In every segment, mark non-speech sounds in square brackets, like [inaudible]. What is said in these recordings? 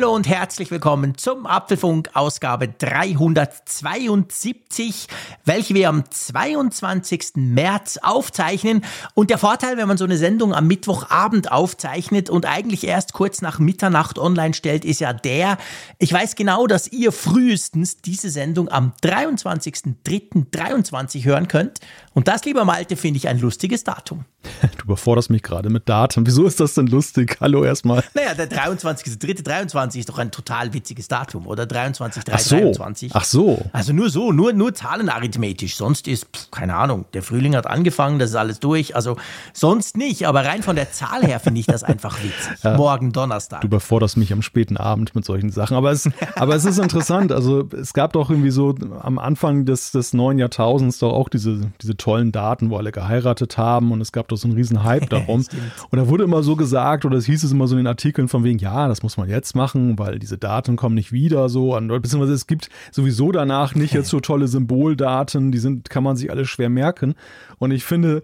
Hallo und herzlich willkommen zum Apfelfunk Ausgabe 372, welche wir am 22. März aufzeichnen. Und der Vorteil, wenn man so eine Sendung am Mittwochabend aufzeichnet und eigentlich erst kurz nach Mitternacht online stellt, ist ja der, ich weiß genau, dass ihr frühestens diese Sendung am 23.03.23 hören könnt. Und das, lieber Malte, finde ich ein lustiges Datum. [laughs] Du überforderst mich gerade mit Daten. Wieso ist das denn lustig? Hallo erstmal. Naja, der 23.03.23 [laughs] ist doch ein total witziges Datum, oder? 23, Ach so. 23. Ach so. Also nur so, nur, nur zahlenarithmetisch. Sonst ist, pff, keine Ahnung, der Frühling hat angefangen, das ist alles durch. Also sonst nicht, aber rein von der Zahl her finde ich das einfach witzig. [laughs] Morgen Donnerstag. Du überforderst mich am späten Abend mit solchen Sachen. Aber es, aber es ist interessant. Also es gab doch irgendwie so am Anfang des, des neuen Jahrtausends doch auch diese, diese tollen Daten, wo alle geheiratet haben und es gab doch so einen riesen Hype [laughs] darum. und da wurde immer so gesagt, oder es hieß es immer so in den Artikeln von wegen, ja, das muss man jetzt machen, weil diese Daten kommen nicht wieder so. An, beziehungsweise es gibt sowieso danach nicht jetzt so [laughs] tolle Symboldaten, die sind, kann man sich alle schwer merken. Und ich finde,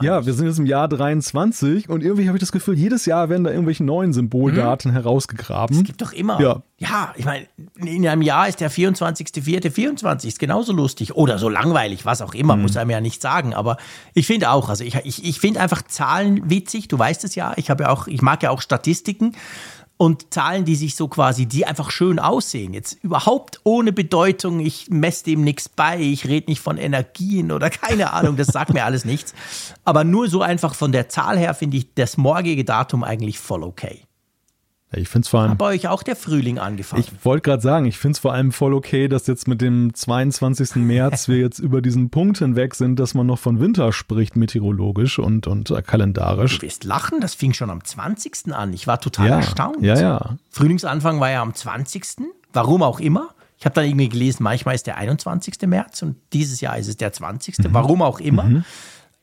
ja, wir sind jetzt im Jahr 23 und irgendwie habe ich das Gefühl, jedes Jahr werden da irgendwelche neuen Symboldaten herausgegraben. es gibt doch immer. Ja. Ja, ich meine, in einem Jahr ist der 24.04.24 ist genauso lustig oder so langweilig, was auch immer, muss einem ja nicht sagen. Aber ich finde auch, also ich, ich, ich finde einfach Zahlen witzig, du weißt es ja. Ich habe ja auch, ich mag ja auch Statistiken und Zahlen, die sich so quasi, die einfach schön aussehen. Jetzt überhaupt ohne Bedeutung, ich messe dem nichts bei, ich rede nicht von Energien oder [laughs] keine Ahnung, das sagt mir alles nichts. Aber nur so einfach von der Zahl her finde ich das morgige Datum eigentlich voll okay. Ich finde es vor allem. Hat bei euch auch der Frühling angefangen? Ich wollte gerade sagen, ich finde es vor allem voll okay, dass jetzt mit dem 22. März wir jetzt über diesen Punkt hinweg sind, dass man noch von Winter spricht, meteorologisch und, und äh, kalendarisch. Du wirst lachen, das fing schon am 20. an. Ich war total Ja, erstaunt. ja, ja. Frühlingsanfang war ja am 20. Warum auch immer. Ich habe dann irgendwie gelesen, manchmal ist der 21. März und dieses Jahr ist es der 20. Mhm. Warum auch immer.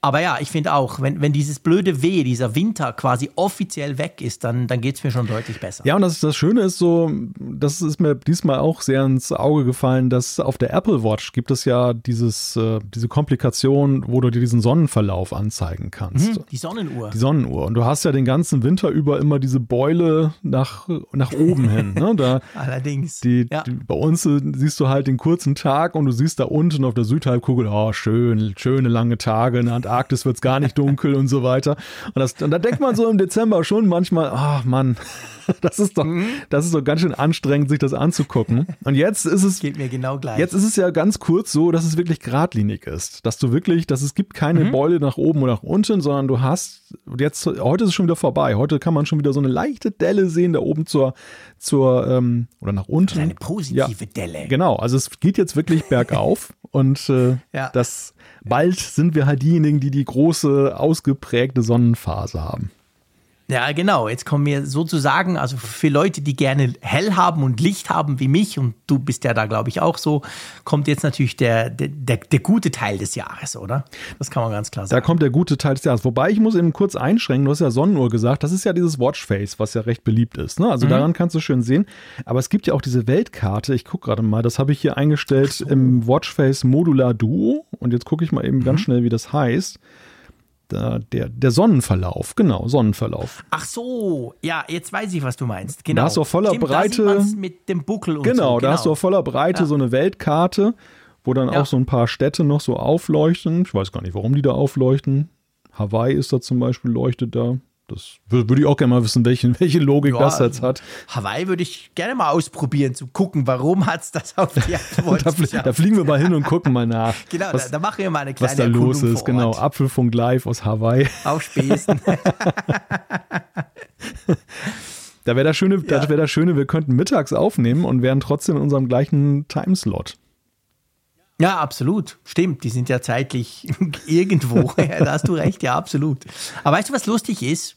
Aber ja, ich finde auch, wenn, wenn dieses blöde Weh, dieser Winter quasi offiziell weg ist, dann, dann geht es mir schon deutlich besser. Ja, und das, das Schöne ist so, das ist mir diesmal auch sehr ins Auge gefallen, dass auf der Apple Watch gibt es ja dieses, äh, diese Komplikation, wo du dir diesen Sonnenverlauf anzeigen kannst. Hm, die Sonnenuhr. Die Sonnenuhr. Und du hast ja den ganzen Winter über immer diese Beule nach, nach oben hin. Ne? Da, [laughs] Allerdings. die, ja. die, bei uns äh, siehst du halt den kurzen Tag und du siehst da unten auf der Südhalbkugel, oh, schön, schöne lange Tage. In der Antarktis wird es gar nicht dunkel und so weiter. Und, das, und da denkt man so im Dezember schon manchmal, ach Mann, [laughs] das ist doch, Mhm. das ist doch ganz schön anstrengend, sich das anzugucken. Und jetzt ist es, Geht mir genau gleich. Jetzt ist es ja ganz kurz so, dass es wirklich geradlinig ist. Dass du wirklich, dass es gibt keine Mhm. Beule nach oben oder nach unten, sondern du hast, jetzt, heute ist es schon wieder vorbei. Heute kann man schon wieder so eine leichte Delle sehen, da oben zur, zur, ähm, oder nach unten. Eine positive Delle. Genau, also es geht jetzt wirklich bergauf und äh, Ja. das, bald sind wir halt diejenigen, die die große, ausgeprägte Sonnenphase haben. Ja, genau. Jetzt kommen wir sozusagen, also für Leute, die gerne hell haben und Licht haben wie mich, und du bist ja da, glaube ich, auch so, kommt jetzt natürlich der, der, der, der gute Teil des Jahres, oder? Das kann man ganz klar Da sagen. kommt der gute Teil des Jahres. Wobei ich muss eben kurz einschränken, du hast ja Sonnenuhr gesagt, das ist ja dieses Watchface, was ja recht beliebt ist. Ne? Mhm. Also daran kannst du schön sehen. Aber es gibt ja auch diese Weltkarte, ich gucke gerade mal, das habe ich hier eingestellt im Watchface Modular Duo. Und jetzt gucke ich mal eben Mhm. ganz schnell, wie das heißt. Der, der Sonnenverlauf, genau, Sonnenverlauf. Ach so, ja, jetzt weiß ich, was du meinst. Genau. Da hast du auf voller Stimmt, Breite- mit dem Buckel und Genau, so. da hast du auf voller Breite Ja. so eine Weltkarte, wo dann Ja. auch so ein paar Städte noch so aufleuchten. Ich weiß gar nicht, warum die da aufleuchten. Hawaii ist da zum Beispiel, leuchtet da. Das wür- würde ich auch gerne mal wissen, welche, [laughs] welche Logik Ja, das jetzt hat. Hawaii würde ich gerne mal ausprobieren, zu gucken, warum hat es das auf die [laughs] Da, geschafft. da fliegen wir mal hin und gucken mal nach, [laughs] Genau, was, da, da machen wir mal eine kleine was da los Erkundung ist. vor Genau. Apfelfunk live aus Hawaii. Auf Spesen. Da wäre das Schöne, Ja. das wäre das Schöne, wir könnten mittags aufnehmen und wären trotzdem in unserem gleichen Timeslot. Ja, absolut. Stimmt, die sind ja zeitlich [laughs] irgendwo. Da hast du recht, ja, absolut. Aber weißt du, was lustig ist?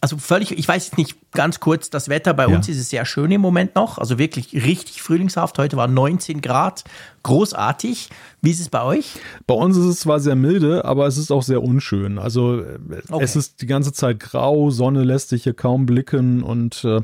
Also völlig, ich weiß jetzt nicht ganz kurz, das Wetter bei uns ist es sehr schön im Moment noch, also wirklich richtig frühlingshaft. Heute war 19 Grad, großartig. Wie ist es bei euch? Bei uns ist es zwar sehr milde, aber es ist auch sehr unschön. Also äh, okay. es ist die ganze Zeit grau, Sonne lässt sich hier kaum blicken und äh,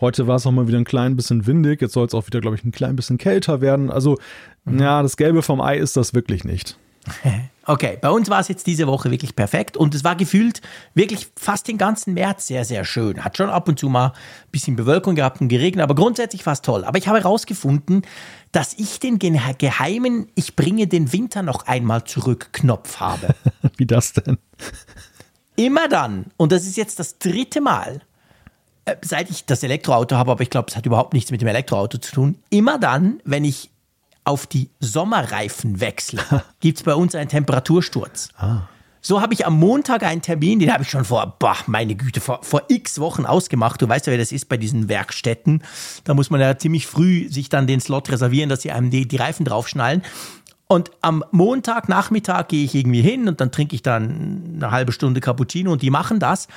heute war es auch mal wieder ein klein bisschen windig. Jetzt soll es auch wieder, glaube ich, ein klein bisschen kälter werden. Also mhm. ja, das Gelbe vom Ei ist das wirklich nicht. [laughs] Okay, bei uns war es jetzt diese Woche wirklich perfekt und es war gefühlt wirklich fast den ganzen März sehr, sehr schön. Hat schon ab und zu mal ein bisschen Bewölkung gehabt und geregnet, aber grundsätzlich war es toll. Aber ich habe herausgefunden, dass ich den geheimen Ich bringe den Winter noch einmal zurück Knopf habe. [laughs] Wie das denn? Immer dann, und das ist jetzt das dritte Mal, äh, seit ich das Elektroauto habe, aber ich glaube, es hat überhaupt nichts mit dem Elektroauto zu tun, immer dann, wenn ich auf die Sommerreifen wechsle, [laughs] gibt es bei uns einen Temperatursturz. Ah. So habe ich am Montag einen Termin, den habe ich schon vor, boah, meine Güte, vor, vor x Wochen ausgemacht. Du weißt ja, wie das ist bei diesen Werkstätten. Da muss man ja ziemlich früh sich dann den Slot reservieren, dass sie einem die, die Reifen draufschnallen. Und am Montagnachmittag gehe ich irgendwie hin und dann trinke ich dann eine halbe Stunde Cappuccino und die machen das.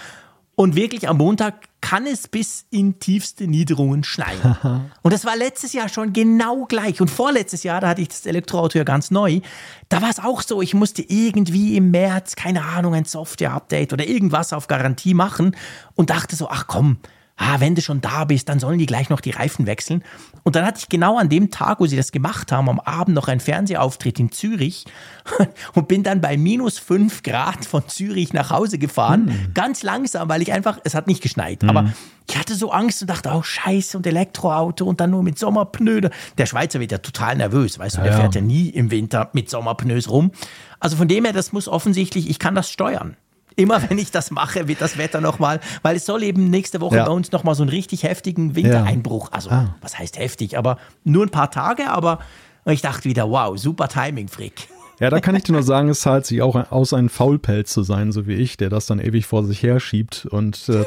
Und wirklich am Montag kann es bis in tiefste Niederungen schneien. und das war letztes Jahr schon genau gleich. Und vorletztes Jahr, da hatte ich das Elektroauto ja ganz neu, da war es auch so, ich musste irgendwie im März, keine Ahnung, ein Software-Update oder irgendwas auf Garantie machen und dachte so, ach komm, ah, wenn du schon da bist, dann sollen die gleich noch die Reifen wechseln. Und dann hatte ich genau an dem Tag, wo sie das gemacht haben, am Abend noch einen Fernsehauftritt in Zürich [laughs] und bin dann bei minus fünf Grad von Zürich nach Hause gefahren. Mhm. Ganz langsam, weil ich einfach, es hat nicht geschneit, mhm. aber ich hatte so Angst und dachte, oh Scheiße und Elektroauto und dann nur mit Sommerpneu. Der Schweizer wird ja total nervös, weißt du, der ja, fährt ja nie im Winter mit Sommerpneus rum. Also von dem her, das muss offensichtlich, ich kann das steuern immer wenn ich das mache, wird das Wetter nochmal, weil es soll eben nächste Woche ja. bei uns nochmal so einen richtig heftigen Wintereinbruch. Also, ah. was heißt heftig, aber nur ein paar Tage, aber ich dachte wieder, wow, super Timing, Frick. Ja, da kann ich dir nur sagen, es zahlt sich auch aus, ein Faulpelz zu sein, so wie ich, der das dann ewig vor sich her schiebt. Und äh,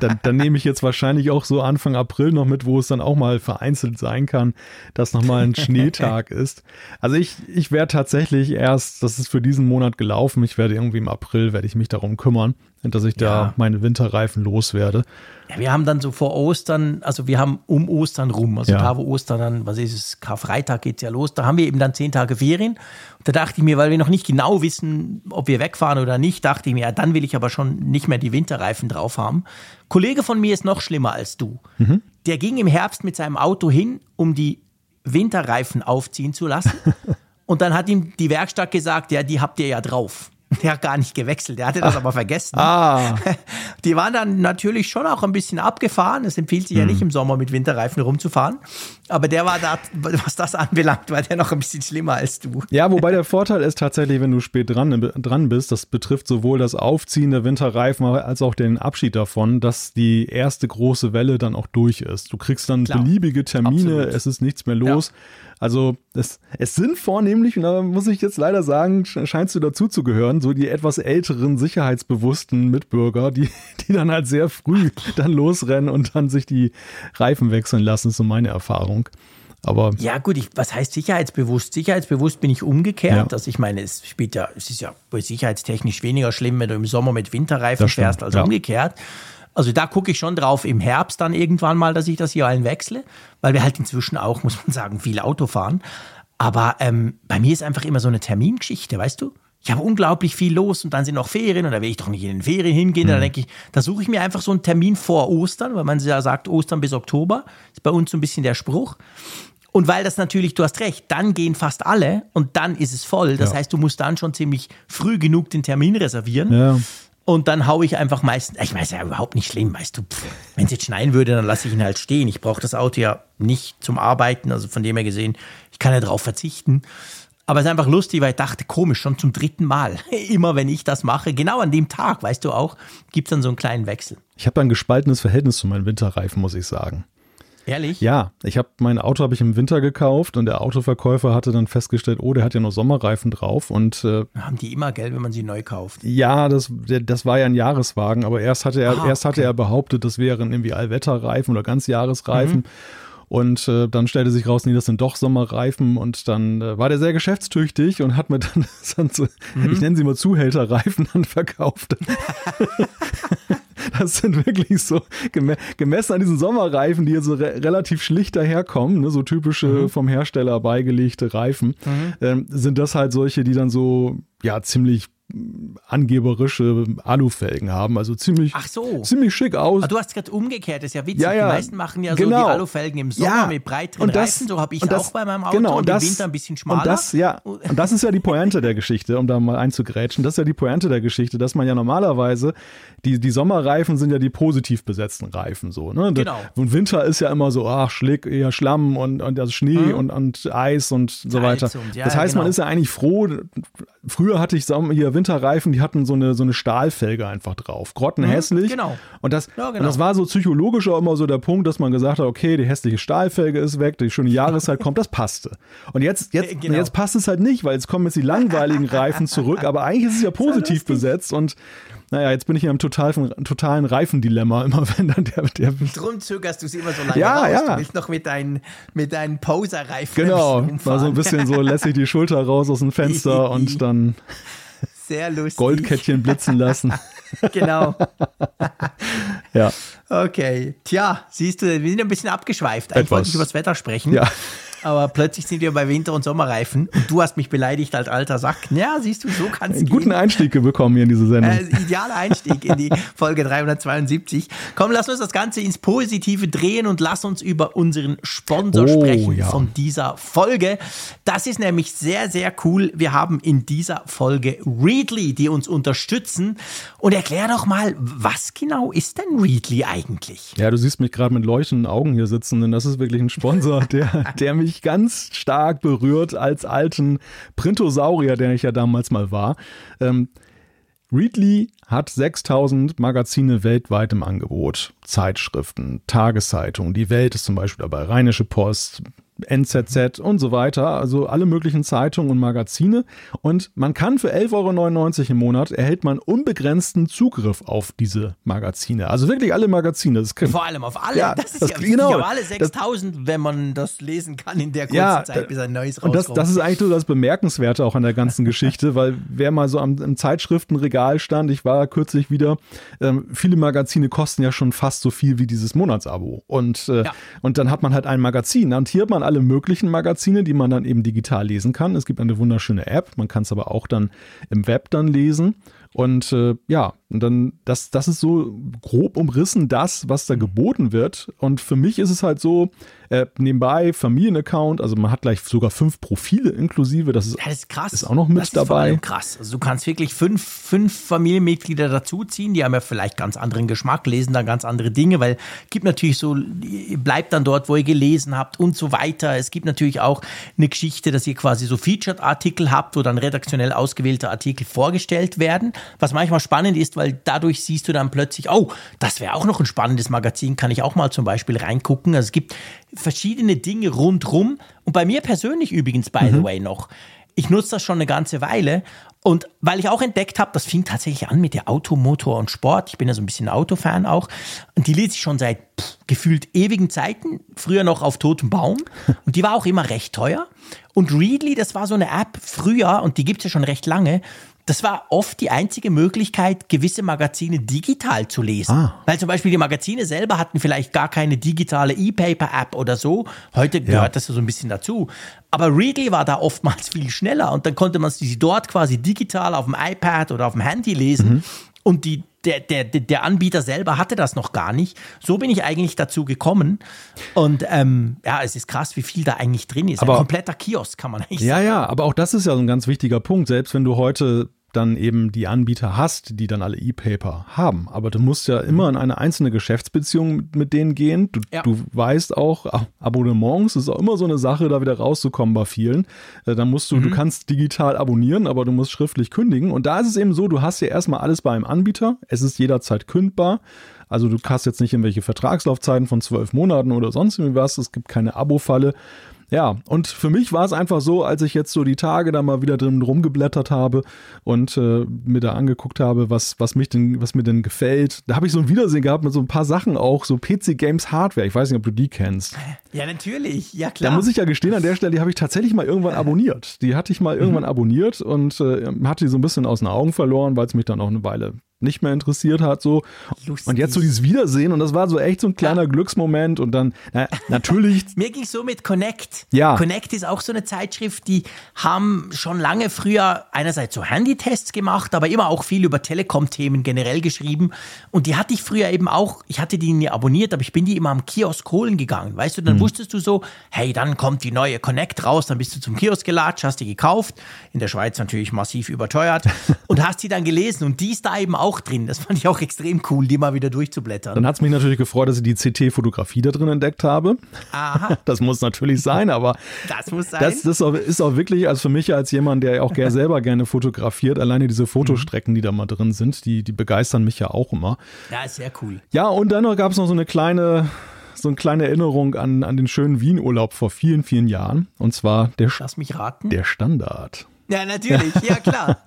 dann, dann nehme ich jetzt wahrscheinlich auch so Anfang April noch mit, wo es dann auch mal vereinzelt sein kann, dass nochmal ein Schneetag [laughs] ist. Also ich, ich werde tatsächlich erst, das ist für diesen Monat gelaufen, ich werde irgendwie im April, werde ich mich darum kümmern, dass ich da ja. meine Winterreifen loswerde. Ja, wir haben dann so vor Ostern, also wir haben um Ostern rum, also ja. da wo Ostern dann, was ist es, Karfreitag geht es ja los, da haben wir eben dann zehn Tage Ferien. Und da dachte ich mir, weil wir noch nicht genau wissen, ob wir wegfahren oder nicht, dachte ich mir, ja, dann will ich aber schon nicht mehr die Winterreifen drauf haben. Kollege von mir ist noch schlimmer als du. Mhm. Der ging im Herbst mit seinem Auto hin, um die Winterreifen aufziehen zu lassen. [laughs] Und dann hat ihm die Werkstatt gesagt, ja, die habt ihr ja drauf. Der hat gar nicht gewechselt, der hatte das Ach. aber vergessen. Ah. Die waren dann natürlich schon auch ein bisschen abgefahren. Es empfiehlt sich mhm. ja nicht im Sommer mit Winterreifen rumzufahren. Aber der war da, was das anbelangt, war der noch ein bisschen schlimmer als du. Ja, wobei der Vorteil ist tatsächlich, wenn du spät dran, dran bist, das betrifft sowohl das Aufziehen der Winterreifen als auch den Abschied davon, dass die erste große Welle dann auch durch ist. Du kriegst dann Klar. beliebige Termine, Absolut. es ist nichts mehr los. Ja. Also es, es sind vornehmlich, und da muss ich jetzt leider sagen, scheinst du dazu zu gehören, so die etwas älteren, sicherheitsbewussten Mitbürger, die, [laughs] die dann halt sehr früh [laughs] dann losrennen und dann sich die Reifen wechseln lassen, ist so meine Erfahrung. Aber ja, gut, ich, was heißt sicherheitsbewusst? Sicherheitsbewusst bin ich umgekehrt. Ja. Also ich meine, es spielt ja, es ist ja sicherheitstechnisch weniger schlimm, wenn du im Sommer mit Winterreifen fährst, als ja. umgekehrt. Also da gucke ich schon drauf im Herbst dann irgendwann mal, dass ich das hier allen wechsle, weil wir halt inzwischen auch, [laughs] muss man sagen, viel Auto fahren. Aber ähm, bei mir ist einfach immer so eine Termingeschichte, weißt du? Ich habe unglaublich viel los und dann sind noch Ferien und da will ich doch nicht in den Ferien hingehen. Mhm. Da denke ich, da suche ich mir einfach so einen Termin vor Ostern, weil man ja sagt, Ostern bis Oktober ist bei uns so ein bisschen der Spruch. Und weil das natürlich, du hast recht, dann gehen fast alle und dann ist es voll. Das ja. heißt, du musst dann schon ziemlich früh genug den Termin reservieren. Ja. Und dann haue ich einfach meistens, ich weiß ja überhaupt nicht schlimm, weißt du, wenn es jetzt schneien würde, dann lasse ich ihn halt stehen. Ich brauche das Auto ja nicht zum Arbeiten, also von dem her gesehen, ich kann ja darauf verzichten. Aber es ist einfach lustig, weil ich dachte, komisch, schon zum dritten Mal. [laughs] Immer wenn ich das mache, genau an dem Tag, weißt du auch, gibt es dann so einen kleinen Wechsel. Ich habe ein gespaltenes Verhältnis zu meinen Winterreifen, muss ich sagen. Ehrlich? Ja, ich habe mein Auto habe ich im Winter gekauft und der Autoverkäufer hatte dann festgestellt, oh, der hat ja nur Sommerreifen drauf und äh, haben die immer Geld, wenn man sie neu kauft? Ja, das das war ja ein Jahreswagen, aber erst hatte er ah, erst hatte er behauptet, das wären irgendwie Allwetterreifen oder Ganzjahresreifen. Mhm. Und äh, dann stellte sich raus, nee, das sind doch Sommerreifen. Und dann äh, war der sehr geschäftstüchtig und hat mir dann, [laughs] dann so, mhm. ich nenne sie mal Zuhälterreifen, dann verkauft. [laughs] das sind wirklich so gemessen an diesen Sommerreifen, die hier so re relativ schlicht daherkommen, ne, so typische mhm. vom Hersteller beigelegte Reifen, mhm. ähm, sind das halt solche, die dann so ja ziemlich angeberische Alufelgen haben. Also ziemlich, so. ziemlich schick aus. Aber du hast gerade umgekehrt, das ist ja witzig. Ja, ja. Die meisten machen ja genau. so die Alufelgen im Sommer ja. mit breiteren und das, Reifen. So habe ich und das, auch bei meinem Auto genau, und, das, im Winter ein bisschen schmaler. Und das, ja, und das ist ja die Pointe der Geschichte, um da mal einzugrätschen. Das ist ja die Pointe der Geschichte, dass man ja normalerweise, die, die Sommerreifen sind ja die positiv besetzten Reifen so. Ne? Genau. Und Winter ist ja immer so, ach, Schlick, eher Schlamm und, und also Schnee Mhm. und, und Eis und so weiter. und- das heißt, man genau. ist ja eigentlich froh. Früher hatte ich hier Winterreifen, die hatten so eine, so eine Stahlfelge einfach drauf. Grottenhässlich. genau. Und das, Ja, genau. und das war so psychologisch auch immer so der Punkt, dass man gesagt hat, okay, die hässliche Stahlfelge ist weg, die schöne Jahreszeit kommt, das passte. Und jetzt, jetzt, Äh, genau. jetzt passt es halt nicht, weil jetzt kommen jetzt die langweiligen Reifen zurück, aber eigentlich ist es ja [laughs] positiv besetzt und naja, jetzt bin ich in einem total, totalen Reifendilemma, immer [laughs] wenn dann der, der Drum zögerst du es immer so lange Ja, raus. ja. Du willst noch mit deinen, mit deinen Poser-Reifen genau, war so ein bisschen so, lässt sich die Schulter raus aus dem Fenster [laughs] und dann Sehr lustig. Goldkettchen blitzen lassen. [laughs] Genau. [laughs] Ja, Okay. Tja, siehst du, wir sind ein bisschen abgeschweift. Eigentlich Etwas. wollte ich über das Wetter sprechen. ja. Aber plötzlich sind wir bei Winter- und Sommerreifen und du hast mich beleidigt als alter Sack. Ja, siehst du, so kann es Einen gehen. guten Einstieg bekommen hier in diese Sendung. Äh, idealer Einstieg in die Folge 372. Komm, lass uns das Ganze ins Positive drehen und lass uns über unseren Sponsor Oh, sprechen ja. von dieser Folge. Das ist nämlich sehr, sehr cool. Wir haben in dieser Folge Readly, die uns unterstützen. Und erklär doch mal, was genau ist denn Readly eigentlich? Ja, du siehst mich gerade mit leuchtenden Augen hier sitzen, denn das ist wirklich ein Sponsor, [laughs] der, der mich ganz stark berührt als alten Printosaurier, der ich ja damals mal war. Ähm, Readly hat 6000 Magazine weltweit im Angebot. Zeitschriften, Tageszeitungen, die Welt ist zum Beispiel dabei, Rheinische Post, NZZ und so weiter, also alle möglichen Zeitungen und Magazine. Und man kann für 11,99 Euro im Monat erhält man unbegrenzten Zugriff auf diese Magazine. Also wirklich alle Magazine. Das Vor allem auf alle, Ja, das ist das- ja wichtig, genau. auf alle 6000, wenn man das lesen kann in der kurzen Ja, Zeit, bis ein neues Und das, rauskommt. das ist eigentlich so das Bemerkenswerte auch an der ganzen [laughs] Geschichte, weil wer mal so am, im Zeitschriftenregal stand, ich war kürzlich wieder, ähm, viele Magazine kosten ja schon fast so viel wie dieses Monatsabo. Und, äh, Ja. und dann hat man halt ein Magazin. Dann hier hat man alle möglichen Magazine, die man dann eben digital lesen kann. Es gibt eine wunderschöne App, man kann es aber auch dann im Web dann lesen. Und äh, ja, und dann, das, das ist so grob umrissen das, was da geboten wird. Und für mich ist es halt so, äh, nebenbei Familienaccount, also man hat gleich sogar fünf Profile inklusive, das ist, Ja, das ist krass. ist auch noch mit das ist dabei. krass. Also du kannst wirklich fünf, fünf Familienmitglieder dazuziehen, die haben ja vielleicht ganz anderen Geschmack, lesen dann ganz andere Dinge, weil es gibt natürlich so, ihr bleibt dann dort, wo ihr gelesen habt und so weiter. Es gibt natürlich auch eine Geschichte, dass ihr quasi so Featured-Artikel habt, wo dann redaktionell ausgewählte Artikel vorgestellt werden, was manchmal spannend ist, weil dadurch siehst du dann plötzlich, oh, das wäre auch noch ein spannendes Magazin, kann ich auch mal zum Beispiel reingucken. Also es gibt verschiedene Dinge rundrum und bei mir persönlich übrigens, by the way, noch. Ich nutze das schon eine ganze Weile und weil ich auch entdeckt habe, das fing tatsächlich an mit der Auto, Motor und Sport. Ich bin ja so ein bisschen Autofan auch und die lese ich schon seit pff, gefühlt ewigen Zeiten, früher noch auf totem Baum [laughs] und die war auch immer recht teuer. Und Readly, das war so eine App früher und die gibt es ja schon recht lange. Das war oft die einzige Möglichkeit, gewisse Magazine digital zu lesen. Ah. Weil zum Beispiel die Magazine selber hatten vielleicht gar keine digitale E-Paper-App oder so. Heute gehört das ja so ein bisschen dazu. Aber Readly war da oftmals [laughs] viel schneller und dann konnte man sie dort quasi digital auf dem iPad oder auf dem Handy lesen. Und die, der, der, der Anbieter selber hatte das noch gar nicht. So bin ich eigentlich dazu gekommen. Und ähm, ja, es ist krass, wie viel da eigentlich drin ist. Aber- Ein kompletter Kiosk, kann man eigentlich Ja, sagen. ja, aber auch das ist ja so ein ganz wichtiger Punkt. Selbst wenn du heute dann eben die Anbieter hast, die dann alle E-Paper haben. Aber du musst ja immer in eine einzelne Geschäftsbeziehung mit, denen gehen. Du, Ja. du weißt auch, ah, Abonnements ist auch immer so eine Sache, da wieder rauszukommen bei vielen. Äh, Dann musst du, du kannst digital abonnieren, aber du musst schriftlich kündigen. Und da ist es eben so, du hast ja erstmal alles bei einem Anbieter. Es ist jederzeit kündbar. Also du hast jetzt nicht irgendwelche Vertragslaufzeiten von zwölf Monaten oder sonst irgendwas. Es gibt keine Abo-Falle. Ja, und für mich war es einfach so, als ich jetzt so die Tage da mal wieder drin rumgeblättert habe und äh, mir da angeguckt habe, was, was, mich denn, was mir denn gefällt, da habe ich so ein Wiedersehen gehabt mit so ein paar Sachen auch, so PC Games Hardware. Ich weiß nicht, ob du die kennst. Ja, natürlich. Ja, klar. Da muss ich ja gestehen, an der Stelle, die habe ich tatsächlich mal irgendwann abonniert. Die hatte ich mal irgendwann mhm. abonniert und äh, hatte die so ein bisschen aus den Augen verloren, weil es mich dann auch eine Weile nicht mehr interessiert hat. So. Lustig. Und jetzt so dieses Wiedersehen und das war so echt so ein kleiner ja. Glücksmoment und dann na, natürlich. [laughs] Mir ging so mit Connect. Ja. Connect ist auch so eine Zeitschrift, die haben schon lange früher einerseits so Handytests gemacht, aber immer auch viel über Telekom-Themen generell geschrieben. Und die hatte ich früher eben auch, ich hatte die nie abonniert, aber ich bin die immer am Kiosk holen gegangen. Weißt du, dann mhm. Wusstest du so, hey, dann kommt die neue Connect raus, dann bist du zum Kiosk gelatscht, hast die gekauft. In der Schweiz natürlich massiv überteuert [laughs] und hast die dann gelesen. Und die ist da eben auch drin. Das fand ich auch extrem cool, die mal wieder durchzublättern. Dann hat es mich natürlich gefreut, dass ich die CT-Fotografie da drin entdeckt habe. Aha. [laughs] Das muss natürlich sein, aber das muss sein. Das, das ist auch wirklich, also für mich als jemand, der auch gerne [laughs] selber gerne fotografiert, alleine diese Fotostrecken, die da mal drin sind, die, die begeistern mich ja auch immer. Ja, ist sehr cool. Ja, und dann gab es noch so eine kleine so eine kleine Erinnerung an, an den schönen Wien-Urlaub vor vielen, vielen Jahren. Und zwar der, Lass mich raten. der Standard. Ja, natürlich, ja klar.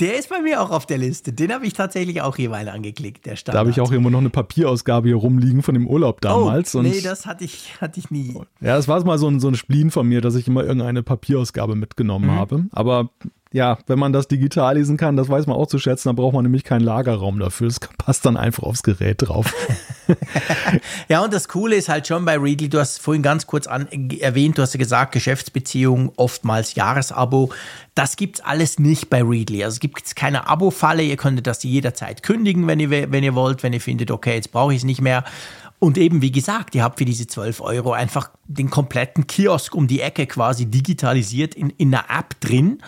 Der ist bei mir auch auf der Liste. Den habe ich tatsächlich auch jeweils angeklickt, der Standard. Da habe ich auch immer noch eine Papierausgabe hier rumliegen von dem Urlaub damals. Oh, nee, das hatte ich, hatte ich nie. Ja, das war mal so ein, so ein Spleen von mir, dass ich immer irgendeine Papierausgabe mitgenommen mhm. habe. Aber ja, wenn man das digital lesen kann, das weiß man auch zu schätzen, dann braucht man nämlich keinen Lagerraum dafür. Das passt dann einfach aufs Gerät drauf. [laughs] ja, und das Coole ist halt schon bei Readly, du hast vorhin ganz kurz an, erwähnt, du hast ja gesagt, Geschäftsbeziehung, oftmals Jahresabo. Das gibt's alles nicht bei Readly. Also es gibt keine Abo-Falle, ihr könntet das jederzeit kündigen, wenn ihr, wenn ihr wollt, wenn ihr findet, okay, jetzt brauche ich es nicht mehr. Und eben, wie gesagt, ihr habt für diese 12 Euro einfach den kompletten Kiosk um die Ecke quasi digitalisiert in, in einer App drin.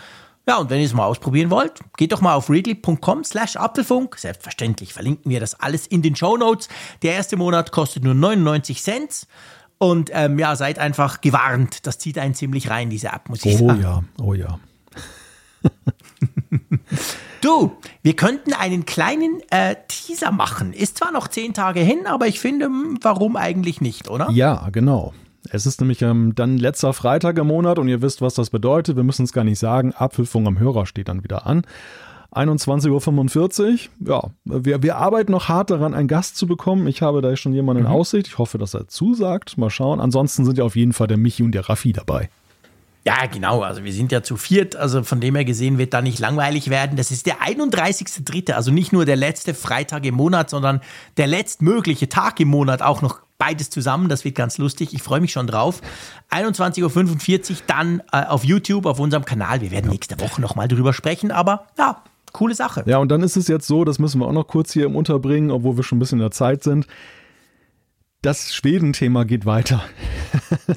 Ja, und wenn ihr es mal ausprobieren wollt, geht doch mal auf readly.com slash Apfelfunk. Selbstverständlich verlinken wir das alles in den Show Notes. Der erste Monat kostet nur 99 Cent. Und ähm, ja, seid einfach gewarnt. Das zieht einen ziemlich rein, diese App, muss ich oh, sagen. Oh ja, oh ja. [laughs] du, wir könnten einen kleinen äh, Teaser machen. Ist zwar noch zehn Tage hin, aber ich finde, hm, warum eigentlich nicht, oder? Ja, genau. Es ist nämlich ähm, dann letzter Freitag im Monat und ihr wisst, was das bedeutet. Wir müssen es gar nicht sagen. Apfelfunk am Hörer steht dann wieder an. 21.45 Uhr. Ja, wir, wir arbeiten noch hart daran, einen Gast zu bekommen. Ich habe da schon jemanden in mhm. Aussicht. Ich hoffe, dass er zusagt. Mal schauen. Ansonsten sind ja auf jeden Fall der Michi und der Raffi dabei. Ja, genau. Also wir sind ja zu viert. Also von dem her gesehen wird da nicht langweilig werden. Das ist der 31.3., also nicht nur der letzte Freitag im Monat, sondern der letztmögliche Tag im Monat auch noch beides zusammen. Das wird ganz lustig. Ich freue mich schon drauf. 21.45 Uhr dann äh, auf YouTube, auf unserem Kanal. Wir werden nächste Woche nochmal drüber sprechen, aber ja, coole Sache. Ja, und dann ist es jetzt so, das müssen wir auch noch kurz hier im Unterbringen, obwohl wir schon ein bisschen in der Zeit sind. Das Schweden-Thema geht weiter.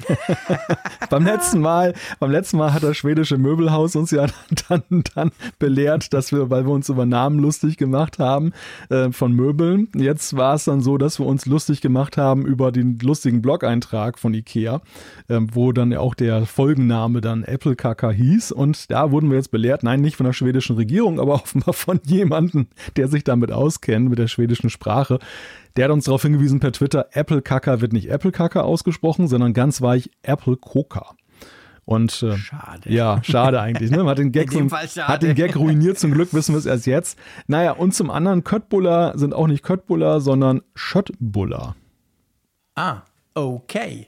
[laughs] beim letzten Mal, beim letzten Mal hat das schwedische Möbelhaus uns ja [laughs] dann, dann belehrt, dass wir, weil wir uns über Namen lustig gemacht haben äh, von Möbeln. Jetzt war es dann so, dass wir uns lustig gemacht haben über den lustigen Blog-Eintrag von Ikea, äh, wo dann auch der Folgenname dann Apple Kaka hieß. Und da wurden wir jetzt belehrt, nein, nicht von der schwedischen Regierung, aber [laughs] offenbar von jemandem, der sich damit auskennt, mit der schwedischen Sprache der hat uns darauf hingewiesen per Twitter, Apple Kaka wird nicht Apple Kaka ausgesprochen, sondern ganz weich Apple Coca. Und äh, schade. ja, schade eigentlich. Ne? Man hat den, [laughs] Gag, hat den Gag ruiniert, zum Glück wissen wir es erst jetzt. Naja, und zum anderen, Köttbuller sind auch nicht Köttbuller, sondern Schöttbuller. Ah, okay.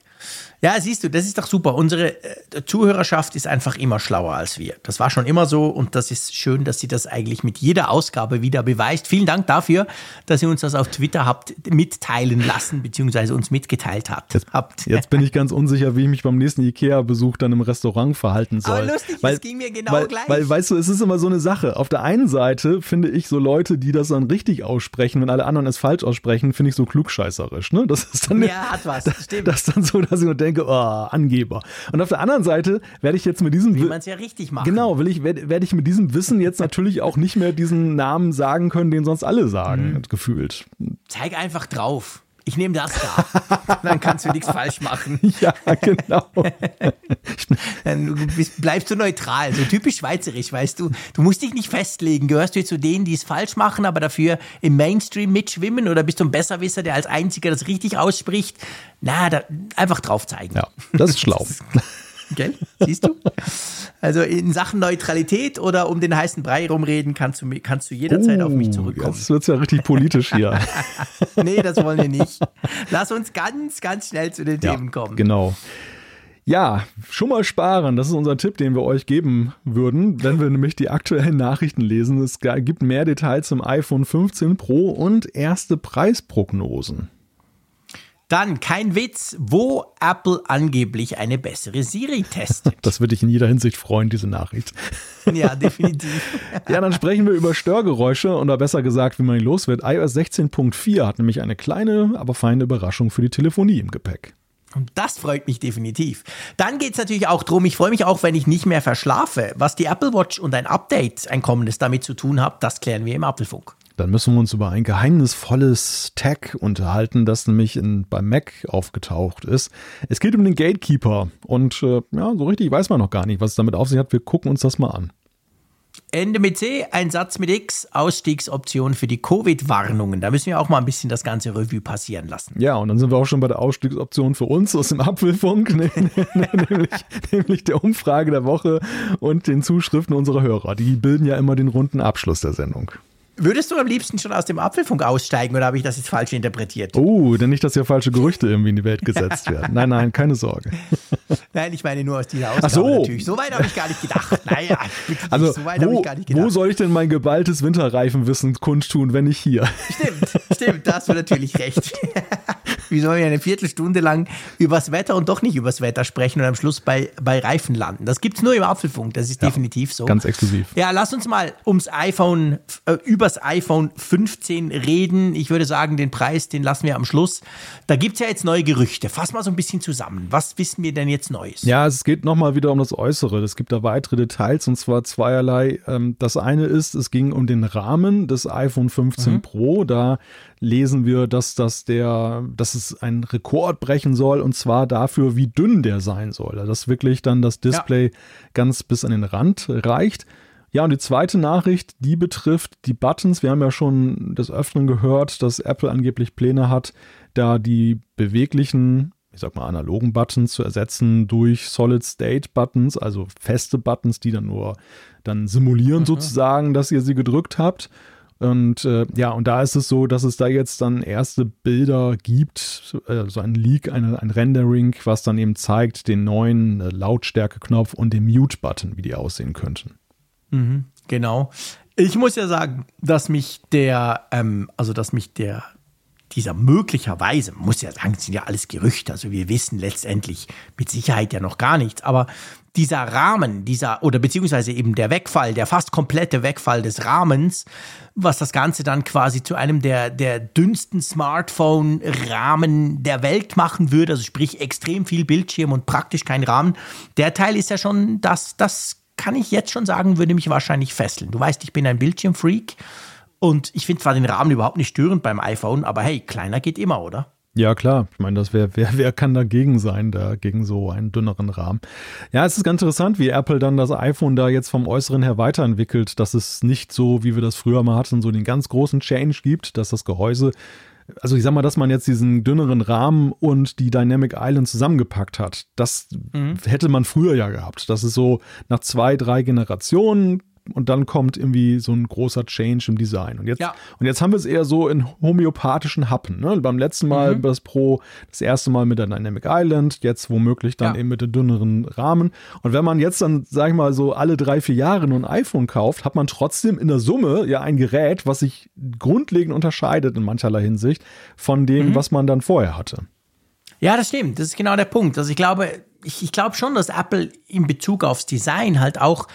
Ja, siehst du, das ist doch super. Unsere äh, Zuhörerschaft ist einfach immer schlauer als wir. Das war schon immer so und das ist schön, dass sie das eigentlich mit jeder Ausgabe wieder beweist. Vielen Dank dafür, dass ihr uns das auf Twitter habt mitteilen lassen, beziehungsweise uns mitgeteilt habt. Jetzt, habt. jetzt bin ich ganz unsicher, wie ich mich beim nächsten IKEA-Besuch dann im Restaurant verhalten soll. Aber lustig, weil, das ging mir genau weil, gleich. Weil, weißt du, es ist immer so eine Sache. Auf der einen Seite finde ich so Leute, die das dann richtig aussprechen, wenn alle anderen es falsch aussprechen, finde ich so klugscheißerisch. Ne? Das ist dann ja, [laughs] hat was. Das, das dann so, dass ich nur denke, oh, Angeber. Und auf der anderen Seite werde ich jetzt mit diesem. Wie man es ja richtig macht. Genau, will ich, werde werd ich mit diesem Wissen jetzt natürlich auch nicht mehr diesen Namen sagen können, den sonst alle sagen, mhm. gefühlt. Zeig einfach drauf ich nehme das da. [laughs] Dann kannst du nichts falsch machen. [laughs] Ja, genau. [laughs] Dann bleibst du neutral, so typisch schweizerisch, weißt du. Du musst dich nicht festlegen. Gehörst du jetzt zu denen, die es falsch machen, aber dafür im Mainstream mitschwimmen oder bist du ein Besserwisser, der als einziger das richtig ausspricht? Na, da, einfach drauf zeigen. Ja, das ist schlau. Gell? Siehst du? Also in Sachen Neutralität oder um den heißen Brei rumreden, kannst du, kannst du jederzeit oh, auf mich zurückkommen. Jetzt wird ja richtig politisch hier. [laughs] nee, das wollen wir nicht. Lass uns ganz, ganz schnell zu den ja, Themen kommen. Genau. Ja, schon mal sparen. Das ist unser Tipp, den wir euch geben würden, wenn wir nämlich die aktuellen Nachrichten lesen. Es gibt mehr Details zum iPhone 15 Pro und erste Preisprognosen. Dann kein Witz, wo Apple angeblich eine bessere Siri testet. [laughs] Das würde ich in jeder Hinsicht freuen, diese Nachricht. [laughs] Ja, definitiv. [laughs] ja, dann sprechen wir über Störgeräusche oder besser gesagt, wie man ihn los wird. iOS 16.4 hat nämlich eine kleine, aber feine Überraschung für die Telefonie im Gepäck. Und das freut mich definitiv. Dann geht es natürlich auch darum, ich freue mich auch, wenn ich nicht mehr verschlafe. Was die Apple Watch und ein Update, ein kommendes damit zu tun hat, das klären wir im Apfelfunk. Dann müssen wir uns über ein geheimnisvolles Tag unterhalten, das nämlich in, beim Mac aufgetaucht ist. Es geht um den Gatekeeper und äh, ja, so richtig weiß man noch gar nicht, was es damit auf sich hat. Wir gucken uns das mal an. Ende mit C, ein Satz mit X, Ausstiegsoption für die Covid-Warnungen. Da müssen wir auch mal ein bisschen das ganze Revue passieren lassen. Ja, und dann sind wir auch schon bei der Ausstiegsoption für uns aus dem Apfelfunk, [laughs] ne, ne, nämlich, nämlich der Umfrage der Woche und den Zuschriften unserer Hörer. Die bilden ja immer den runden Abschluss der Sendung. Würdest du am liebsten schon aus dem Apfelfunk aussteigen oder habe ich das jetzt falsch interpretiert? Oh, denn nicht, dass hier falsche Gerüchte irgendwie in die Welt gesetzt [laughs] werden. Nein, nein, keine Sorge. Nein, ich meine nur aus dieser Ausgabe Ach so. natürlich. So weit habe ich gar nicht gedacht. Naja, also, so weit wo, habe ich gar nicht gedacht. Wo soll ich denn mein geballtes Winterreifenwissen kundtun, wenn nicht hier? Stimmt, stimmt, da hast du natürlich recht. [laughs] Wie sollen wir eine Viertelstunde lang übers Wetter und doch nicht übers Wetter sprechen und am Schluss bei, bei Reifen landen? Das gibt es nur im Apfelfunk, das ist Ja, definitiv so. Ganz exklusiv. Ja, lass uns mal ums iPhone, äh, übers iPhone 15 reden. Ich würde sagen, den Preis, den lassen wir am Schluss. Da gibt es ja jetzt neue Gerüchte. Fass mal so ein bisschen zusammen. Was wissen wir denn jetzt Neues? Ja, es geht nochmal wieder um das Äußere. Es gibt da weitere Details und zwar zweierlei. Ähm, Das eine ist, es ging um den Rahmen des iPhone 15 Pro. Da lesen wir, dass das der, dass es einen Rekord brechen soll und zwar dafür, wie dünn der sein soll. Dass wirklich dann das Display ganz bis an den Rand reicht. Ja, und die zweite Nachricht, die betrifft die Buttons. Wir haben ja schon des Öfteren gehört, dass Apple angeblich Pläne hat, da die beweglichen, ich sag mal, analogen Buttons zu ersetzen durch Solid-State-Buttons, also feste Buttons, die dann nur dann simulieren sozusagen, dass ihr sie gedrückt habt. Und äh, ja, und da ist es so, dass es da jetzt dann erste Bilder gibt, äh, so ein Leak, eine, ein Rendering, was dann eben zeigt den neuen äh, Lautstärke-Knopf und den Mute-Button, wie die aussehen könnten. Genau. Ich muss ja sagen, dass mich der, ähm, also dass mich der, dieser möglicherweise, muss ja sagen, es sind ja alles Gerüchte, also wir wissen letztendlich mit Sicherheit ja noch gar nichts, aber dieser Rahmen, dieser, oder beziehungsweise eben der Wegfall, der fast komplette Wegfall des Rahmens, was das Ganze dann quasi zu einem der, der dünnsten Smartphone-Rahmen der Welt machen würde, also sprich extrem viel Bildschirm und praktisch kein Rahmen, der Teil ist ja schon, das, das kann ich jetzt schon sagen, würde mich wahrscheinlich fesseln. Du weißt, ich bin ein Bildschirmfreak und ich finde zwar den Rahmen überhaupt nicht störend beim iPhone, aber hey, kleiner geht immer, oder? Ja, klar. Ich meine, das wär, wer, wer kann dagegen sein, da gegen so einen dünneren Rahmen? Ja, es ist ganz interessant, wie Apple dann das iPhone da jetzt vom Äußeren her weiterentwickelt, dass es nicht so, wie wir das früher mal hatten, so den ganz großen Change gibt, dass das Gehäuse, also ich sag mal, dass man jetzt diesen dünneren Rahmen und die Dynamic Island zusammengepackt hat. Das hätte man früher ja gehabt. Das ist so nach zwei, drei Generationen und dann kommt irgendwie so ein großer Change im Design. Und jetzt, Ja. und jetzt haben wir es eher so in homöopathischen Happen. Ne? Beim letzten Mal das Pro, das erste Mal mit der Dynamic Island, jetzt womöglich dann Ja. eben mit dem dünneren Rahmen. Und wenn man jetzt dann, sag ich mal, so alle drei, vier Jahre nur ein iPhone kauft, hat man trotzdem in der Summe ja ein Gerät, was sich grundlegend unterscheidet in mancherlei Hinsicht von dem, was man dann vorher hatte. Ja, das stimmt. Das ist genau der Punkt. Also ich glaube, ich, ich glaube schon, dass Apple in Bezug aufs Design halt auch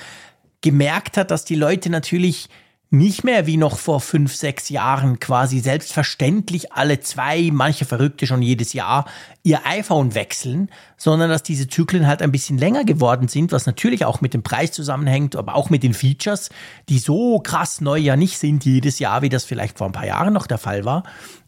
gemerkt hat, dass die Leute natürlich nicht mehr wie noch vor fünf, sechs Jahren quasi selbstverständlich alle zwei, manche Verrückte schon jedes Jahr ihr iPhone wechseln, sondern dass diese Zyklen halt ein bisschen länger geworden sind, was natürlich auch mit dem Preis zusammenhängt, aber auch mit den Features, die so krass neu ja nicht sind jedes Jahr, wie das vielleicht vor ein paar Jahren noch der Fall war.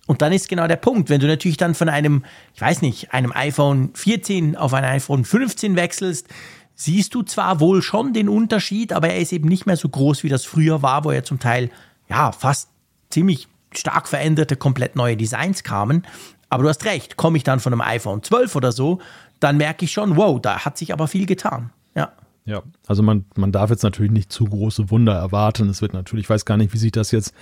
Und dann ist genau der Punkt, wenn du natürlich dann von einem, ich weiß nicht, einem iPhone 14 auf ein iPhone 15 wechselst, siehst du zwar wohl schon den Unterschied, aber er ist eben nicht mehr so groß, wie das früher war, wo ja zum Teil ja fast ziemlich stark veränderte, komplett neue Designs kamen. Aber du hast recht, komme ich dann von einem iPhone 12 oder so, dann merke ich schon, wow, da hat sich aber viel getan. Ja. Ja, also man, man darf jetzt natürlich nicht zu große Wunder erwarten. Es wird natürlich, ich weiß gar nicht, wie sich das jetzt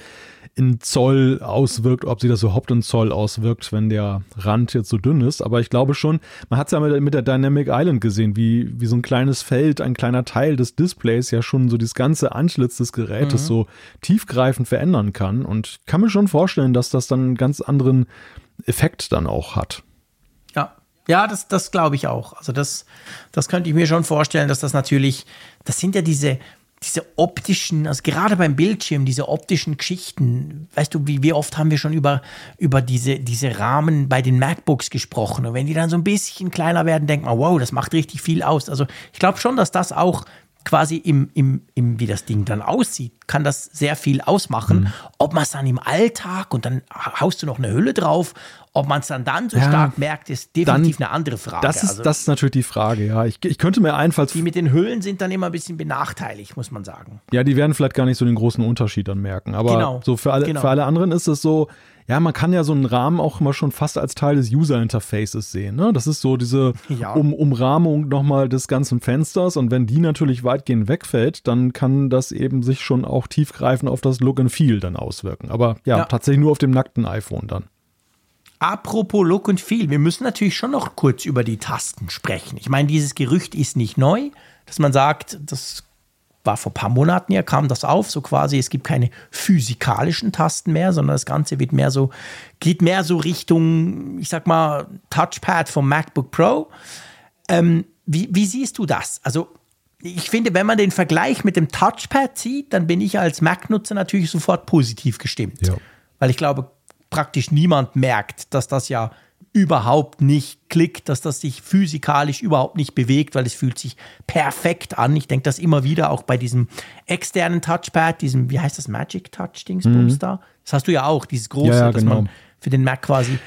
in Zoll auswirkt, ob sich das überhaupt in Zoll auswirkt, wenn der Rand jetzt so dünn ist. Aber ich glaube schon, man hat es ja mit, mit, der Dynamic Island gesehen, wie, wie so ein kleines Feld, ein kleiner Teil des Displays ja schon so das ganze Anschlitz des Gerätes mhm. so tiefgreifend verändern kann. Und ich kann mir schon vorstellen, dass das dann einen ganz anderen Effekt dann auch hat. Ja, das, das glaube ich auch. Also das, das könnte ich mir schon vorstellen, dass das natürlich, das sind ja diese, diese optischen, also gerade beim Bildschirm, diese optischen Geschichten, weißt du, wie, wie oft haben wir schon über, über diese, diese Rahmen bei den MacBooks gesprochen und wenn die dann so ein bisschen kleiner werden, denkt man, wow, das macht richtig viel aus. Also ich glaube schon, dass das auch quasi im, im, im, wie das Ding dann aussieht, kann das sehr viel ausmachen. Mhm. Ob man es dann im Alltag und dann haust du noch eine Hülle drauf, ob man es dann dann so ja, stark merkt, ist definitiv dann, eine andere Frage. Das ist, also, das ist natürlich die Frage, ja. Ich, ich könnte mir einfalls. Die mit den Hüllen sind dann immer ein bisschen benachteiligt, muss man sagen. Ja, die werden vielleicht gar nicht so den großen Unterschied dann merken. Aber genau, so für alle, genau. für alle anderen ist es so, ja, man kann ja so einen Rahmen auch immer schon fast als Teil des User-Interfaces sehen. Ne? Das ist so diese ja. um Umrahmung nochmal des ganzen Fensters und wenn die natürlich weitgehend wegfällt, dann kann das eben sich schon auch tiefgreifend auf das Look and Feel dann auswirken. Aber ja, ja. tatsächlich nur auf dem nackten iPhone dann. Apropos Look and Feel, wir müssen natürlich schon noch kurz über die Tasten sprechen. Ich meine, dieses Gerücht ist nicht neu, dass man sagt, das war vor ein paar Monaten ja, kam das auf, so quasi, es gibt keine physikalischen Tasten mehr, sondern das Ganze wird mehr so, geht mehr so Richtung, ich sag mal, Touchpad vom MacBook Pro. Ähm, wie, wie siehst du das? Also, ich finde, wenn man den Vergleich mit dem Touchpad sieht, dann bin ich als Mac-Nutzer natürlich sofort positiv gestimmt. Ja. Weil ich glaube, praktisch niemand merkt, dass das ja überhaupt nicht klickt, dass das sich physikalisch überhaupt nicht bewegt, weil es fühlt sich perfekt an. Ich denke das immer wieder auch bei diesem externen Touchpad, diesem, wie heißt das, Magic Touch Dingsbums mhm. da? Das hast du ja auch, dieses große, ja, ja, genau. das man für den Mac quasi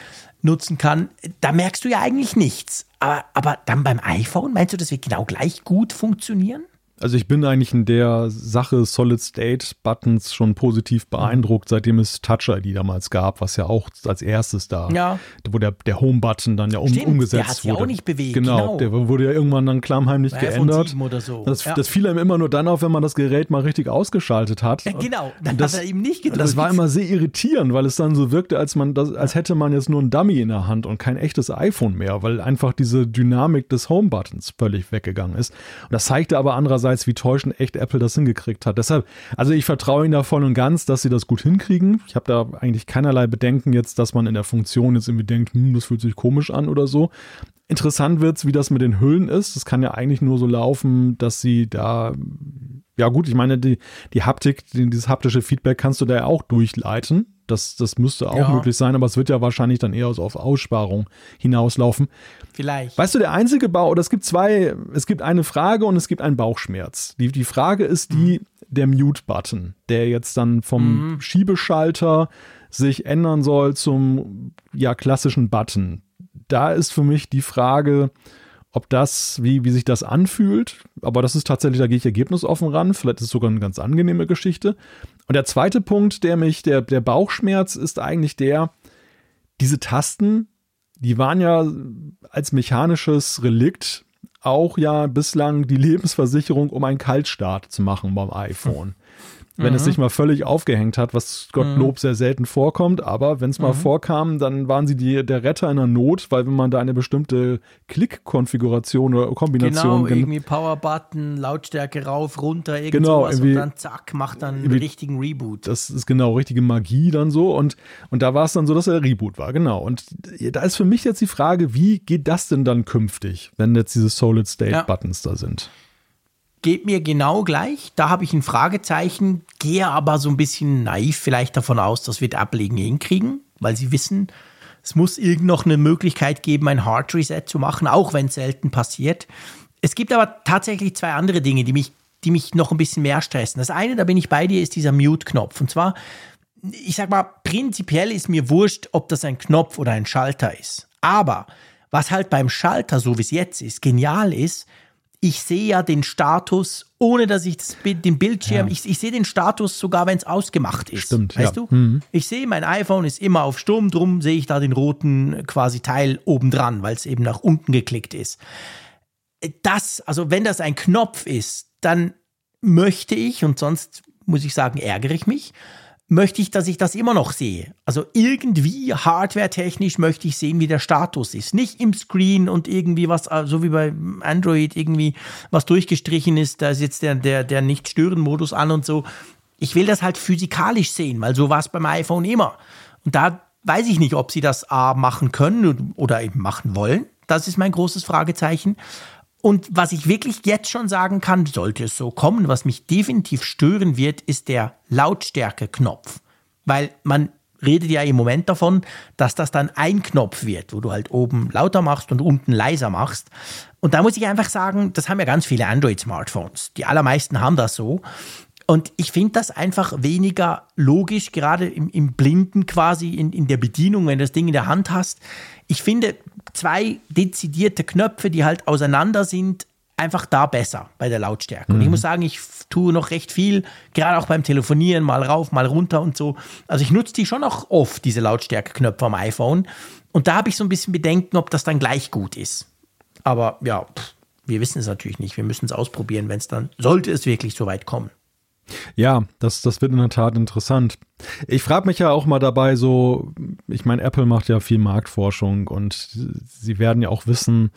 nutzen kann. Da merkst du ja eigentlich nichts. Aber, aber dann beim iPhone, meinst du, das wird genau gleich gut funktionieren? Also ich bin eigentlich in der Sache Solid State Buttons schon positiv beeindruckt, seitdem es Touch ID damals gab, was ja auch als erstes da, ja. wo der, der Home Button dann ja um, Stimmt, umgesetzt der hat wurde. Ja auch nicht bewegt. Genau, genau, der wurde ja irgendwann dann klammheimlich geändert. Oder so. Das, ja. das fiel einem immer nur dann auf, wenn man das Gerät mal richtig ausgeschaltet hat. Ja, genau, dann das, hat er eben nicht gedrückt. Das war immer sehr irritierend, weil es dann so wirkte, als man das, als hätte man jetzt nur ein Dummy in der Hand und kein echtes iPhone mehr, weil einfach diese Dynamik des Home Buttons völlig weggegangen ist. Und das zeigte aber andererseits, wie täuschend echt Apple das hingekriegt hat. Deshalb, also ich vertraue ihnen da voll und ganz, dass sie das gut hinkriegen. Ich habe da eigentlich keinerlei Bedenken jetzt, dass man in der Funktion jetzt irgendwie denkt, hm, das fühlt sich komisch an oder so. Interessant wird es, wie das mit den Hüllen ist. Das kann ja eigentlich nur so laufen, dass sie da ja gut, ich meine, die, die Haptik, dieses haptische Feedback kannst du da ja auch durchleiten. Das, das müsste auch ja. möglich sein, aber es wird ja wahrscheinlich dann eher auf Aussparung hinauslaufen. Vielleicht. Weißt du, der einzige Bau, oder es gibt zwei, es gibt eine Frage und es gibt einen Bauchschmerz. Die, die Frage ist die, mhm. der Mute-Button, der jetzt dann vom mhm. Schiebeschalter sich ändern soll zum ja, klassischen Button. Da ist für mich die Frage, ob das, wie, wie sich das anfühlt, aber das ist tatsächlich, da gehe ich ergebnisoffen ran. Vielleicht ist es sogar eine ganz angenehme Geschichte. Und der zweite Punkt, der mich, der, der Bauchschmerz ist eigentlich der, diese Tasten, die waren ja als mechanisches Relikt auch ja bislang die Lebensversicherung, um einen Kaltstart zu machen beim iPhone wenn mhm. es sich mal völlig aufgehängt hat, was Gottlob mhm. sehr selten vorkommt. Aber wenn es mal mhm. vorkam, dann waren sie die, der Retter in der Not, weil wenn man da eine bestimmte Klick-Konfiguration oder Kombination. Genau, irgendwie Power-Button, Lautstärke rauf, runter, irgend genau, und dann zack, macht dann einen richtigen Reboot. Das ist genau richtige Magie dann so. Und, und da war es dann so, dass er Reboot war, genau. Und da ist für mich jetzt die Frage, wie geht das denn dann künftig, wenn jetzt diese Solid-State-Buttons ja. da sind? Geht mir genau gleich. Da habe ich ein Fragezeichen, gehe aber so ein bisschen naiv vielleicht davon aus, dass wir Ablegen hinkriegen, weil sie wissen, es muss irgend noch eine Möglichkeit geben, ein Hard Reset zu machen, auch wenn es selten passiert. Es gibt aber tatsächlich zwei andere Dinge, die mich, die mich noch ein bisschen mehr stressen. Das eine, da bin ich bei dir, ist dieser Mute-Knopf. Und zwar, ich sag mal, prinzipiell ist mir wurscht, ob das ein Knopf oder ein Schalter ist. Aber was halt beim Schalter, so wie es jetzt ist, genial ist, ich sehe ja den Status, ohne dass ich das, den Bildschirm, ja. ich, ich sehe den Status sogar, wenn es ausgemacht ist. Stimmt, weißt ja. du? Mhm. Ich sehe, mein iPhone ist immer auf Sturm, drum sehe ich da den roten quasi Teil obendran, weil es eben nach unten geklickt ist. Das, also wenn das ein Knopf ist, dann möchte ich, und sonst muss ich sagen, ärgere ich mich, möchte ich, dass ich das immer noch sehe. Also irgendwie hardware-technisch möchte ich sehen, wie der Status ist. Nicht im Screen und irgendwie was, äh, so wie bei Android, irgendwie was durchgestrichen ist, da ist jetzt der, der, der Nicht-Stören-Modus an und so. Ich will das halt physikalisch sehen, weil so war es beim iPhone immer. Und da weiß ich nicht, ob sie das A machen können oder eben machen wollen. Das ist mein großes Fragezeichen. Und was ich wirklich jetzt schon sagen kann, sollte es so kommen, was mich definitiv stören wird, ist der Lautstärke-Knopf. Weil man redet ja im Moment davon, dass das dann ein Knopf wird, wo du halt oben lauter machst und unten leiser machst. Und da muss ich einfach sagen, das haben ja ganz viele Android-Smartphones. Die allermeisten haben das so. Und ich finde das einfach weniger logisch, gerade im, im Blinden quasi in, in der Bedienung, wenn du das Ding in der Hand hast. Ich finde, zwei dezidierte Knöpfe, die halt auseinander sind, einfach da besser bei der Lautstärke. Mhm. Und ich mhm. muss sagen, ich tue noch recht viel, gerade auch beim Telefonieren, mal rauf, mal runter und so. Also ich nutze die schon auch oft, diese Lautstärke-Knöpfe am iPhone. Und da habe ich so ein bisschen Bedenken, ob das dann gleich gut ist. Aber ja, pff, wir wissen es natürlich nicht. Wir müssen es ausprobieren, wenn es dann, sollte es wirklich so weit kommen. Ja, das, das wird in der Tat interessant. Ich frage mich ja auch mal dabei so, ich meine, Apple macht ja viel Marktforschung und sie werden ja auch wissen,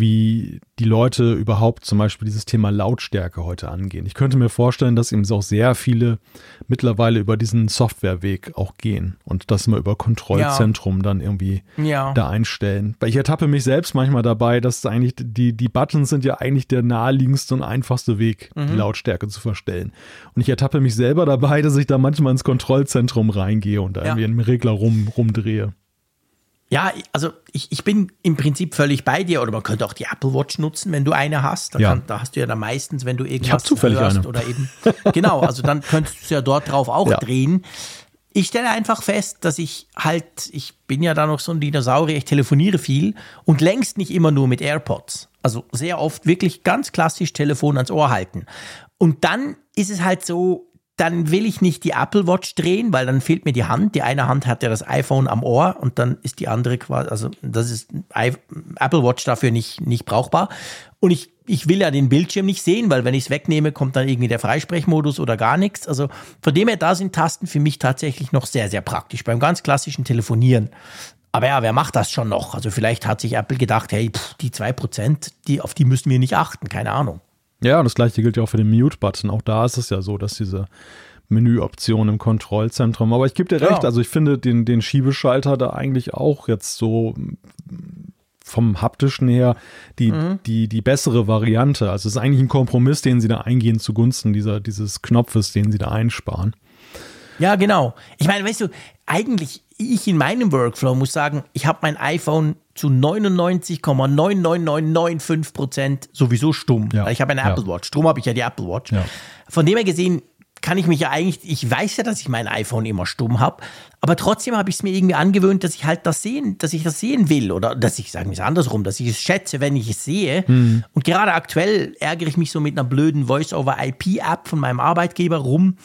wie die Leute überhaupt zum Beispiel dieses Thema Lautstärke heute angehen. Ich könnte mir vorstellen, dass eben auch sehr viele mittlerweile über diesen Softwareweg auch gehen und das immer über Kontrollzentrum ja. dann irgendwie ja. da einstellen. Weil ich ertappe mich selbst manchmal dabei, dass eigentlich die, die Buttons sind ja eigentlich der naheliegendste und einfachste Weg, mhm. die Lautstärke zu verstellen. Und ich ertappe mich selber dabei, dass ich da manchmal ins Kontrollzentrum reingehe und da ja. irgendwie einen Regler rum, rumdrehe. Ja, also ich, ich bin im Prinzip völlig bei dir. Oder man könnte auch die Apple Watch nutzen, wenn du eine hast. Da, ja. kann, da hast du ja dann meistens, wenn du irgendwas zufällig hörst eine. oder eben. genau, also dann könntest du es ja dort drauf auch ja. drehen. Ich stelle einfach fest, dass ich halt, ich bin ja da noch so ein Dinosaurier, ich telefoniere viel und längst nicht immer nur mit AirPods. Also sehr oft wirklich ganz klassisch Telefon ans Ohr halten. Und dann ist es halt so, dann will ich nicht die Apple Watch drehen, weil dann fehlt mir die Hand. Die eine Hand hat ja das iPhone am Ohr und dann ist die andere quasi, also das ist Apple Watch dafür nicht, nicht brauchbar. Und ich, ich will ja den Bildschirm nicht sehen, weil wenn ich es wegnehme, kommt dann irgendwie der Freisprechmodus oder gar nichts. Also von dem her, da sind Tasten für mich tatsächlich noch sehr, sehr praktisch beim ganz klassischen Telefonieren. Aber ja, wer macht das schon noch? Also vielleicht hat sich Apple gedacht, hey, pff, die zwei Prozent, die, auf die müssen wir nicht achten, keine Ahnung. Ja, und das gleiche gilt ja auch für den Mute-Button. Auch da ist es ja so, dass diese Menüoption im Kontrollzentrum. Aber ich gebe dir recht, ja. also ich finde den, den Schiebeschalter da eigentlich auch jetzt so vom haptischen her die, mhm. die, die bessere Variante. Also es ist eigentlich ein Kompromiss, den sie da eingehen zugunsten dieser, dieses Knopfes, den sie da einsparen. Ja, genau. Ich meine, weißt du, eigentlich ich in meinem Workflow muss sagen, ich habe mein iPhone zu 99,99995 Prozent sowieso stumm. Ja. Weil ich habe eine Apple. Watch. Drum habe ich ja die Apple Watch. Ja. Von dem her gesehen kann ich mich ja eigentlich, ich weiß ja, dass ich mein iPhone immer stumm habe, aber trotzdem habe ich es mir irgendwie angewöhnt, dass ich halt das sehen, dass ich das sehen will oder dass ich, sagen wir es andersrum, dass ich es schätze, wenn ich es sehe. Mhm. Und gerade aktuell ärgere ich mich so mit einer blöden Voice-over-IP-App von meinem Arbeitgeber rum,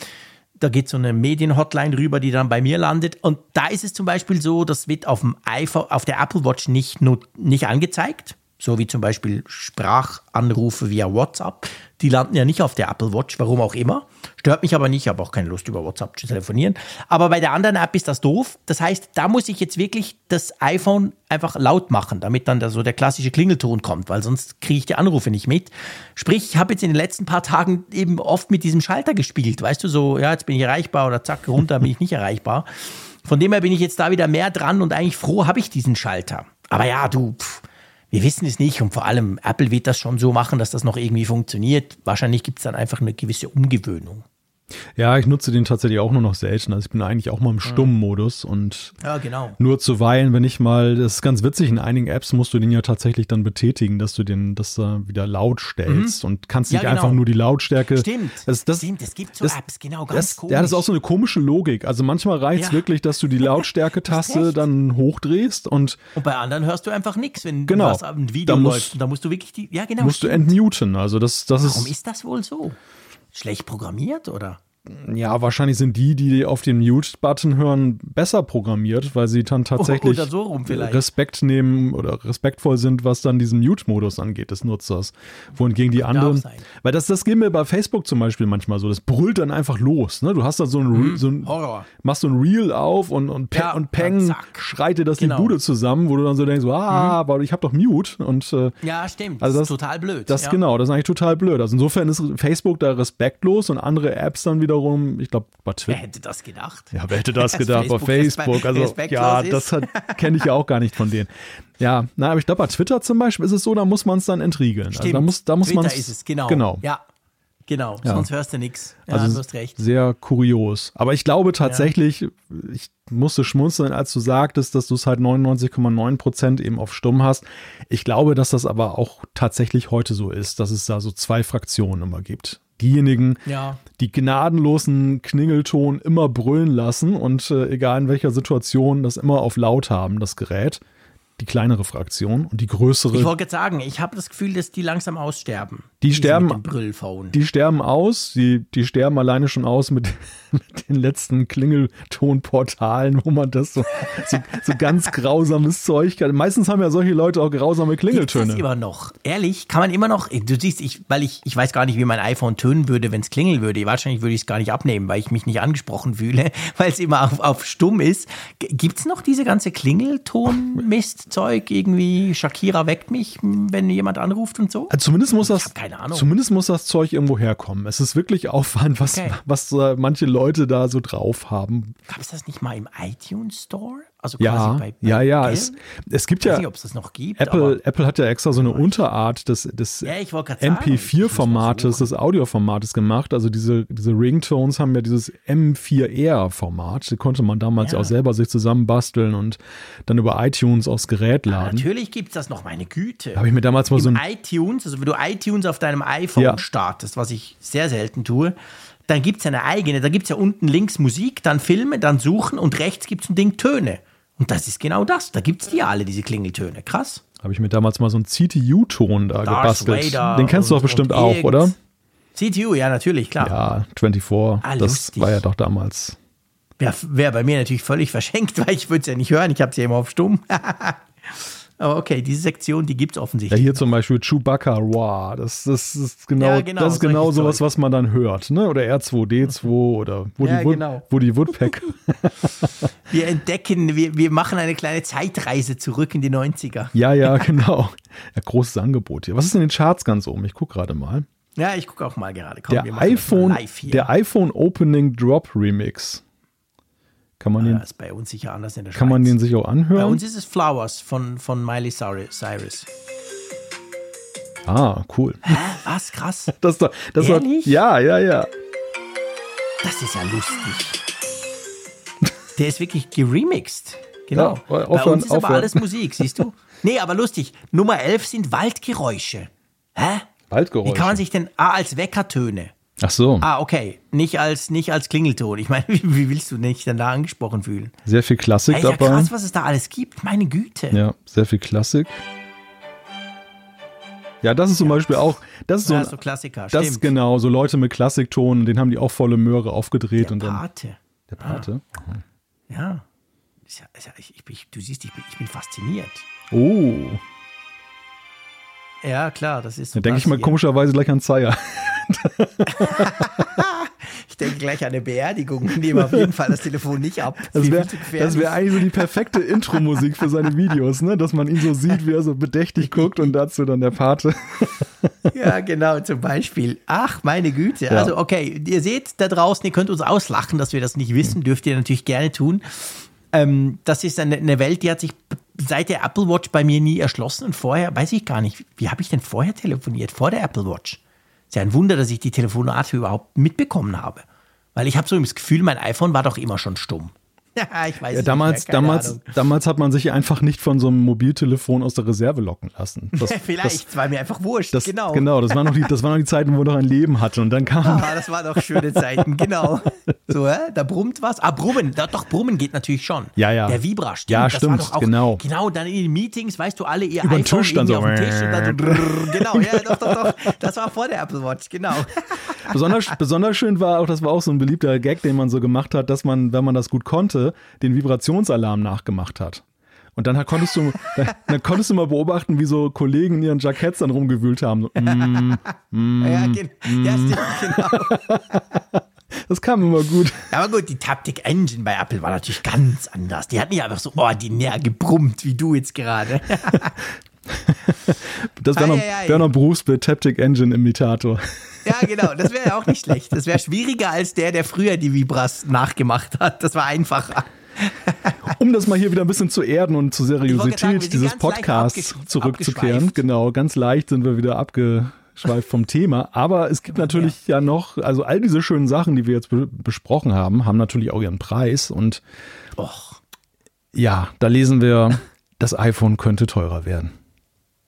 da geht so eine Medienhotline rüber, die dann bei mir landet. Und da ist es zum Beispiel so, das wird auf dem iPhone, auf der Apple Watch nicht, nicht angezeigt so wie zum Beispiel Sprachanrufe via WhatsApp, die landen ja nicht auf der Apple Watch, warum auch immer. Stört mich aber nicht, ich habe auch keine Lust über WhatsApp zu telefonieren. Aber bei der anderen App ist das doof. Das heißt, da muss ich jetzt wirklich das iPhone einfach laut machen, damit dann da so der klassische Klingelton kommt, weil sonst kriege ich die Anrufe nicht mit. Sprich, ich habe jetzt in den letzten paar Tagen eben oft mit diesem Schalter gespielt, weißt du, so, ja, jetzt bin ich erreichbar oder zack, runter bin ich nicht erreichbar. Von dem her bin ich jetzt da wieder mehr dran und eigentlich froh habe ich diesen Schalter. Aber ja, du, pff, wir wissen es nicht und vor allem Apple wird das schon so machen, dass das noch irgendwie funktioniert. Wahrscheinlich gibt es dann einfach eine gewisse Umgewöhnung. Ja, ich nutze den tatsächlich auch nur noch selten. Also ich bin eigentlich auch mal im stummen Modus und Ja, genau. nur zuweilen, wenn ich mal, das ist ganz witzig, in einigen Apps musst du den ja tatsächlich dann betätigen, dass du den, das äh, wieder laut stellst und kannst Ja, nicht genau. einfach nur die Lautstärke. Stimmt. Das, das, Stimmt, es gibt so das- Apps, genau, ganz das, komisch. ja, das ist auch so eine komische Logik. Also manchmal reicht es Ja. wirklich, dass du die [laughs] Lautstärke-Taste dann hochdrehst und Und bei anderen hörst du einfach nichts, wenn Genau. was ein Video Da musst- läuft. Und da musst du wirklich die. Ja, genau. musst du stimmt. entmuten. Also das, das Warum ist, ist das wohl so? Schlecht programmiert oder? Ja, wahrscheinlich sind die, die auf den Mute-Button hören, besser programmiert, weil sie dann tatsächlich [laughs] Oder so. Respekt nehmen oder respektvoll sind, was dann diesen Mute-Modus angeht des Nutzers. Wohingegen die anderen, weil das, das geht mir bei Facebook zum Beispiel manchmal so, das brüllt dann einfach los. Ne? Du hast dann so ein, Re- so ein Mhm. Horror. machst so ein Reel auf und, und, Ja, und Peng schreit dir das Genau. die Bude zusammen, wo du dann so denkst, ah, aber ich habe doch Mute und äh, Ja, stimmt. Also das das- ist total blöd. das ja. genau, das ist eigentlich total blöd. Also insofern ist Facebook da respektlos und andere Apps dann wiederum, ich glaube bei Wer Twitter. hätte das gedacht? Ja, wer hätte das [laughs] gedacht bei Facebook Facebook? Also ja, ist. das kenne ich ja auch gar nicht von denen. Ja, na, aber ich glaube bei Twitter zum Beispiel ist es so, da muss man es dann entriegeln. Also Stimmt. da muss, da muss Twitter ist es, genau. Genau. Ja, genau. Ja. Sonst hörst du nichts. Ja, Also du hast recht. sehr kurios. Aber ich glaube tatsächlich, ich musste schmunzeln, als du sagtest, dass du es halt 99,9 Prozent eben auf Stumm hast. Ich glaube, dass das aber auch tatsächlich heute so ist, dass es da so zwei Fraktionen immer gibt. Diejenigen, Ja. die gnadenlosen Klingelton immer brüllen lassen und äh, egal in welcher Situation das immer auf laut haben, das Gerät. Die kleinere Fraktion und die größere, Ich wollte gerade sagen, ich habe das Gefühl, dass die langsam aussterben. Die sterben- die sterben aus, die, die sterben alleine schon aus mit, [laughs] mit den letzten Klingeltonportalen, wo man das so, so, so ganz grausames Zeug kann. Meistens haben ja solche Leute auch grausame Gibt's das Klingeltöne. immer noch? Ehrlich? Kann man immer noch? Du siehst, ich, weil ich, ich weiß gar nicht, wie mein iPhone tönen würde, wenn es klingeln würde. Wahrscheinlich würde ich es gar nicht abnehmen, weil ich mich nicht angesprochen fühle, [laughs] weil es immer auf, auf stumm ist. Gibt es noch diese ganze Klingelton-Mist-Zeug? Irgendwie Shakira weckt mich, wenn jemand anruft und so? Also Zumindest muss das, keine Ahnung. zumindest muss das Zeug irgendwo herkommen. Es ist wirklich auffallend, was, Okay. was äh, manche Leute da so drauf haben. Gab es das nicht mal im iTunes Store? Also Ja, bei, bei ja, ja. Es, es gibt ich weiß ja, nicht, ob es das noch gibt. Apple, Apple hat ja extra so eine Unterart des, des Ja, ich wollte gerade sagen, ich muss mal MP4-Formates, suchen. des Audioformates gemacht. Also diese, diese Ringtones haben ja dieses M4R-Format. Die konnte man damals Ja. auch selber sich zusammenbasteln und dann über iTunes aufs Gerät laden. Natürlich gibt es das noch, meine Güte. Habe ich mir damals mal so Im ein iTunes, also wenn du iTunes auf deinem iPhone Ja. startest, was ich sehr selten tue, dann gibt es eine eigene, da gibt es ja unten links Musik, dann Filme, dann Suchen und rechts gibt es ein Ding Töne. Und das ist genau das. Da gibt es die alle, diese Klingeltöne. Krass. habe ich mir damals mal so einen CTU-Ton da Darth gebastelt. Vader Den kennst du und- doch bestimmt auch, oder? CTU, ja, natürlich, klar. Ja, 24. Ah, das lustig. war ja doch damals. Ja, wäre bei mir natürlich völlig [laughs] verschenkt, weil ich würde es ja nicht hören. Ich habe es ja immer auf stumm. [laughs] Aber okay, diese Sektion, die gibt es Ja, offensichtlich. hier zum Beispiel Chewbacca, wow, das, das ist genau, Ja, genau, das ist genau sowas, Zeug. was man dann hört, ne? Oder R2D2 oder wo Ja, genau. wo die Woodpecker. [laughs] [laughs] Wir entdecken, wir, wir machen eine kleine Zeitreise zurück in die 90er. Ja, ja, genau. Ja, großes Angebot hier. Was ist in den Charts ganz oben? Ich gucke gerade mal. Ja, ich gucke auch mal gerade. Komm, Der iPhone, der iPhone Opening Drop Remix. Kann man, Ja, den, ist bei uns sicher anders in der kann man Schweiz. den sich auch Bei anhören? uns ist es Flowers von, von Miley Cyrus. Ah, cool. Hä? Was? Krass. [laughs] Das, das doch- Ehrlich? ja, ja, ja. Das ist ja lustig. Der ist wirklich geremixed. Genau. Ja, bei aufhören, uns ist aber aufhören. alles Musik, siehst du? [laughs] Nee, aber lustig. Nummer 11 sind Waldgeräusche. Hä? Waldgeräusche. Wie kann man sich denn. Ah, als Weckertöne. Ach so, Ah, okay. Nicht als, nicht als Klingelton. Ich meine, [laughs] wie, wie willst du dich denn da angesprochen fühlen? sehr viel Klassik Ey, ist ja dabei. krass, was es da alles gibt. Meine Güte. Ja, sehr viel Klassik. Ja, das ist zum Beispiel auch, das ist so, Ja, so Klassiker. das Stimmt. ist genau, so Leute mit Klassiktonen, den haben die auch volle Möhre aufgedreht Der und dann. Pate. Der Pate. Ja. Ist ja, ja ich, ich, bin- du siehst, ich bin, ich bin fasziniert. Oh, Ja, klar, das ist so. da denke ich mal hier. komischerweise gleich an Zeier. [laughs] Ich denke gleich an eine Beerdigung. Nehmen auf jeden Fall das Telefon nicht ab. Das wäre wär eigentlich so die perfekte Intro-Musik für seine Videos, ne? Dass man ihn so sieht, wie er so bedächtig guckt und dazu dann der Pate. [laughs] Ja, genau, zum Beispiel. Ach, meine Güte. Also, okay, ihr seht da draußen, ihr könnt uns auslachen, dass wir das nicht wissen, dürft ihr natürlich gerne tun. Ähm, das ist eine, eine Welt, die hat sich seit der Apple Watch bei mir nie erschlossen und vorher, weiß ich gar nicht, wie habe ich denn vorher telefoniert, vor der Apple Watch? Ist ja ein Wunder, dass ich die Telefonate überhaupt mitbekommen habe. Weil ich habe so das Gefühl, mein iPhone war doch immer schon stumm. Ja, [laughs] ich weiß ja, damals, nicht mehr, damals, Ahnung. damals hat man sich einfach nicht von so einem Mobiltelefon aus der Reserve locken lassen. [laughs] Das, Vielleicht, das war mir einfach wurscht, das, genau. Genau, das waren, noch die, das waren noch die Zeiten, wo man noch ein Leben hatte und dann kam... Ah, das waren doch schöne Zeiten, genau. [laughs] So, hä? da brummt was. Ah, Brummen, da, doch, Brummen geht natürlich schon. Ja, ja. Der Vibra, stimmt. Ja, stimmt, auch, genau. Genau, dann in den Meetings, weißt du, alle ihr Über iPhone Tisch dann so. auf dem Tisch und dann so genau, ja, doch, doch, doch. Das war vor der Apple Watch, genau. Besonders, besonders schön war auch, das war auch so ein beliebter Gag, den man so gemacht hat, dass man, wenn man das gut konnte, den Vibrationsalarm nachgemacht hat. Und dann konntest du, [laughs] dann konntest du mal beobachten, wie so Kollegen in ihren Jacketts dann rumgewühlt haben. So, mm, [laughs] mm, ja, gen mm. ja, genau. [laughs] Das kam immer gut. Aber gut, die Taptic Engine bei Apple war natürlich ganz anders. Die hat nicht einfach so ordinär gebrummt, wie du jetzt gerade. [laughs] das wäre noch, wär noch Berufsbild, Taptic Engine Imitator. Ja, genau, das wäre ja auch nicht schlecht. Das wäre schwieriger als der, der früher die Vibras nachgemacht hat. Das war einfacher. [laughs] Um das mal hier wieder ein bisschen zu erden und zur Seriosität sagen, dieses Podcasts zurückzukehren. Genau, ganz leicht sind wir wieder abgeschweift vom Thema. Aber es gibt natürlich ja. ja noch, also all diese schönen Sachen, die wir jetzt be besprochen haben, haben natürlich auch ihren Preis. Und Och. ja, da lesen wir, das iPhone könnte teurer werden.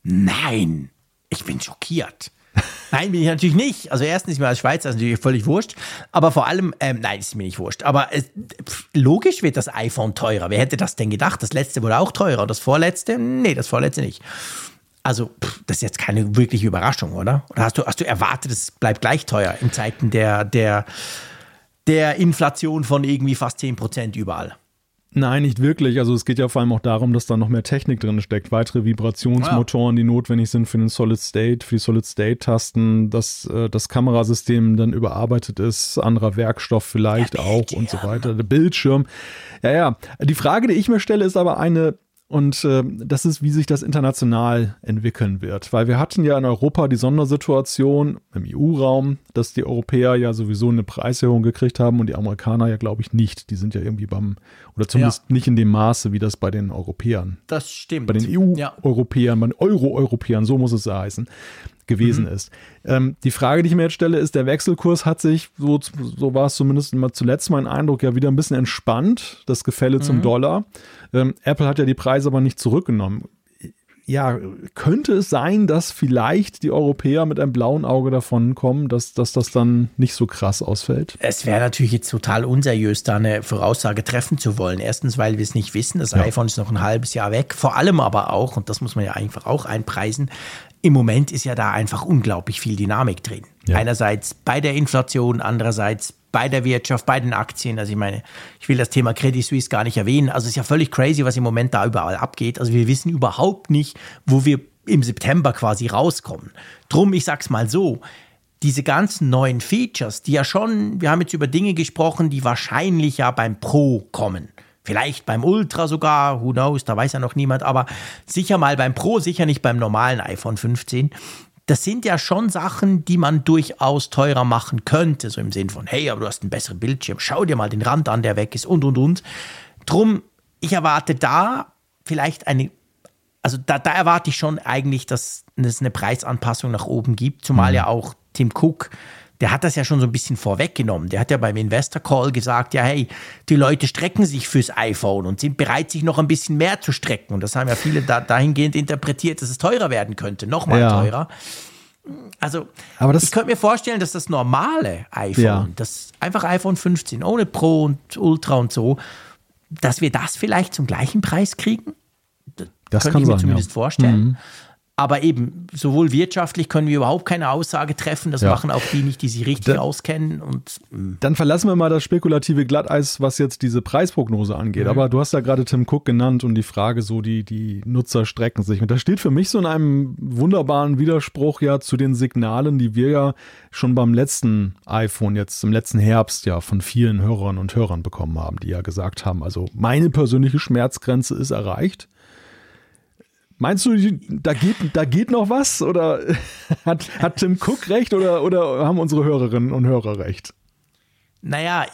Nein, ich bin schockiert. [laughs] Nein, bin ich natürlich nicht. Also erstens ist mir als Schweizer natürlich völlig wurscht. Aber vor allem, ähm, nein, ist mir nicht wurscht. Aber pff, logisch wird das iPhone teurer. Wer hätte das denn gedacht? Das letzte wurde auch teurer. Und das vorletzte? Nee, das vorletzte nicht. Also, pff, das ist jetzt keine wirkliche Überraschung, oder? Oder hast du, hast du erwartet, es bleibt gleich teuer in Zeiten der, der, der Inflation von irgendwie fast 10% überall? Nein, nicht wirklich. Also es geht ja vor allem auch darum, dass da noch mehr Technik drin steckt. Weitere Vibrationsmotoren, die notwendig sind für den Solid State, für die Solid State Tasten, dass äh, das Kamerasystem dann überarbeitet ist, anderer Werkstoff vielleicht auch und so weiter. Der Bildschirm. Ja, ja. Die Frage, die ich mir stelle, ist aber eine, und äh, das ist, wie sich das international entwickeln wird. Weil wir hatten ja in Europa die Sondersituation im EU-Raum, dass die Europäer ja sowieso eine Preiserhöhung gekriegt haben und die Amerikaner ja, glaube ich, nicht. Die sind ja irgendwie beim, oder zumindest ja. nicht in dem Maße, wie das bei den Europäern. Das stimmt. Bei den EU-Europäern, ja. bei den Euro-Europäern, so muss es heißen gewesen mhm. ist. Ähm, die Frage, die ich mir jetzt stelle, ist, der Wechselkurs hat sich, so, so war es zumindest mal zuletzt mein Eindruck, ja wieder ein bisschen entspannt, das Gefälle mhm. zum Dollar. Ähm, Apple hat ja die Preise aber nicht zurückgenommen ja, könnte es sein, dass vielleicht die Europäer mit einem blauen Auge davon kommen, dass, dass das dann nicht so krass ausfällt? Es wäre natürlich jetzt total unseriös, da eine Voraussage treffen zu wollen. Erstens, weil wir es nicht wissen. Das ja. iPhone ist noch ein halbes Jahr weg. Vor allem aber auch, und das muss man ja einfach auch einpreisen, im Moment ist ja da einfach unglaublich viel Dynamik drin. Ja. Einerseits bei der Inflation, andererseits bei der Wirtschaft, bei den Aktien. Also ich meine, ich will das Thema Credit Suisse gar nicht erwähnen. Also es ist ja völlig crazy, was im Moment da überall abgeht. Also wir wissen überhaupt nicht, wo wir im September quasi rauskommen. Drum, ich sag's mal so, diese ganzen neuen Features, die ja schon, wir haben jetzt über Dinge gesprochen, die wahrscheinlich ja beim Pro kommen. Vielleicht beim Ultra sogar, who knows, da weiß ja noch niemand, aber sicher mal beim Pro, sicher nicht beim normalen iPhone 15 das sind ja schon Sachen, die man durchaus teurer machen könnte, so im Sinn von, hey, aber du hast einen besseren Bildschirm, schau dir mal den Rand an, der weg ist und, und, und. Drum, ich erwarte da vielleicht eine, also da, da erwarte ich schon eigentlich, dass es eine Preisanpassung nach oben gibt, zumal mhm. ja auch Tim Cook der hat das ja schon so ein bisschen vorweggenommen. Der hat ja beim Investor Call gesagt, ja, hey, die Leute strecken sich fürs iPhone und sind bereit, sich noch ein bisschen mehr zu strecken. Und das haben ja viele da, dahingehend interpretiert, dass es teurer werden könnte, nochmal ja. teurer. Also, das, ich könnte mir vorstellen, dass das normale iPhone, ja. das einfach iPhone 15 ohne Pro und Ultra und so, dass wir das vielleicht zum gleichen Preis kriegen. Das, das könnte ich mir sein, zumindest ja. vorstellen. Mhm. Aber eben, sowohl wirtschaftlich können wir überhaupt keine Aussage treffen. Das ja. machen auch die nicht, die sich richtig da, auskennen. Und, hm. dann verlassen wir mal das spekulative Glatteis, was jetzt diese Preisprognose angeht. Mhm. Aber du hast ja gerade Tim Cook genannt und die Frage so, die, die Nutzer strecken sich. Und das steht für mich so in einem wunderbaren Widerspruch ja zu den Signalen, die wir ja schon beim letzten iPhone, jetzt im letzten Herbst ja von vielen Hörern und Hörern bekommen haben, die ja gesagt haben, also meine persönliche Schmerzgrenze ist erreicht. Meinst du, da geht, da geht noch was? Oder [laughs] hat, hat Tim Cook recht oder, oder haben unsere Hörerinnen und Hörer recht? Naja,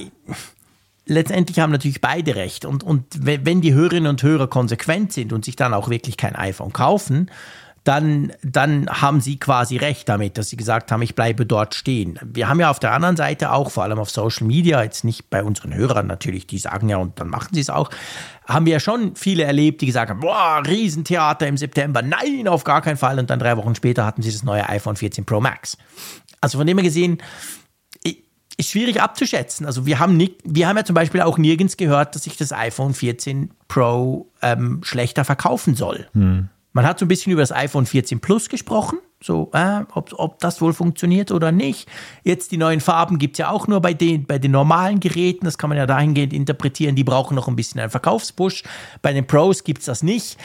letztendlich haben natürlich beide recht. Und, und wenn die Hörerinnen und Hörer konsequent sind und sich dann auch wirklich kein iPhone kaufen, dann, dann haben sie quasi recht damit, dass sie gesagt haben, ich bleibe dort stehen. Wir haben ja auf der anderen Seite auch, vor allem auf Social Media, jetzt nicht bei unseren Hörern natürlich, die sagen ja und dann machen sie es auch, haben wir ja schon viele erlebt, die gesagt haben, boah, Riesentheater im September, nein, auf gar keinen Fall. Und dann drei Wochen später hatten sie das neue iPhone 14 Pro Max. Also von dem her gesehen, ist schwierig abzuschätzen. Also wir haben, nicht, wir haben ja zum Beispiel auch nirgends gehört, dass sich das iPhone 14 Pro ähm, schlechter verkaufen soll. Hm. Man hat so ein bisschen über das iPhone 14 Plus gesprochen, so äh, ob, ob das wohl funktioniert oder nicht. Jetzt die neuen Farben gibt es ja auch nur bei den, bei den normalen Geräten, das kann man ja dahingehend interpretieren, die brauchen noch ein bisschen einen Verkaufspush. Bei den Pros gibt es das nicht.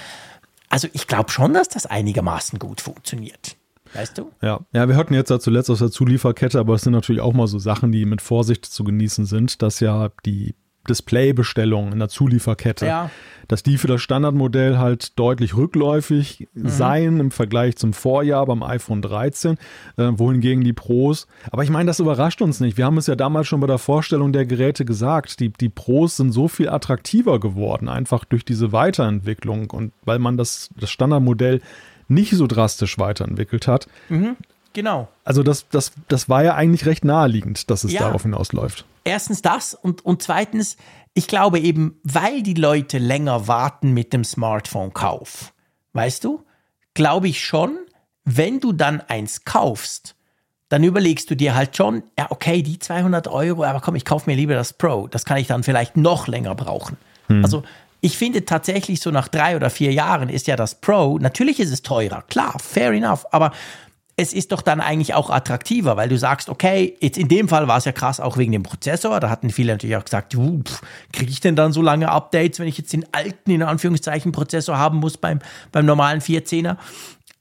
Also ich glaube schon, dass das einigermaßen gut funktioniert. Weißt du? Ja, ja wir hatten jetzt ja zuletzt aus der Zulieferkette, aber es sind natürlich auch mal so Sachen, die mit Vorsicht zu genießen sind, dass ja die Displaybestellungen in der Zulieferkette, ja. dass die für das Standardmodell halt deutlich rückläufig mhm. seien im Vergleich zum Vorjahr beim iPhone 13, äh, wohingegen die Pros, aber ich meine, das überrascht uns nicht. Wir haben es ja damals schon bei der Vorstellung der Geräte gesagt, die, die Pros sind so viel attraktiver geworden, einfach durch diese Weiterentwicklung und weil man das, das Standardmodell nicht so drastisch weiterentwickelt hat. Mhm. Genau. Also das, das, das war ja eigentlich recht naheliegend, dass es ja. darauf hinausläuft erstens das und, und zweitens, ich glaube eben, weil die Leute länger warten mit dem Smartphone-Kauf, weißt du, glaube ich schon, wenn du dann eins kaufst, dann überlegst du dir halt schon, ja, okay, die 200 Euro, aber komm, ich kaufe mir lieber das Pro. Das kann ich dann vielleicht noch länger brauchen. Hm. Also, ich finde tatsächlich so nach drei oder vier Jahren ist ja das Pro, natürlich ist es teurer, klar, fair enough, aber es ist doch dann eigentlich auch attraktiver, weil du sagst, okay, jetzt in dem Fall war es ja krass auch wegen dem Prozessor. Da hatten viele natürlich auch gesagt, kriege ich denn dann so lange Updates, wenn ich jetzt den alten, in Anführungszeichen, Prozessor haben muss beim, beim normalen 14er?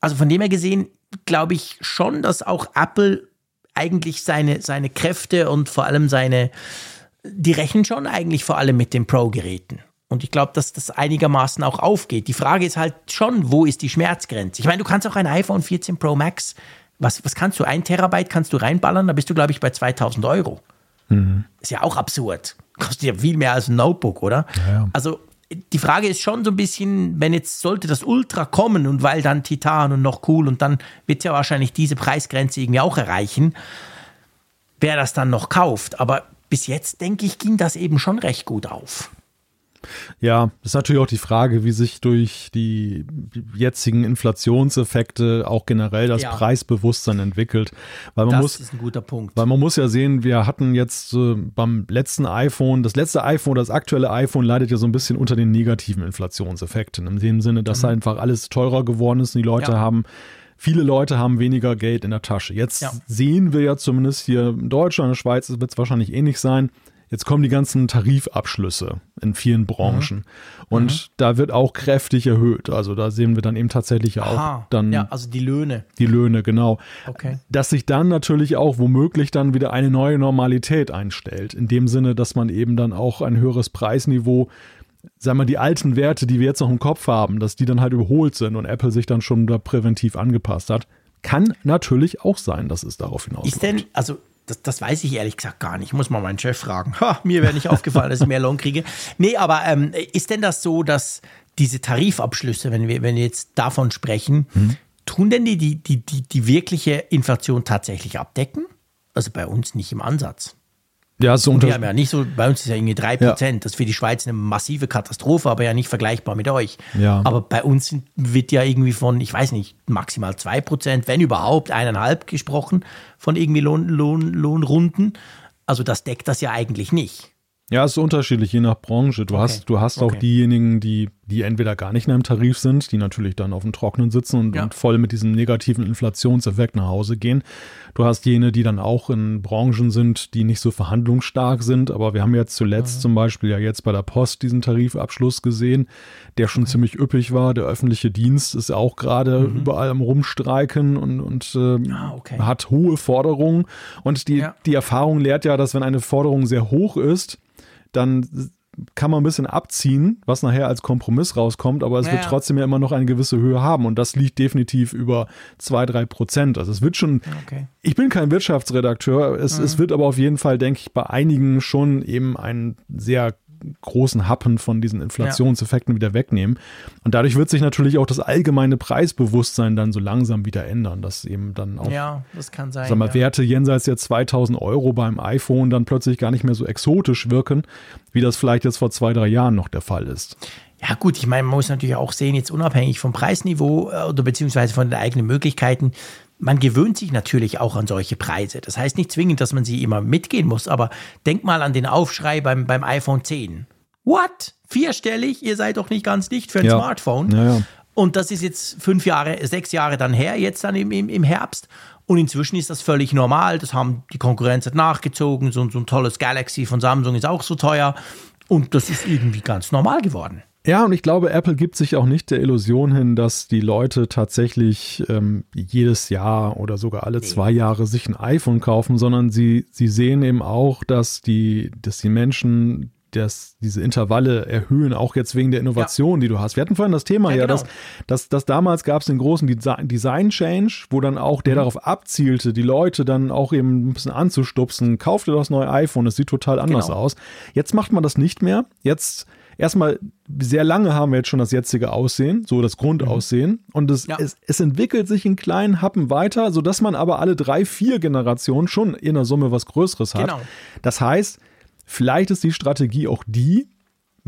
Also von dem her gesehen, glaube ich schon, dass auch Apple eigentlich seine, seine Kräfte und vor allem seine, die rechnen schon eigentlich vor allem mit den Pro-Geräten. Und ich glaube, dass das einigermaßen auch aufgeht. Die Frage ist halt schon, wo ist die Schmerzgrenze? Ich meine, du kannst auch ein iPhone 14 Pro Max, was, was kannst du? Ein Terabyte kannst du reinballern, da bist du, glaube ich, bei 2000 Euro. Mhm. Ist ja auch absurd. Kostet ja viel mehr als ein Notebook, oder? Ja, ja. Also die Frage ist schon so ein bisschen, wenn jetzt sollte das Ultra kommen und weil dann Titan und noch cool und dann wird ja wahrscheinlich diese Preisgrenze irgendwie auch erreichen, wer das dann noch kauft. Aber bis jetzt, denke ich, ging das eben schon recht gut auf. Ja, das ist natürlich auch die Frage, wie sich durch die jetzigen Inflationseffekte auch generell das ja. Preisbewusstsein entwickelt. Weil man das muss, ist ein guter Punkt. Weil man muss ja sehen, wir hatten jetzt äh, beim letzten iPhone, das letzte iPhone, das aktuelle iPhone leidet ja so ein bisschen unter den negativen Inflationseffekten. In dem Sinne, dass mhm. einfach alles teurer geworden ist und die Leute ja. haben viele Leute haben weniger Geld in der Tasche. Jetzt ja. sehen wir ja zumindest hier in Deutschland, in der Schweiz wird es wahrscheinlich ähnlich sein. Jetzt kommen die ganzen Tarifabschlüsse in vielen Branchen. Mhm. Und mhm. da wird auch kräftig erhöht. Also da sehen wir dann eben tatsächlich auch dann. Ja, also die Löhne. Die Löhne, genau. Okay. Dass sich dann natürlich auch womöglich dann wieder eine neue Normalität einstellt. In dem Sinne, dass man eben dann auch ein höheres Preisniveau sagen wir, die alten Werte, die wir jetzt noch im Kopf haben, dass die dann halt überholt sind und Apple sich dann schon da präventiv angepasst hat. Kann natürlich auch sein, dass es darauf hinausläuft. Ist denn, also das, das weiß ich ehrlich gesagt gar nicht. Ich muss mal meinen Chef fragen. Ha, mir wäre nicht aufgefallen, dass ich mehr Lohn kriege. Nee, aber ähm, ist denn das so, dass diese Tarifabschlüsse, wenn wir, wenn wir jetzt davon sprechen, hm. tun denn die, die, die, die, die wirkliche Inflation tatsächlich abdecken? Also bei uns nicht im Ansatz. Ja, so unter wir haben ja nicht so, bei uns ist ja irgendwie 3%. Ja. Das ist für die Schweiz eine massive Katastrophe, aber ja nicht vergleichbar mit euch. Ja. Aber bei uns wird ja irgendwie von, ich weiß nicht, maximal 2%, wenn überhaupt, eineinhalb gesprochen von irgendwie Lohn, Lohn, Lohnrunden. Also das deckt das ja eigentlich nicht. Ja, es ist unterschiedlich, je nach Branche. Du okay. hast, du hast okay. auch diejenigen, die, die entweder gar nicht in einem Tarif sind, die natürlich dann auf dem Trockenen sitzen und, ja. und, voll mit diesem negativen Inflationseffekt nach Hause gehen. Du hast jene, die dann auch in Branchen sind, die nicht so verhandlungsstark sind. Aber wir haben jetzt zuletzt mhm. zum Beispiel ja jetzt bei der Post diesen Tarifabschluss gesehen, der schon okay. ziemlich üppig war. Der öffentliche Dienst ist auch gerade mhm. überall am Rumstreiken und, und äh, ah, okay. hat hohe Forderungen. Und die, ja. die Erfahrung lehrt ja, dass wenn eine Forderung sehr hoch ist, dann kann man ein bisschen abziehen, was nachher als Kompromiss rauskommt, aber es ja, wird trotzdem ja immer noch eine gewisse Höhe haben und das liegt definitiv über zwei, drei Prozent. Also es wird schon, okay. ich bin kein Wirtschaftsredakteur, es, mhm. es wird aber auf jeden Fall, denke ich, bei einigen schon eben ein sehr großen Happen von diesen Inflationseffekten ja. wieder wegnehmen. Und dadurch wird sich natürlich auch das allgemeine Preisbewusstsein dann so langsam wieder ändern, dass eben dann auch ja, das kann sein, sag mal, ja. Werte jenseits der 2000 Euro beim iPhone dann plötzlich gar nicht mehr so exotisch wirken, wie das vielleicht jetzt vor zwei, drei Jahren noch der Fall ist. Ja gut, ich meine, man muss natürlich auch sehen, jetzt unabhängig vom Preisniveau äh, oder beziehungsweise von den eigenen Möglichkeiten, man gewöhnt sich natürlich auch an solche Preise. Das heißt nicht zwingend, dass man sie immer mitgehen muss, aber denk mal an den Aufschrei beim, beim iPhone 10. What? Vierstellig? Ihr seid doch nicht ganz dicht für ein ja. Smartphone. Ja, ja. Und das ist jetzt fünf Jahre, sechs Jahre dann her, jetzt dann im, im, im Herbst. Und inzwischen ist das völlig normal. Das haben die Konkurrenz hat nachgezogen. So, so ein tolles Galaxy von Samsung ist auch so teuer. Und das ist irgendwie ganz normal geworden. Ja, und ich glaube, Apple gibt sich auch nicht der Illusion hin, dass die Leute tatsächlich ähm, jedes Jahr oder sogar alle zwei Jahre sich ein iPhone kaufen, sondern sie, sie sehen eben auch, dass die, dass die Menschen das, diese Intervalle erhöhen, auch jetzt wegen der Innovation, ja. die du hast. Wir hatten vorhin das Thema ja, ja genau. dass, dass, dass damals gab es den großen Design-Change, wo dann auch der mhm. darauf abzielte, die Leute dann auch eben ein bisschen anzustupsen, kauft ihr das neue iPhone, es sieht total anders genau. aus. Jetzt macht man das nicht mehr. Jetzt erstmal sehr lange haben wir jetzt schon das jetzige Aussehen, so das Grundaussehen. Mhm. Und es, ja. es, es, entwickelt sich in kleinen Happen weiter, sodass man aber alle drei, vier Generationen schon in der Summe was Größeres hat. Genau. Das heißt, vielleicht ist die Strategie auch die,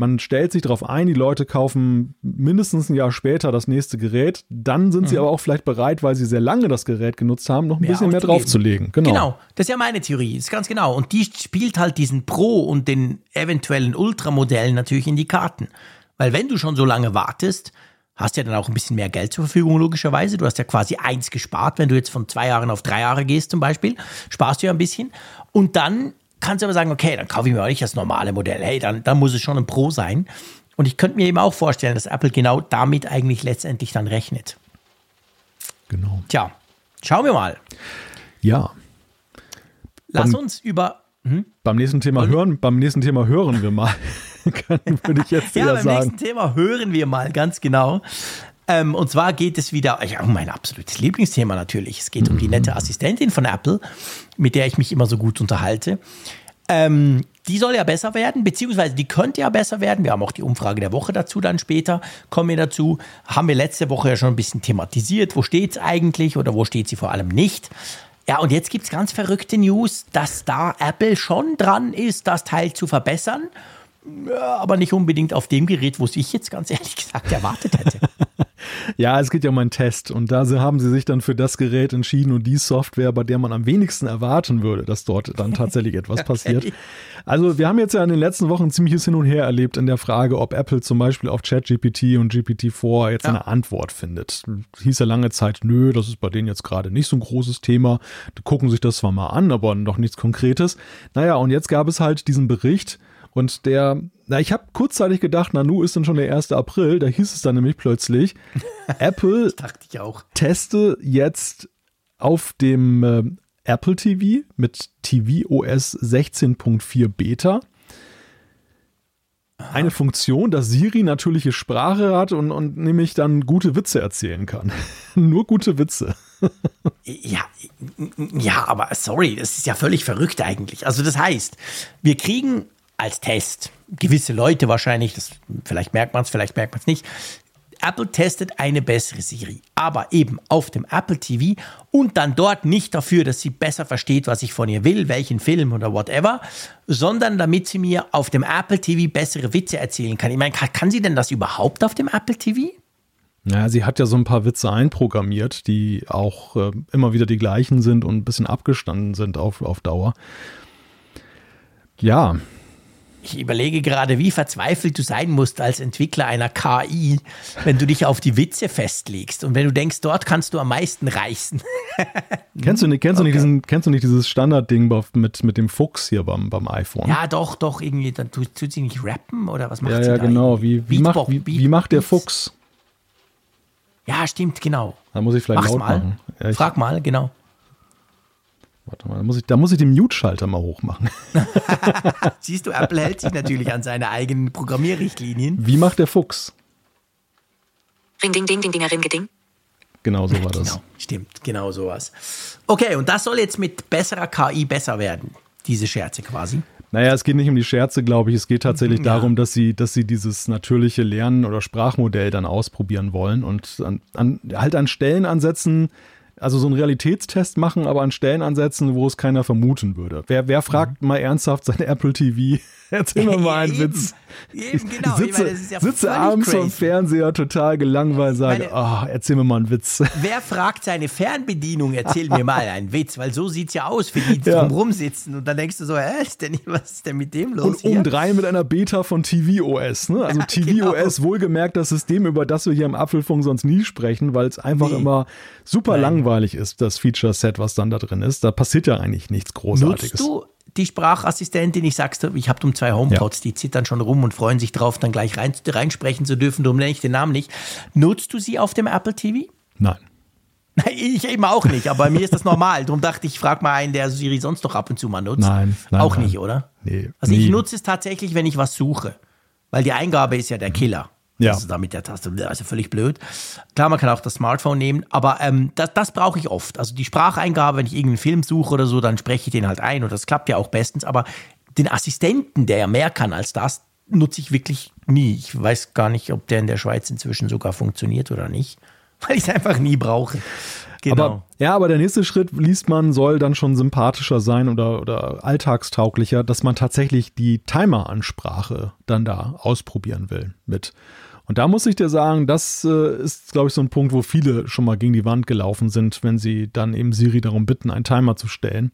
man stellt sich darauf ein, die Leute kaufen mindestens ein Jahr später das nächste Gerät. Dann sind mhm. sie aber auch vielleicht bereit, weil sie sehr lange das Gerät genutzt haben, noch ein mehr bisschen mehr draufzulegen. Genau. genau, das ist ja meine Theorie, das ist ganz genau. Und die spielt halt diesen Pro und den eventuellen Ultramodellen natürlich in die Karten. Weil wenn du schon so lange wartest, hast du ja dann auch ein bisschen mehr Geld zur Verfügung, logischerweise. Du hast ja quasi eins gespart, wenn du jetzt von zwei Jahren auf drei Jahre gehst zum Beispiel, sparst du ja ein bisschen. Und dann kannst du aber sagen, okay, dann kaufe ich mir auch nicht das normale Modell. Hey, dann, dann muss es schon ein Pro sein. Und ich könnte mir eben auch vorstellen, dass Apple genau damit eigentlich letztendlich dann rechnet. Genau. Tja, schauen wir mal. Ja. Lass beim, uns über. Hm? Beim nächsten Thema hören, beim nächsten Thema hören wir mal. [laughs] würde ich jetzt ja, eher beim sagen. nächsten Thema hören wir mal ganz genau. Ähm, und zwar geht es wieder, ja, mein absolutes Lieblingsthema natürlich. Es geht um die nette Assistentin von Apple, mit der ich mich immer so gut unterhalte. Ähm, die soll ja besser werden, beziehungsweise die könnte ja besser werden. Wir haben auch die Umfrage der Woche dazu dann später, kommen wir dazu. Haben wir letzte Woche ja schon ein bisschen thematisiert. Wo steht es eigentlich oder wo steht sie vor allem nicht? Ja, und jetzt gibt es ganz verrückte News, dass da Apple schon dran ist, das Teil zu verbessern. Aber nicht unbedingt auf dem Gerät, wo es ich jetzt ganz ehrlich gesagt erwartet hätte. [laughs] Ja, es geht ja um einen Test und da haben sie sich dann für das Gerät entschieden und die Software, bei der man am wenigsten erwarten würde, dass dort dann tatsächlich etwas [laughs] [laughs] passiert. Okay. Also wir haben jetzt ja in den letzten Wochen ein ziemliches Hin und Her erlebt in der Frage, ob Apple zum Beispiel auf ChatGPT und GPT-4 jetzt ja. eine Antwort findet. Hieß ja lange Zeit, nö, das ist bei denen jetzt gerade nicht so ein großes Thema. Die gucken sich das zwar mal an, aber noch nichts Konkretes. Naja, und jetzt gab es halt diesen Bericht, und der, na, ich habe kurzzeitig gedacht, Nanu ist dann schon der 1. April, da hieß es dann nämlich plötzlich, [laughs] Apple teste jetzt auf dem äh, Apple TV mit tvOS 16.4 Beta eine Funktion, dass Siri natürliche Sprache hat und, und nämlich dann gute Witze erzählen kann. [laughs] Nur gute Witze. ja, ja, aber sorry, das ist ja völlig verrückt eigentlich. Also das heißt, wir kriegen als Test. Gewisse Leute wahrscheinlich, das, vielleicht merkt man es, vielleicht merkt man es nicht. Apple testet eine bessere Siri, aber eben auf dem Apple TV und dann dort nicht dafür, dass sie besser versteht, was ich von ihr will, welchen Film oder whatever, sondern damit sie mir auf dem Apple TV bessere Witze erzählen kann. Ich meine, kann, kann sie denn das überhaupt auf dem Apple TV? Ja, sie hat ja so ein paar Witze einprogrammiert, die auch äh, immer wieder die gleichen sind und ein bisschen abgestanden sind auf, auf Dauer. Ja, ich überlege gerade, wie verzweifelt du sein musst als Entwickler einer KI, wenn du dich auf die Witze festlegst und wenn du denkst, dort kannst du am meisten reißen. [laughs] kennst du nicht, kennst okay. du nicht diesen, kennst du nicht dieses Standardding mit, mit dem Fuchs hier beim, beim iPhone? Ja, doch, doch, irgendwie, dann tut, tut sie nicht rappen oder was macht ja, sie ja, da? Ja, genau, wie, wie, macht, wie, wie macht der Fuchs? Ja, stimmt, genau. Da muss ich vielleicht Mach's laut mal. machen. Ja, Frag mal, genau. Warte mal, da muss ich, da muss ich den Mute-Schalter mal hochmachen. [laughs] Siehst du, Apple hält sich natürlich an seine eigenen Programmierrichtlinien. Wie macht der Fuchs? Ring, ding, ding, ding, ding, ring, ding. Genau so war das. Genau, stimmt, genau sowas. Okay, und das soll jetzt mit besserer KI besser werden, diese Scherze quasi. Naja, es geht nicht um die Scherze, glaube ich. Es geht tatsächlich [laughs] Ja. darum, dass sie, dass sie dieses natürliche Lernen oder Sprachmodell dann ausprobieren wollen und an, an, halt an Stellen ansetzen, also so einen Realitätstest machen, aber an Stellen ansetzen, wo es keiner vermuten würde. Wer, wer fragt mal ernsthaft sein Apple TV? [laughs] Erzähl mir mal einen. Eben. Witz. Eben, genau. Ich sitze, meine, ja sitze abends vom crazy. Fernseher total gelangweilt, sage, Meine- oh, erzähl mir mal einen Witz. [laughs] Wer fragt seine Fernbedienung, erzähl mir mal einen Witz, weil so sieht's ja aus, für die Ja. drumrum sitzen. Und dann denkst du so, hä, ist denn, was ist denn mit dem los Und hier? um drei mit einer Beta von TVOS. Ne? Also [laughs] TVOS, genau. wohlgemerkt das System, über das wir hier im Apfelfunk sonst nie sprechen, weil es einfach Nee. immer super Nein. langweilig ist, das Feature-Set, was dann da drin ist. Da passiert ja eigentlich nichts Großartiges. Nutzt du die Sprachassistentin? Ich sag's dir, ich habe um zwei HomePods, die zittern schon rum und freuen sich drauf, dann gleich rein, reinsprechen zu dürfen. Darum nenne ich den Namen nicht. Nutzt du sie auf dem Apple TV? Nein. Nein, ich eben auch nicht, aber bei mir ist das normal. Darum dachte ich, frag mal einen, der Siri sonst doch ab und zu mal nutzt. Nein, nein, Auch nein. nicht, oder? Nee, Also ich nie. nutze es tatsächlich, wenn ich was suche. Weil die Eingabe ist ja der Killer. Ja. Also da mit der Taste, also völlig blöd. Klar, man kann auch das Smartphone nehmen, aber ähm, das, das brauche ich oft. Also die Spracheingabe, wenn ich irgendeinen Film suche oder so, dann spreche ich den halt ein und das klappt ja auch bestens. Aber den Assistenten, der ja mehr kann als das, nutze ich wirklich nie. Ich weiß gar nicht, ob der in der Schweiz inzwischen sogar funktioniert oder nicht, [laughs] weil ich es einfach nie brauche. Genau. Aber, ja, aber der nächste Schritt, liest man, soll dann schon sympathischer sein oder, oder alltagstauglicher, dass man tatsächlich die Timer-Ansprache dann da ausprobieren will mit. Und da muss ich dir sagen, das äh, ist, glaube ich, so ein Punkt, wo viele schon mal gegen die Wand gelaufen sind, wenn sie dann eben Siri darum bitten, einen Timer zu stellen,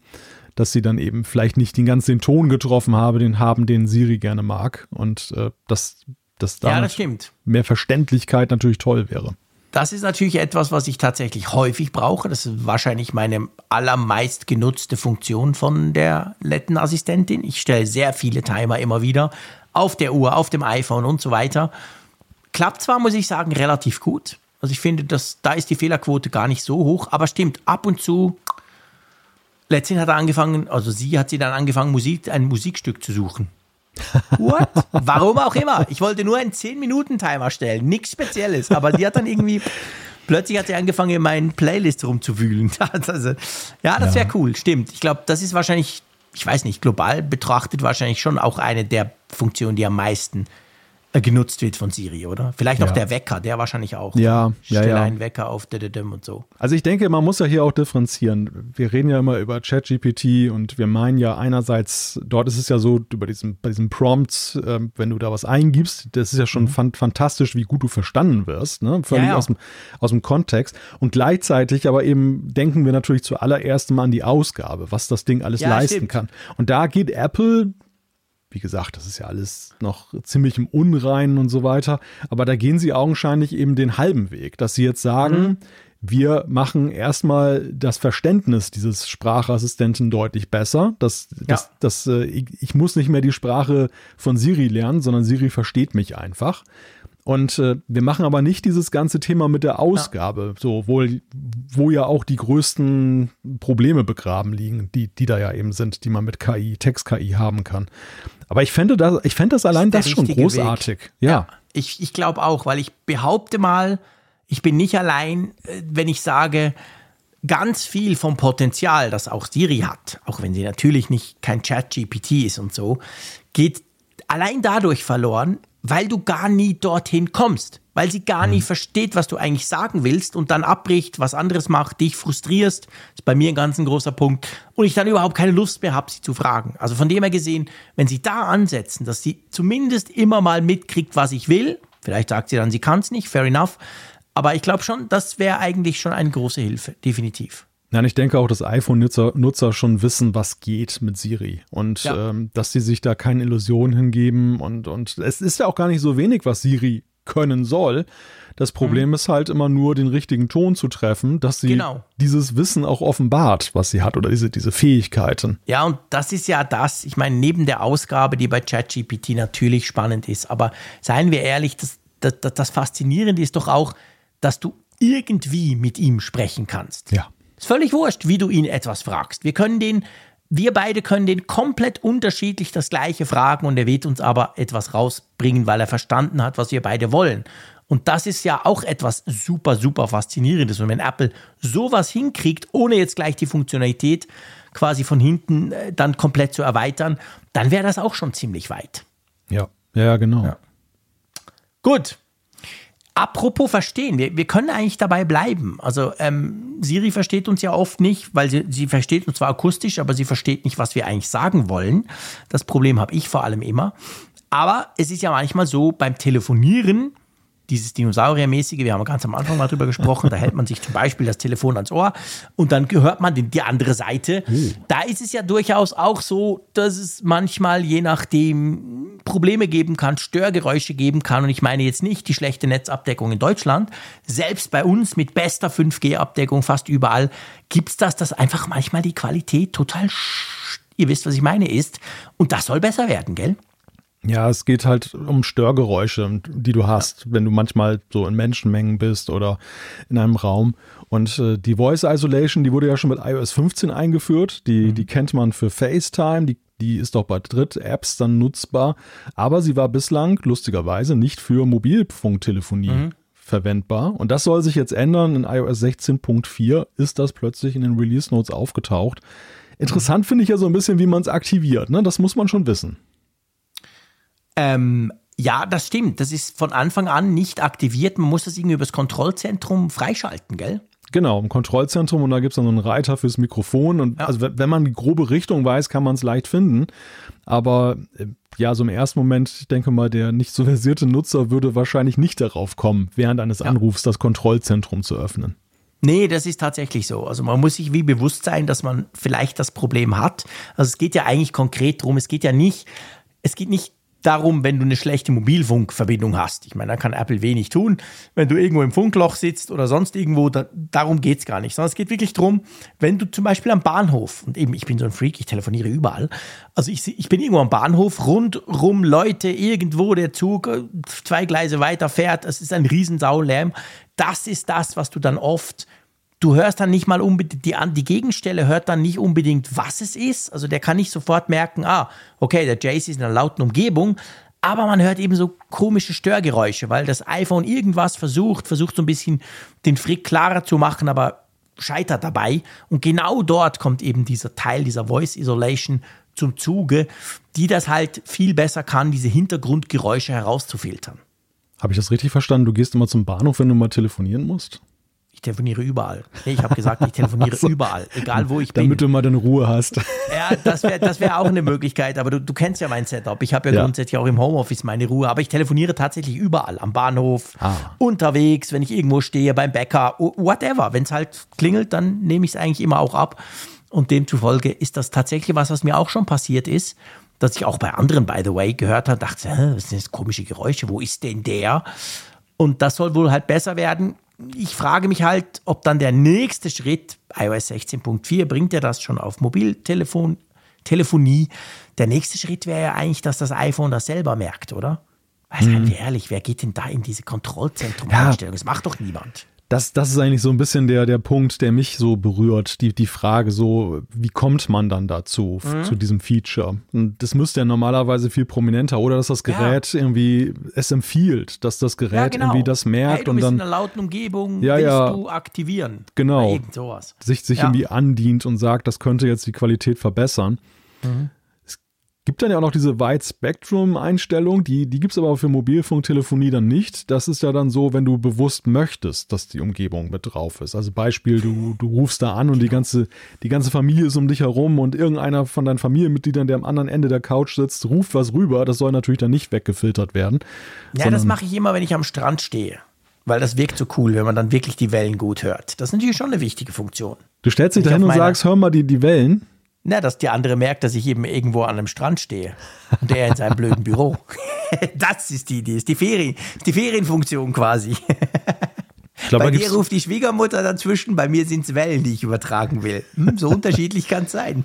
dass sie dann eben vielleicht nicht den ganz den Ton getroffen habe, den haben, den Siri gerne mag. Und äh, dass, dass da ja, mehr Verständlichkeit natürlich toll wäre. Das ist natürlich etwas, was ich tatsächlich häufig brauche. Das ist wahrscheinlich meine allermeist genutzte Funktion von der netten Assistentin. Ich stelle sehr viele Timer immer wieder auf der Uhr, auf dem iPhone und so weiter. Klappt zwar, muss ich sagen, relativ gut. Also ich finde, dass, da ist die Fehlerquote gar nicht so hoch, aber stimmt, ab und zu. Letztens hat er angefangen, also sie hat sie dann angefangen, Musik, ein Musikstück zu suchen. [laughs] What? Warum auch immer. Ich wollte nur einen 10-Minuten-Timer stellen. Nichts Spezielles. Aber die hat dann irgendwie. Plötzlich hat sie angefangen, in meinen Playlist rumzuwühlen. [laughs] Also, ja, das wäre cool. Stimmt. Ich glaube, das ist wahrscheinlich, ich weiß nicht, global betrachtet wahrscheinlich schon auch eine der Funktionen, die am meisten genutzt wird von Siri, oder? Vielleicht noch Ja. der Wecker, der wahrscheinlich auch. Ja, ja, Stelle ja. einen Wecker auf und so. Also ich denke, man muss ja hier auch differenzieren. Wir reden ja immer über ChatGPT und wir meinen ja einerseits, dort ist es ja so, über diesen, bei diesen Prompts, ähm, wenn du da was eingibst, das ist ja schon fan fantastisch, wie gut du verstanden wirst, ne? Völlig Mhm. Ja, ja. Aus, dem, aus dem Kontext. Und gleichzeitig aber eben denken wir natürlich zuallererst mal an die Ausgabe, was das Ding alles leisten stimmt. kann. Und da geht Apple wie gesagt, das ist ja alles noch ziemlich im Unreinen und so weiter. Aber da gehen sie augenscheinlich eben den halben Weg, dass sie jetzt sagen, Mhm. wir machen erstmal das Verständnis dieses Sprachassistenten deutlich besser. Das, das, das, äh, ich, ich muss nicht mehr die Sprache von Siri lernen, sondern Siri versteht mich einfach. Und äh, wir machen aber nicht dieses ganze Thema mit der Ausgabe, so wohl, wo ja auch die größten Probleme begraben liegen, die, die da ja eben sind, die man mit KI, Text-KI haben kann. Aber ich fände das, ich fände das allein der das schon großartig. Ja. Ich, ich glaube auch, weil ich behaupte mal, ich bin nicht allein, äh, wenn ich sage, ganz viel vom Potenzial, das auch Siri hat, auch wenn sie natürlich nicht kein Chat-GPT ist und so, geht allein dadurch verloren, weil du gar nie dorthin kommst. Weil sie gar nie versteht, was du eigentlich sagen willst und dann abbricht, was anderes macht, dich frustrierst. ist bei mir ein ganz ein großer Punkt. Und ich dann überhaupt keine Lust mehr habe, sie zu fragen. Also von dem her gesehen, wenn sie da ansetzen, dass sie zumindest immer mal mitkriegt, was ich will, vielleicht sagt sie dann, sie kann es nicht, fair enough. Aber ich glaube schon, das wäre eigentlich schon eine große Hilfe, definitiv. Nein, ich denke auch, dass iPhone-Nutzer Nutzer schon wissen, was geht mit Siri und Ja. ähm, dass sie sich da keine Illusionen hingeben und, und es ist ja auch gar nicht so wenig, was Siri können soll. Das Problem ist halt immer nur, den richtigen Ton zu treffen, dass sie Genau. dieses Wissen auch offenbart, was sie hat oder diese, diese Fähigkeiten. Ja, und das ist ja das, ich meine, neben der Ausgabe, die bei ChatGPT natürlich spannend ist, aber seien wir ehrlich, das, das, das, das Faszinierende ist doch auch, dass du irgendwie mit ihm sprechen kannst. Ja. Ist völlig wurscht, wie du ihn etwas fragst. Wir können den, wir beide können den komplett unterschiedlich das Gleiche fragen und er wird uns aber etwas rausbringen, weil er verstanden hat, was wir beide wollen. Und das ist ja auch etwas super, super Faszinierendes. Und wenn Apple sowas hinkriegt, ohne jetzt gleich die Funktionalität quasi von hinten äh, dann komplett zu erweitern, dann wäre das auch schon ziemlich weit. Ja, ja, genau. Ja. Gut. Apropos verstehen, wir, wir können eigentlich dabei bleiben. Also ähm, Siri versteht uns ja oft nicht, weil sie, sie versteht uns zwar akustisch, aber sie versteht nicht, was wir eigentlich sagen wollen. Das Problem habe ich vor allem immer. Aber es ist ja manchmal so beim Telefonieren, dieses Dinosauriermäßige, wir haben ganz am Anfang mal drüber gesprochen, da hält man sich zum Beispiel das Telefon ans Ohr und dann hört man die, die andere Seite. Uh. Da ist es ja durchaus auch so, dass es manchmal je nachdem Probleme geben kann, Störgeräusche geben kann und ich meine jetzt nicht die schlechte Netzabdeckung in Deutschland, selbst bei uns mit bester 5G-Abdeckung fast überall gibt es das, dass einfach manchmal die Qualität total, ihr wisst, was ich meine, ist und das soll besser werden, gell? Ja, es geht halt um Störgeräusche, die du hast, wenn du manchmal so in Menschenmengen bist oder in einem Raum. Und äh, die Voice Isolation, die wurde ja schon mit iOS 15 eingeführt. Die, mhm. die kennt man für FaceTime, die, die ist auch bei Dritt-Apps dann nutzbar. Aber sie war bislang lustigerweise nicht für Mobilfunktelefonie. Mhm verwendbar. Und das soll sich jetzt ändern. In iOS 16.4 ist das plötzlich in den Release Notes aufgetaucht. Interessant mhm. finde ich ja so ein bisschen, wie man es aktiviert. Ne? Das muss man schon wissen. Ähm, ja, das stimmt. Das ist von Anfang an nicht aktiviert. Man muss das irgendwie übers Kontrollzentrum freischalten, gell? Genau, im Kontrollzentrum und da gibt es dann so einen Reiter fürs Mikrofon. Und ja. also wenn man die grobe Richtung weiß, kann man es leicht finden. Aber äh, ja, so im ersten Moment, ich denke mal, der nicht so versierte Nutzer würde wahrscheinlich nicht darauf kommen, während eines ja. Anrufs das Kontrollzentrum zu öffnen. Nee, das ist tatsächlich so. Also man muss sich wie bewusst sein, dass man vielleicht das Problem hat. Also es geht ja eigentlich konkret darum, es geht ja nicht, es geht nicht darum, wenn du eine schlechte Mobilfunkverbindung hast. Ich meine, da kann Apple wenig tun. Wenn du irgendwo im Funkloch sitzt oder sonst irgendwo, da, darum geht es gar nicht. Sondern es geht wirklich darum, wenn du zum Beispiel am Bahnhof, und eben, ich bin so ein Freak, ich telefoniere überall. Also ich, ich bin irgendwo am Bahnhof, rundrum Leute, irgendwo der Zug äh, zwei Gleise weiter fährt. Es ist ein Riesensaulärm. Das ist das, was du dann oft Du hörst dann nicht mal unbedingt, die, die Gegenstelle hört dann nicht unbedingt, was es ist. Also der kann nicht sofort merken, ah, okay, der Jace ist in einer lauten Umgebung, aber man hört eben so komische Störgeräusche, weil das iPhone irgendwas versucht, versucht so ein bisschen den Frick klarer zu machen, aber scheitert dabei. Und genau dort kommt eben dieser Teil dieser Voice Isolation zum Zuge, die das halt viel besser kann, diese Hintergrundgeräusche herauszufiltern. Habe ich das richtig verstanden? Du gehst immer zum Bahnhof, wenn du mal telefonieren musst? Ich telefoniere überall. Ich habe gesagt, ich telefoniere [laughs] so. überall, egal wo ich bin. Damit du mal deine Ruhe hast. Ja, das wäre das wär auch eine Möglichkeit, aber du, du kennst ja mein Setup. Ich habe ja, ja, grundsätzlich auch im Homeoffice meine Ruhe, aber ich telefoniere tatsächlich überall. Am Bahnhof, ah. unterwegs, wenn ich irgendwo stehe, beim Bäcker, whatever. Wenn es halt klingelt, dann nehme ich es eigentlich immer auch ab. Und demzufolge ist das tatsächlich was, was mir auch schon passiert ist, dass ich auch bei anderen, by the way, gehört habe, dachte, was sind das komische Geräusche, wo ist denn der? Und das soll wohl halt besser werden ich frage mich halt, ob dann der nächste Schritt, iOS 16.4, bringt ja das schon auf Mobiltelefon, Telefonie. Der nächste Schritt wäre ja eigentlich, dass das iPhone das selber merkt, oder? Weil, mhm. ehrlich, wer geht denn da in diese Kontrollzentrum-Einstellung? Ja. Das macht doch niemand das, das ist eigentlich so ein bisschen der, der Punkt, der mich so berührt. Die, die Frage so, wie kommt man dann dazu, mhm. zu diesem Feature? Und das müsste ja normalerweise viel prominenter oder dass das Gerät ja. irgendwie es empfiehlt, dass das Gerät ja, genau. irgendwie das merkt hey, du und bist dann. in einer lauten Umgebung, ja, willst ja, du aktivieren. Genau. Sich, sich irgendwie andient und sagt, das könnte jetzt die Qualität verbessern. Mhm. Gibt dann ja auch noch diese Wide Spectrum Einstellung, die, die gibt es aber für Mobilfunktelefonie dann nicht. Das ist ja dann so, wenn du bewusst möchtest, dass die Umgebung mit drauf ist. Also Beispiel, du, du rufst da an und die ganze, die ganze Familie ist um dich herum und irgendeiner von deinen Familienmitgliedern, der am anderen Ende der Couch sitzt, ruft was rüber. Das soll natürlich dann nicht weggefiltert werden. Ja, das mache ich immer, wenn ich am Strand stehe. Weil das wirkt so cool, wenn man dann wirklich die Wellen gut hört. Das ist natürlich schon eine wichtige Funktion. Du stellst dich da hin und sagst, hör mal die, die Wellen. Na, dass der andere merkt, dass ich eben irgendwo an einem Strand stehe und er in seinem blöden Büro. [laughs] das ist die Idee, ist die Ferien, die Ferienfunktion quasi. Glaub, bei dir ruft die Schwiegermutter dazwischen, bei mir sind es Wellen, die ich übertragen will. Hm, so unterschiedlich kann es sein.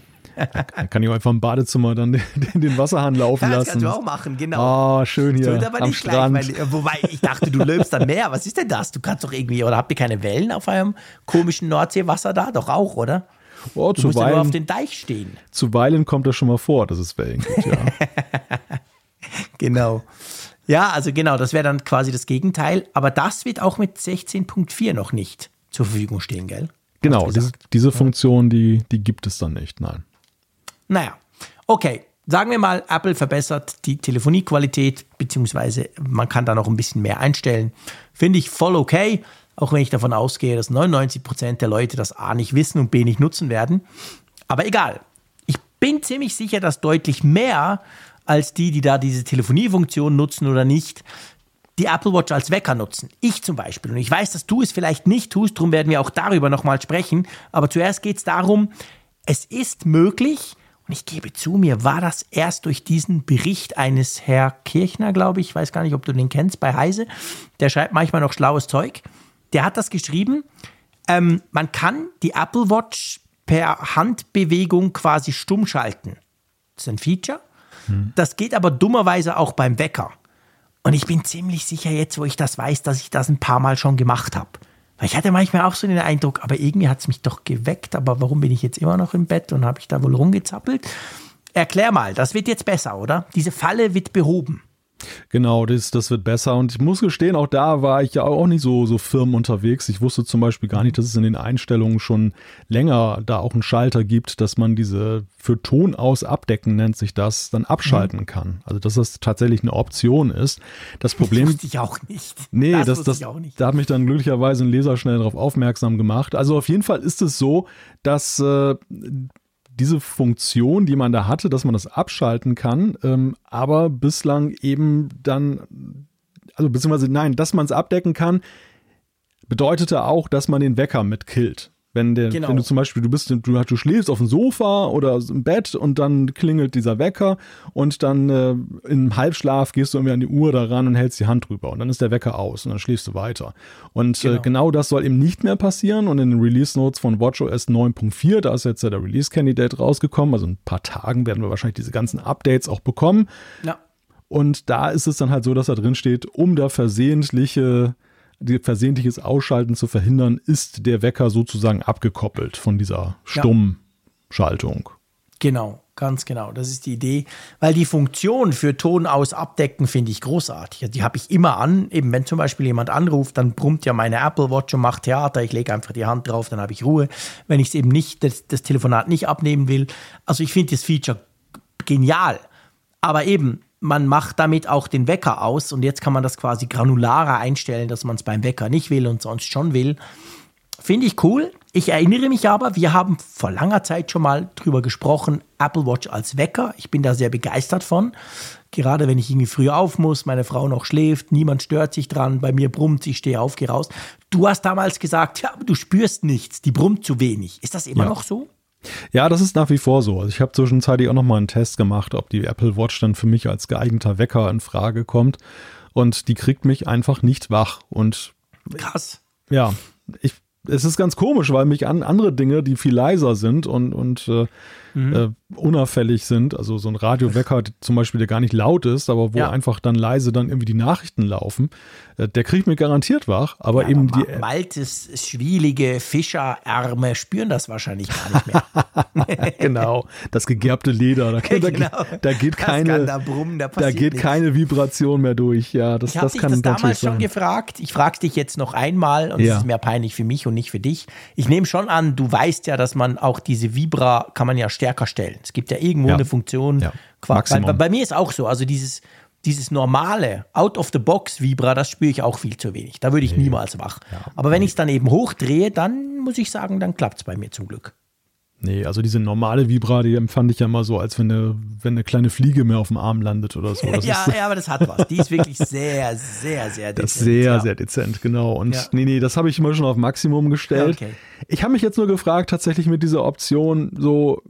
Dann kann ich auch einfach im Badezimmer dann den, den Wasserhahn laufen ja, das lassen. Das kannst du auch machen, genau. Oh, schön hier Tut aber am Strand. Gleich, weil, wobei, ich dachte, du löbst dann mehr. Was ist denn das? Du kannst doch irgendwie, oder habt ihr keine Wellen auf eurem komischen Nordseewasser da? Doch auch, oder? Oh, du musst ja nur auf den Deich stehen. Zuweilen kommt das schon mal vor, dass es Wellen gibt, ja. [laughs] genau. Ja, also genau, das wäre dann quasi das Gegenteil. Aber das wird auch mit 16.4 noch nicht zur Verfügung stehen, gell? Genau, diese, diese Funktion, die, die gibt es dann nicht, nein. Naja, okay. Sagen wir mal, Apple verbessert die Telefoniequalität, beziehungsweise man kann da noch ein bisschen mehr einstellen. Finde ich voll okay, auch wenn ich davon ausgehe, dass 99% der Leute das A nicht wissen und B nicht nutzen werden. Aber egal. Ich bin ziemlich sicher, dass deutlich mehr als die, die da diese Telefoniefunktion nutzen oder nicht, die Apple Watch als Wecker nutzen. Ich zum Beispiel. Und ich weiß, dass du es vielleicht nicht tust, darum werden wir auch darüber nochmal sprechen. Aber zuerst geht es darum, es ist möglich, und ich gebe zu, mir war das erst durch diesen Bericht eines Herr Kirchner, glaube ich, ich weiß gar nicht, ob du den kennst, bei Heise, der schreibt manchmal noch schlaues Zeug. Der hat das geschrieben, ähm, man kann die Apple Watch per Handbewegung quasi stumm schalten. Das ist ein Feature. Das geht aber dummerweise auch beim Wecker. Und ich bin ziemlich sicher jetzt, wo ich das weiß, dass ich das ein paar Mal schon gemacht habe. Weil ich hatte manchmal auch so den Eindruck, aber irgendwie hat es mich doch geweckt, aber warum bin ich jetzt immer noch im Bett und habe ich da wohl rumgezappelt? Erklär mal, das wird jetzt besser, oder? Diese Falle wird behoben. Genau, das, das wird besser. Und ich muss gestehen, auch da war ich ja auch nicht so, so firm unterwegs. Ich wusste zum Beispiel gar nicht, dass es in den Einstellungen schon länger da auch einen Schalter gibt, dass man diese für Ton aus abdecken, nennt sich das, dann abschalten kann. Also, dass das tatsächlich eine Option ist. Das Problem. Wusste ich auch nicht. Nee, das, wusste das, ich auch nicht. da hat mich dann glücklicherweise ein Leser schnell darauf aufmerksam gemacht. Also auf jeden Fall ist es so, dass äh, diese Funktion, die man da hatte, dass man das abschalten kann, ähm, aber bislang eben dann, also beziehungsweise nein, dass man es abdecken kann, bedeutete auch, dass man den Wecker mit killt. Wenn, der, Genau. wenn du zum Beispiel, du bist, du, du schläfst auf dem Sofa oder im Bett und dann klingelt dieser Wecker und dann äh, im Halbschlaf gehst du irgendwie an die Uhr daran und hältst die Hand drüber und dann ist der Wecker aus und dann schläfst du weiter. Und genau, Genau. äh, genau das soll eben nicht mehr passieren und in den Release Notes von WatchOS 9.4, da ist jetzt ja der Release Candidate rausgekommen, also in ein paar Tagen werden wir wahrscheinlich diese ganzen Updates auch bekommen. Ja. Und da ist es dann halt so, dass da drin steht, um da versehentliche, die versehentliches Ausschalten zu verhindern, ist der Wecker sozusagen abgekoppelt von dieser Stummschaltung. Genau, ganz genau. Das ist die Idee. Weil die Funktion für Ton aus Abdecken finde ich großartig. Die habe ich immer an. Eben wenn zum Beispiel jemand anruft, dann brummt ja meine Apple Watch und macht Theater. Ich lege einfach die Hand drauf, dann habe ich Ruhe. Wenn ich es eben nicht, das, das Telefonat nicht abnehmen will. Also ich finde das Feature genial. Aber eben, man macht damit auch den Wecker aus und jetzt kann man das quasi granularer einstellen, dass man es beim Wecker nicht will und sonst schon will. Finde ich cool. Ich erinnere mich aber, wir haben vor langer Zeit schon mal drüber gesprochen, Apple Watch als Wecker. Ich bin da sehr begeistert von. Gerade wenn ich irgendwie früh auf muss, meine Frau noch schläft, niemand stört sich dran, bei mir brummt, ich stehe auf, gehe raus. Du hast damals gesagt, ja, aber du spürst nichts, die brummt zu wenig. Ist das immer Ja. noch so? Ja, das ist nach wie vor so. Also ich habe zwischenzeitlich auch noch mal einen Test gemacht, ob die Apple Watch dann für mich als geeigneter Wecker in Frage kommt. Und die kriegt mich einfach nicht wach. Und Krass. ja, ich, es ist ganz komisch, weil mich an andere Dinge, die viel leiser sind und, und äh, Mhm. äh, unauffällig sind, also so ein Radiowecker zum Beispiel, der gar nicht laut ist, aber wo Ja. einfach dann leise dann irgendwie die Nachrichten laufen, äh, der kriegt mich garantiert wach, aber Ja, eben aber die Ma- Maltes schwielige Fischerarme spüren das wahrscheinlich gar nicht mehr. [laughs] genau, das gegerbte Leder, da, [laughs] da, Genau. da geht keine, da brummen, da da geht nichts. keine Vibration mehr durch. Ja, das, Ich habe dich kann das damals schon sein. gefragt. Ich frage dich jetzt noch einmal und es Ja. ist mehr peinlich für mich und nicht für dich. Ich nehme schon an, du weißt ja, dass man auch diese Vibra kann man ja stärker stellen. Es gibt ja irgendwo Ja. eine Funktion. Ja. Bei, bei mir ist auch so. Also dieses, dieses normale Out-of-the-Box-Vibra, das spüre ich auch viel zu wenig. Da würde ich niemals wach. Aber wenn ich es dann eben hochdrehe, dann muss ich sagen, dann klappt es bei mir zum Glück. Nee, also diese normale Vibra, die empfand ich ja immer so, als wenn eine, wenn eine kleine Fliege mir auf dem Arm landet oder so. [laughs] Ja, ist, ja, aber das hat was. Die ist wirklich sehr, sehr, sehr Das ist dezent, sehr, ja. sehr dezent, genau. Und Ja. nee, nee, das habe ich immer schon auf Maximum gestellt. Okay. Ich habe mich jetzt nur gefragt, tatsächlich mit dieser Option, so,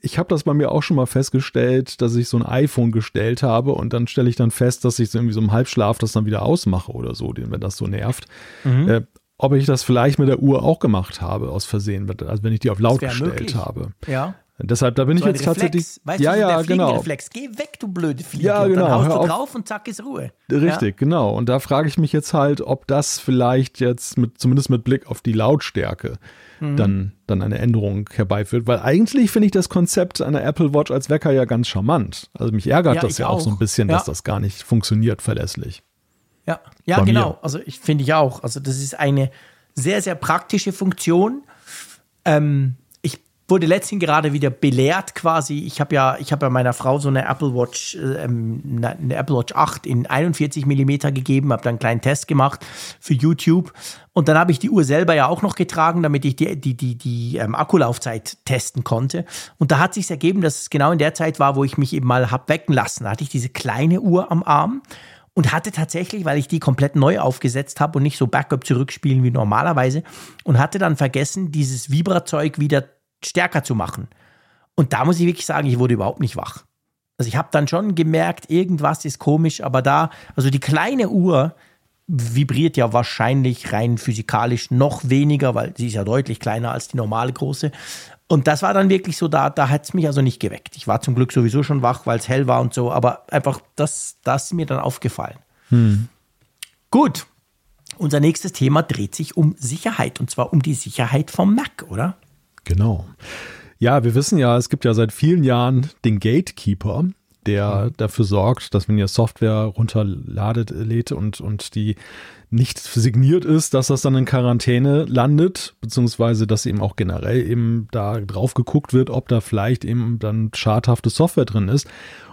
ich habe das bei mir auch schon mal festgestellt, dass ich so ein iPhone gestellt habe und dann stelle ich dann fest, dass ich so irgendwie so im Halbschlaf das dann wieder ausmache oder so, wenn das so nervt. Mhm. Äh, ob ich das vielleicht mit der Uhr auch gemacht habe, aus Versehen, also wenn ich die auf laut gestellt möglich. habe. Ja. Deshalb, da bin ich jetzt tatsächlich. Reflex. Weißt ja, du, ja, der genau. Fliegenreflex. Geh weg, du blöde Fliege. Ja, Und genau, dann haust hör du auf. drauf und zack ist Ruhe. Richtig, genau. Und da frage ich mich jetzt halt, ob das vielleicht jetzt mit, zumindest mit Blick auf die Lautstärke, Mhm. dann, dann eine Änderung herbeiführt. Weil eigentlich finde ich das Konzept einer Apple Watch als Wecker ja ganz charmant. Also mich ärgert Ja, das ja auch so ein auch. bisschen, Ja. dass das gar nicht funktioniert verlässlich. Ja, ja Bei genau. mir. Also ich finde ich auch. Also das ist eine sehr, sehr praktische Funktion. Ähm, ich wurde letztens gerade wieder belehrt quasi. Ich habe ja, ich habe ja meiner Frau so eine Apple Watch, ähm, eine Apple Watch 8 in 41 Millimeter gegeben, habe dann einen kleinen Test gemacht für YouTube. Und dann habe ich die Uhr selber ja auch noch getragen, damit ich die, die, die, die ähm, Akkulaufzeit testen konnte. Und da hat sich ergeben, dass es genau in der Zeit war, wo ich mich eben mal hab wecken lassen. Da hatte ich diese kleine Uhr am Arm und hatte tatsächlich, weil ich die komplett neu aufgesetzt habe und nicht so Backup zurückspielen wie normalerweise, und hatte dann vergessen, dieses Vibra-Zeug wieder stärker zu machen. Und da muss ich wirklich sagen, ich wurde überhaupt nicht wach. Also ich habe dann schon gemerkt, irgendwas ist komisch, aber da, also die kleine Uhr vibriert ja wahrscheinlich rein physikalisch noch weniger, weil sie ist ja deutlich kleiner als die normale große. Und das war dann wirklich so, da, da hat es mich also nicht geweckt. Ich war zum Glück sowieso schon wach, weil es hell war und so, aber einfach, das, das ist mir dann aufgefallen. Hm. Gut. Unser nächstes Thema dreht sich um Sicherheit und zwar um die Sicherheit vom Mac, oder? Genau. Ja, wir wissen ja, es gibt ja seit vielen Jahren den Gatekeeper, der mhm. dafür sorgt, dass wenn ihr Software runterladet, lädt und, und die nicht signiert ist, dass das dann in Quarantäne landet, beziehungsweise dass eben auch generell eben da drauf geguckt wird, ob da vielleicht eben dann schadhafte Software drin ist.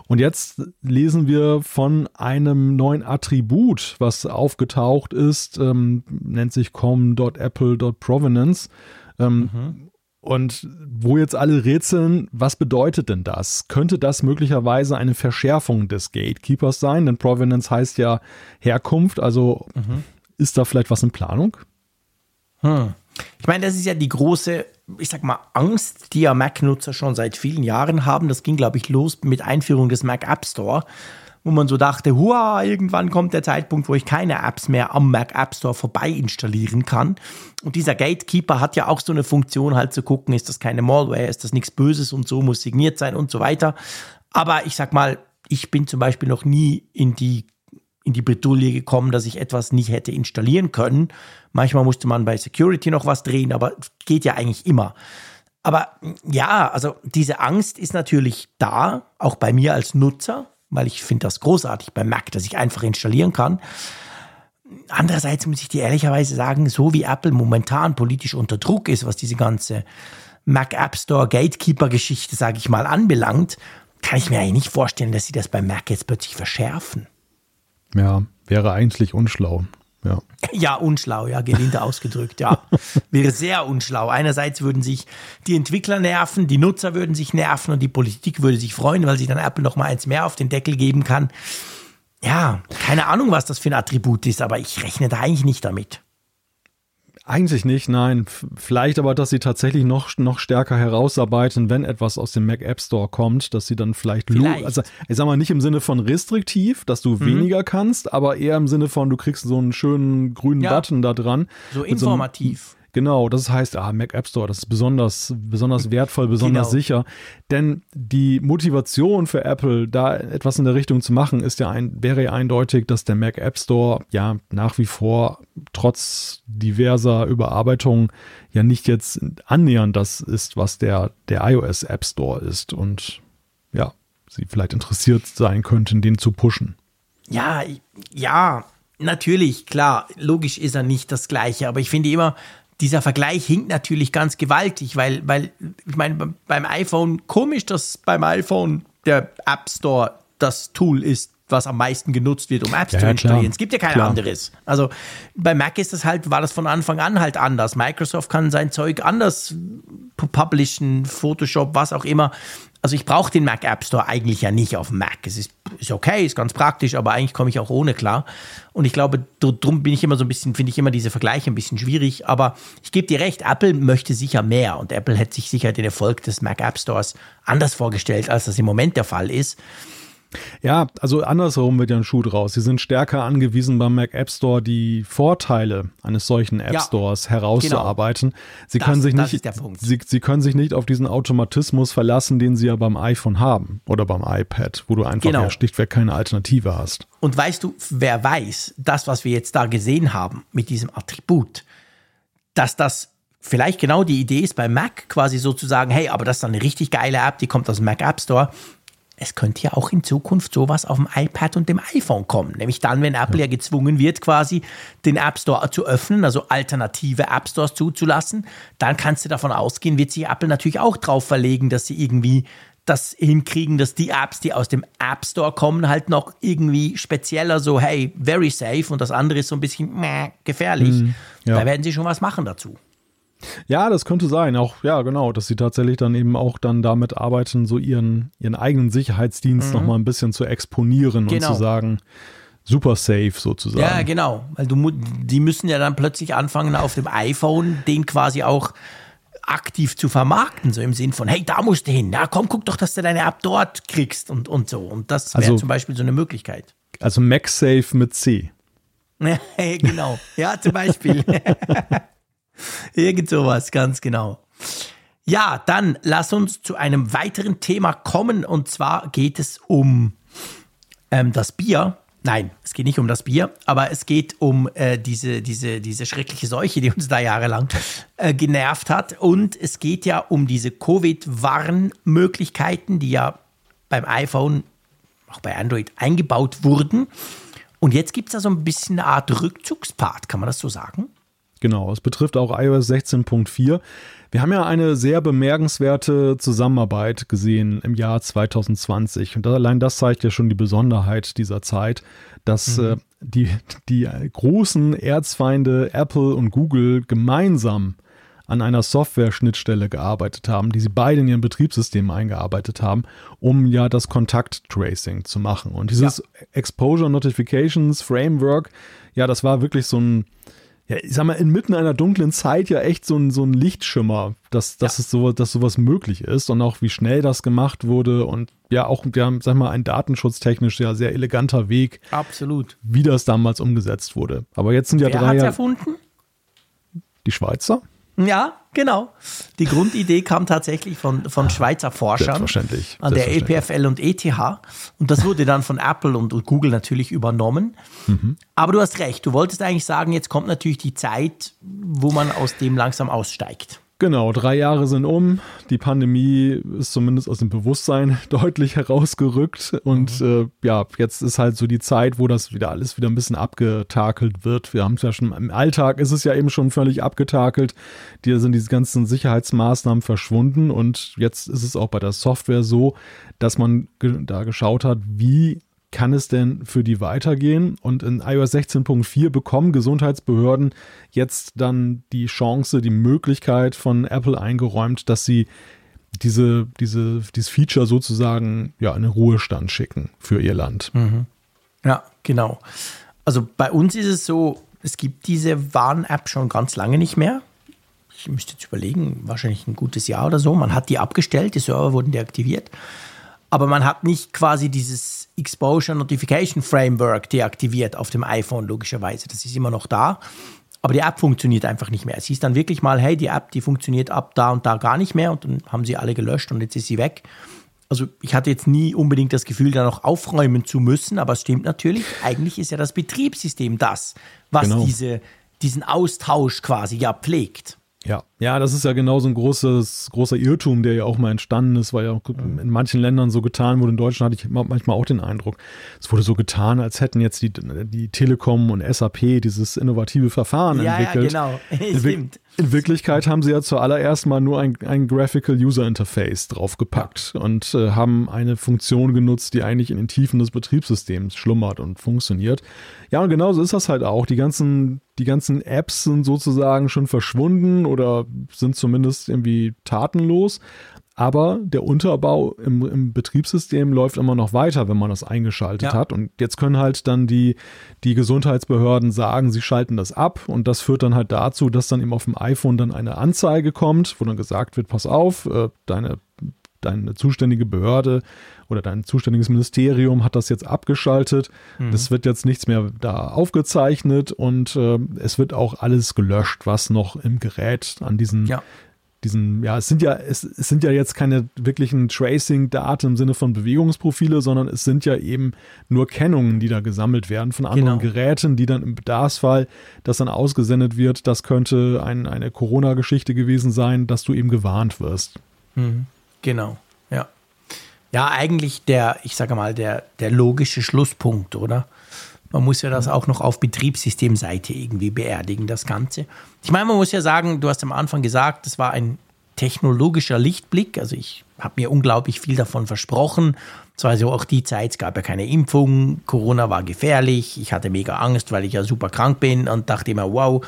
Und jetzt lesen wir von einem neuen Attribut, was aufgetaucht ist, ähm, nennt sich com.apple.provenance. Ähm, mhm. Und wo jetzt alle rätseln, was bedeutet denn das? Könnte das möglicherweise eine Verschärfung des Gatekeepers sein? Denn Provenance heißt ja Herkunft, also mhm. ist da vielleicht was in Planung? Hm. Ich meine, das ist ja die große, ich sag mal, Angst, die ja Mac-Nutzer schon seit vielen Jahren haben. Das ging, glaube ich, los mit Einführung des Mac App Store wo man so dachte, hua, irgendwann kommt der Zeitpunkt, wo ich keine Apps mehr am Mac App Store vorbei installieren kann. Und dieser Gatekeeper hat ja auch so eine Funktion, halt zu gucken, ist das keine Malware, ist das nichts Böses und so, muss signiert sein und so weiter. Aber ich sag mal, ich bin zum Beispiel noch nie in die in die Bredouille gekommen, dass ich etwas nicht hätte installieren können. Manchmal musste man bei Security noch was drehen, aber geht ja eigentlich immer. Aber ja, also diese Angst ist natürlich da, auch bei mir als Nutzer weil ich finde das großartig bei Mac, dass ich einfach installieren kann. Andererseits muss ich dir ehrlicherweise sagen, so wie Apple momentan politisch unter Druck ist, was diese ganze Mac App Store Gatekeeper Geschichte, sage ich mal, anbelangt, kann ich mir eigentlich nicht vorstellen, dass sie das bei Mac jetzt plötzlich verschärfen. Ja, wäre eigentlich unschlau. Ja. ja, unschlau, ja, gelinde ausgedrückt, ja. [laughs] Wäre sehr unschlau. Einerseits würden sich die Entwickler nerven, die Nutzer würden sich nerven und die Politik würde sich freuen, weil sie dann Apple noch mal eins mehr auf den Deckel geben kann. Ja, keine Ahnung, was das für ein Attribut ist, aber ich rechne da eigentlich nicht damit. Eigentlich nicht, nein. Vielleicht aber, dass sie tatsächlich noch, noch stärker herausarbeiten, wenn etwas aus dem Mac App Store kommt, dass sie dann vielleicht, vielleicht. also ich sag mal nicht im Sinne von restriktiv, dass du mhm. weniger kannst, aber eher im Sinne von, du kriegst so einen schönen grünen ja. Button da dran. So informativ. So Genau, das heißt, ah, Mac App Store, das ist besonders, besonders wertvoll, besonders genau. sicher. Denn die Motivation für Apple, da etwas in der Richtung zu machen, ist ja ein, wäre ja eindeutig, dass der Mac App Store ja nach wie vor trotz diverser Überarbeitungen ja nicht jetzt annähernd das ist, was der, der iOS App Store ist. Und ja, sie vielleicht interessiert sein könnten, den zu pushen. Ja, ja, natürlich, klar, logisch ist er nicht das gleiche, aber ich finde immer, dieser Vergleich hinkt natürlich ganz gewaltig, weil, weil ich meine, beim iPhone, komisch, dass beim iPhone der App Store das Tool ist, was am meisten genutzt wird, um Apps ja, zu installieren. Klar. Es gibt ja kein klar. anderes. Also bei Mac ist das halt, war das von Anfang an halt anders. Microsoft kann sein Zeug anders publishen, Photoshop, was auch immer. Also ich brauche den Mac App Store eigentlich ja nicht auf Mac. Es ist, ist okay, ist ganz praktisch, aber eigentlich komme ich auch ohne klar. Und ich glaube, darum bin ich immer so ein bisschen, finde ich immer diese Vergleiche ein bisschen schwierig. Aber ich gebe dir recht, Apple möchte sicher mehr und Apple hätte sich sicher den Erfolg des Mac App Stores anders vorgestellt, als das im Moment der Fall ist. Ja, also andersherum wird ja ein Schuh draus. Sie sind stärker angewiesen beim Mac App Store die Vorteile eines solchen App Stores ja, herauszuarbeiten. Genau. Sie das, können sich nicht, Sie, Sie können sich nicht auf diesen Automatismus verlassen, den Sie ja beim iPhone haben oder beim iPad, wo du einfach genau. ja schlichtweg keine Alternative hast. Und weißt du, wer weiß, das, was wir jetzt da gesehen haben mit diesem Attribut, dass das vielleicht genau die Idee ist bei Mac quasi sozusagen, hey, aber das ist eine richtig geile App, die kommt aus dem Mac App Store es könnte ja auch in Zukunft sowas auf dem iPad und dem iPhone kommen. Nämlich dann, wenn Apple ja gezwungen wird, quasi den App Store zu öffnen, also alternative App Stores zuzulassen, dann kannst du davon ausgehen, wird sich Apple natürlich auch drauf verlegen, dass sie irgendwie das hinkriegen, dass die Apps, die aus dem App Store kommen, halt noch irgendwie spezieller so, hey, very safe und das andere ist so ein bisschen meh, gefährlich. Mhm, ja. Da werden sie schon was machen dazu. Ja, das könnte sein. Auch, ja, genau, dass sie tatsächlich dann eben auch dann damit arbeiten, so ihren, ihren eigenen Sicherheitsdienst mhm. nochmal ein bisschen zu exponieren Genau. und zu sagen, super safe sozusagen. Ja, genau. Weil du, die müssen ja dann plötzlich anfangen, auf dem iPhone den quasi auch aktiv zu vermarkten, so im Sinn von, hey, da musst du hin, na komm, guck doch, dass du deine App dort kriegst und, und so. Und das wäre Also- zum Beispiel so eine Möglichkeit. Also MagSafe mit C. [laughs] genau. Ja, zum Beispiel. [laughs] Irgend sowas, ganz genau. Ja, dann lass uns zu einem weiteren Thema kommen. Und zwar geht es um ähm, das Bier. Nein, es geht nicht um das Bier, aber es geht um äh, diese, diese, diese schreckliche Seuche, die uns da jahrelang äh, genervt hat. Und es geht ja um diese Covid-Warnmöglichkeiten, die ja beim iPhone, auch bei Android eingebaut wurden. Und jetzt gibt es da so ein bisschen eine Art Rückzugspart, kann man das so sagen? Genau, es betrifft auch iOS 16.4. Wir haben ja eine sehr bemerkenswerte Zusammenarbeit gesehen im Jahr 2020. Und allein das zeigt ja schon die Besonderheit dieser Zeit, dass äh, die, die großen Erzfeinde Apple und Google gemeinsam an einer Software-Schnittstelle gearbeitet haben, die sie beide in ihren Betriebssystemen eingearbeitet haben, um ja das Kontakt-Tracing zu machen. Und dieses Exposure Notifications Framework, ja, das war wirklich so ein, ja, ich sag mal, inmitten einer dunklen Zeit ja echt so ein, so ein Lichtschimmer, dass, dass, es so, dass sowas möglich ist und auch wie schnell das gemacht wurde und ja auch, ja, sag mal, ein datenschutztechnisch ja sehr eleganter Weg, Absolut. wie das damals umgesetzt wurde. Aber jetzt sind ja Wer drei hat es Jahre. erfunden? Die Schweizer? Ja, genau. Die Grundidee kam tatsächlich von, von Schweizer Forschern Selbstverständlich, an der. EPFL und ETH. Und das wurde dann von Apple und, und Google natürlich übernommen. Mhm. Aber du hast recht, du wolltest eigentlich sagen, jetzt kommt natürlich die Zeit, wo man aus dem langsam aussteigt. Genau, drei Jahre sind um. Die Pandemie ist zumindest aus dem Bewusstsein [laughs] deutlich herausgerückt. Und äh, ja, jetzt ist halt so die Zeit, wo das wieder alles wieder ein bisschen abgetakelt wird. Wir haben es ja schon im Alltag ist es ja eben schon völlig abgetakelt. Hier sind diese ganzen Sicherheitsmaßnahmen verschwunden. Und jetzt ist es auch bei der Software so, dass man ge da geschaut hat, wie kann es denn für die weitergehen? Und in iOS 16.4 bekommen Gesundheitsbehörden jetzt dann die Chance, die Möglichkeit von Apple eingeräumt, dass sie diese, diese, dieses Feature sozusagen ja, in den Ruhestand schicken für ihr Land. Ja, genau. Also bei uns ist es so, es gibt diese Warn-App schon ganz lange nicht mehr. Ich müsste jetzt überlegen, wahrscheinlich ein gutes Jahr oder so. Man hat die abgestellt, die Server wurden deaktiviert. Aber man hat nicht quasi dieses Exposure Notification Framework deaktiviert auf dem iPhone, logischerweise. Das ist immer noch da. Aber die App funktioniert einfach nicht mehr. Es hieß dann wirklich mal, hey, die App, die funktioniert ab da und da gar nicht mehr. Und dann haben sie alle gelöscht und jetzt ist sie weg. Also ich hatte jetzt nie unbedingt das Gefühl, da noch aufräumen zu müssen, aber es stimmt natürlich, eigentlich ist ja das Betriebssystem das, was Genau. diese, diesen Austausch quasi ja pflegt. Ja, ja, das ist ja genau so ein großes, großer Irrtum, der ja auch mal entstanden ist, weil ja auch in manchen Ländern so getan wurde. In Deutschland hatte ich ma- manchmal auch den Eindruck, es wurde so getan, als hätten jetzt die, die Telekom und SAP dieses innovative Verfahren Ja, ja, entwickelt. genau. [laughs] In, Wir- Stimmt. in Wirklichkeit haben sie ja zuallererst mal nur ein, ein Graphical User Interface draufgepackt und äh, haben eine Funktion genutzt, die eigentlich in den Tiefen des Betriebssystems schlummert und funktioniert. Ja, und genauso ist das halt auch. Die ganzen, die ganzen Apps sind sozusagen schon verschwunden oder sind zumindest irgendwie tatenlos. Aber der Unterbau im, im Betriebssystem läuft immer noch weiter, wenn man das eingeschaltet Ja. hat. Und jetzt können halt dann die, die Gesundheitsbehörden sagen, sie schalten das ab. Und das führt dann halt dazu, dass dann eben auf dem iPhone dann eine Anzeige kommt, wo dann gesagt wird, pass auf, äh, deine, deine zuständige Behörde oder dein zuständiges Ministerium hat das jetzt abgeschaltet. Es wird jetzt nichts mehr da aufgezeichnet und äh, es wird auch alles gelöscht, was noch im Gerät an diesen Ja. diesen, ja, es sind ja, es, es sind ja jetzt keine wirklichen Tracing-Daten im Sinne von Bewegungsprofile, sondern es sind ja eben nur Kennungen, die da gesammelt werden von anderen Genau. Geräten, die dann im Bedarfsfall, das dann ausgesendet wird, das könnte ein, eine Corona-Geschichte gewesen sein, dass du eben gewarnt wirst. Genau, ja. Ja, eigentlich der, ich sage mal, der, der logische Schlusspunkt, oder? Man muss ja das auch noch auf Betriebssystemseite irgendwie beerdigen, das Ganze. Ich meine, man muss ja sagen, du hast am Anfang gesagt, das war ein technologischer Lichtblick. Also ich habe mir unglaublich viel davon versprochen. Es war so auch die Zeit, es gab ja keine Impfung, Corona war gefährlich, ich hatte mega Angst, weil ich ja super krank bin und dachte immer, wow,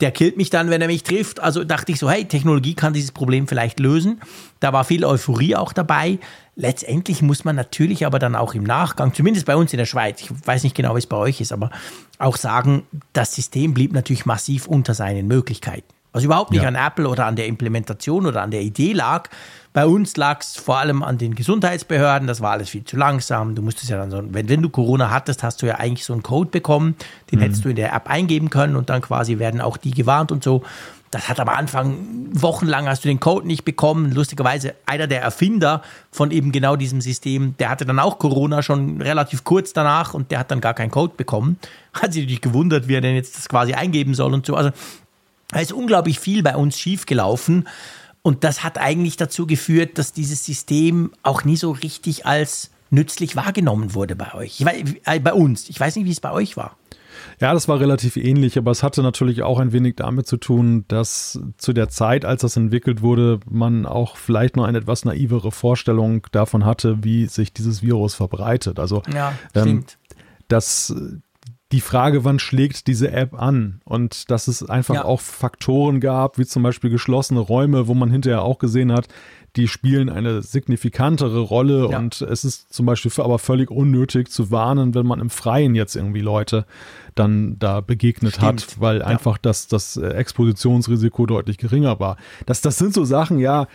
der killt mich dann, wenn er mich trifft. Also dachte ich so, hey, Technologie kann dieses Problem vielleicht lösen. Da war viel Euphorie auch dabei. Letztendlich muss man natürlich aber dann auch im Nachgang, zumindest bei uns in der Schweiz, ich weiß nicht genau, wie es bei euch ist, aber auch sagen, das System blieb natürlich massiv unter seinen Möglichkeiten. Was überhaupt nicht ja. an Apple oder an der Implementation oder an der Idee lag. Bei uns lag es vor allem an den Gesundheitsbehörden, das war alles viel zu langsam. Du musstest ja dann so, wenn, wenn du Corona hattest, hast du ja eigentlich so einen Code bekommen, den mhm. hättest du in der App eingeben können und dann quasi werden auch die gewarnt und so. Das hat am Anfang, wochenlang hast du den Code nicht bekommen. Lustigerweise, einer der Erfinder von eben genau diesem System, der hatte dann auch Corona schon relativ kurz danach und der hat dann gar keinen Code bekommen. Hat sich natürlich gewundert, wie er denn jetzt das quasi eingeben soll und so. Also, da ist unglaublich viel bei uns schiefgelaufen. Und das hat eigentlich dazu geführt, dass dieses System auch nie so richtig als nützlich wahrgenommen wurde bei euch. Weiß, äh, bei uns. Ich weiß nicht, wie es bei euch war. Ja, das war relativ ähnlich, aber es hatte natürlich auch ein wenig damit zu tun, dass zu der Zeit, als das entwickelt wurde, man auch vielleicht noch eine etwas naivere Vorstellung davon hatte, wie sich dieses Virus verbreitet. Also ja, ähm, dass die Frage, wann schlägt diese App an? Und dass es einfach ja. auch Faktoren gab, wie zum Beispiel geschlossene Räume, wo man hinterher auch gesehen hat, die spielen eine signifikantere Rolle ja. und es ist zum Beispiel aber völlig unnötig zu warnen, wenn man im Freien jetzt irgendwie Leute dann da begegnet Stimmt. hat, weil ja. einfach das, das Expositionsrisiko deutlich geringer war. Das, das sind so Sachen, ja,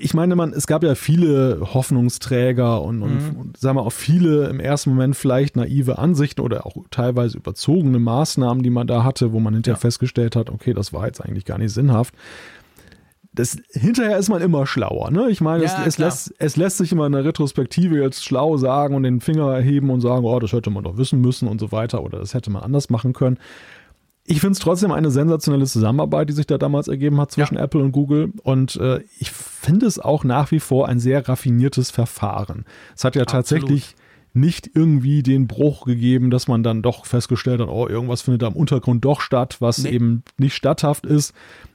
ich meine, man, es gab ja viele Hoffnungsträger und, und, mhm. und sagen wir auch viele im ersten Moment vielleicht naive Ansichten oder auch teilweise überzogene Maßnahmen, die man da hatte, wo man hinterher ja. festgestellt hat, okay, das war jetzt eigentlich gar nicht sinnhaft. Das, hinterher ist man immer schlauer. Ne? Ich meine, ja, es, es, lässt, es lässt sich immer in der Retrospektive jetzt schlau sagen und den Finger erheben und sagen, oh, das hätte man doch wissen müssen und so weiter oder das hätte man anders machen können. Ich finde es trotzdem eine sensationelle Zusammenarbeit, die sich da damals ergeben hat zwischen ja. Apple und Google. Und äh, ich finde es auch nach wie vor ein sehr raffiniertes Verfahren. Es hat ja Absolut. tatsächlich nicht irgendwie den Bruch gegeben, dass man dann doch festgestellt hat, oh, irgendwas findet da im Untergrund doch statt, was nee. eben nicht statthaft ist.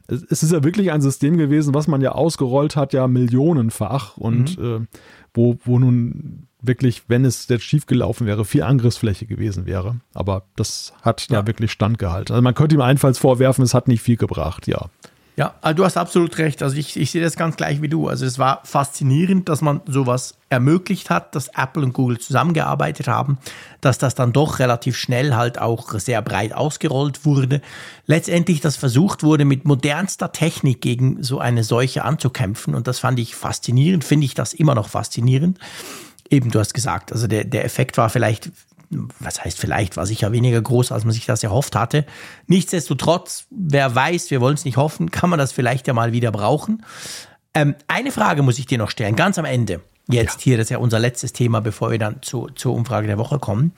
Es ist ja wirklich ein System gewesen, was man ja ausgerollt hat, ja millionenfach und mhm. äh, wo, wo nun wirklich, wenn es jetzt schiefgelaufen wäre, viel Angriffsfläche gewesen wäre. Aber das hat ja. da wirklich standgehalten. Also man könnte ihm einfalls vorwerfen, es hat nicht viel gebracht, ja. Ja, also du hast absolut recht. Also ich, ich sehe das ganz gleich wie du. Also es war faszinierend, dass man sowas ermöglicht hat, dass Apple und Google zusammengearbeitet haben, dass das dann doch relativ schnell halt auch sehr breit ausgerollt wurde. Letztendlich, dass versucht wurde, mit modernster Technik gegen so eine Seuche anzukämpfen. Und das fand ich faszinierend, finde ich das immer noch faszinierend eben, du hast gesagt, also der, der Effekt war vielleicht, was heißt vielleicht, war sicher weniger groß, als man sich das erhofft hatte. Nichtsdestotrotz, wer weiß, wir wollen es nicht hoffen, kann man das vielleicht ja mal wieder brauchen. Ähm, eine Frage muss ich dir noch stellen, ganz am Ende. Jetzt ja. hier, das ist ja unser letztes Thema, bevor wir dann zu, zur Umfrage der Woche kommen.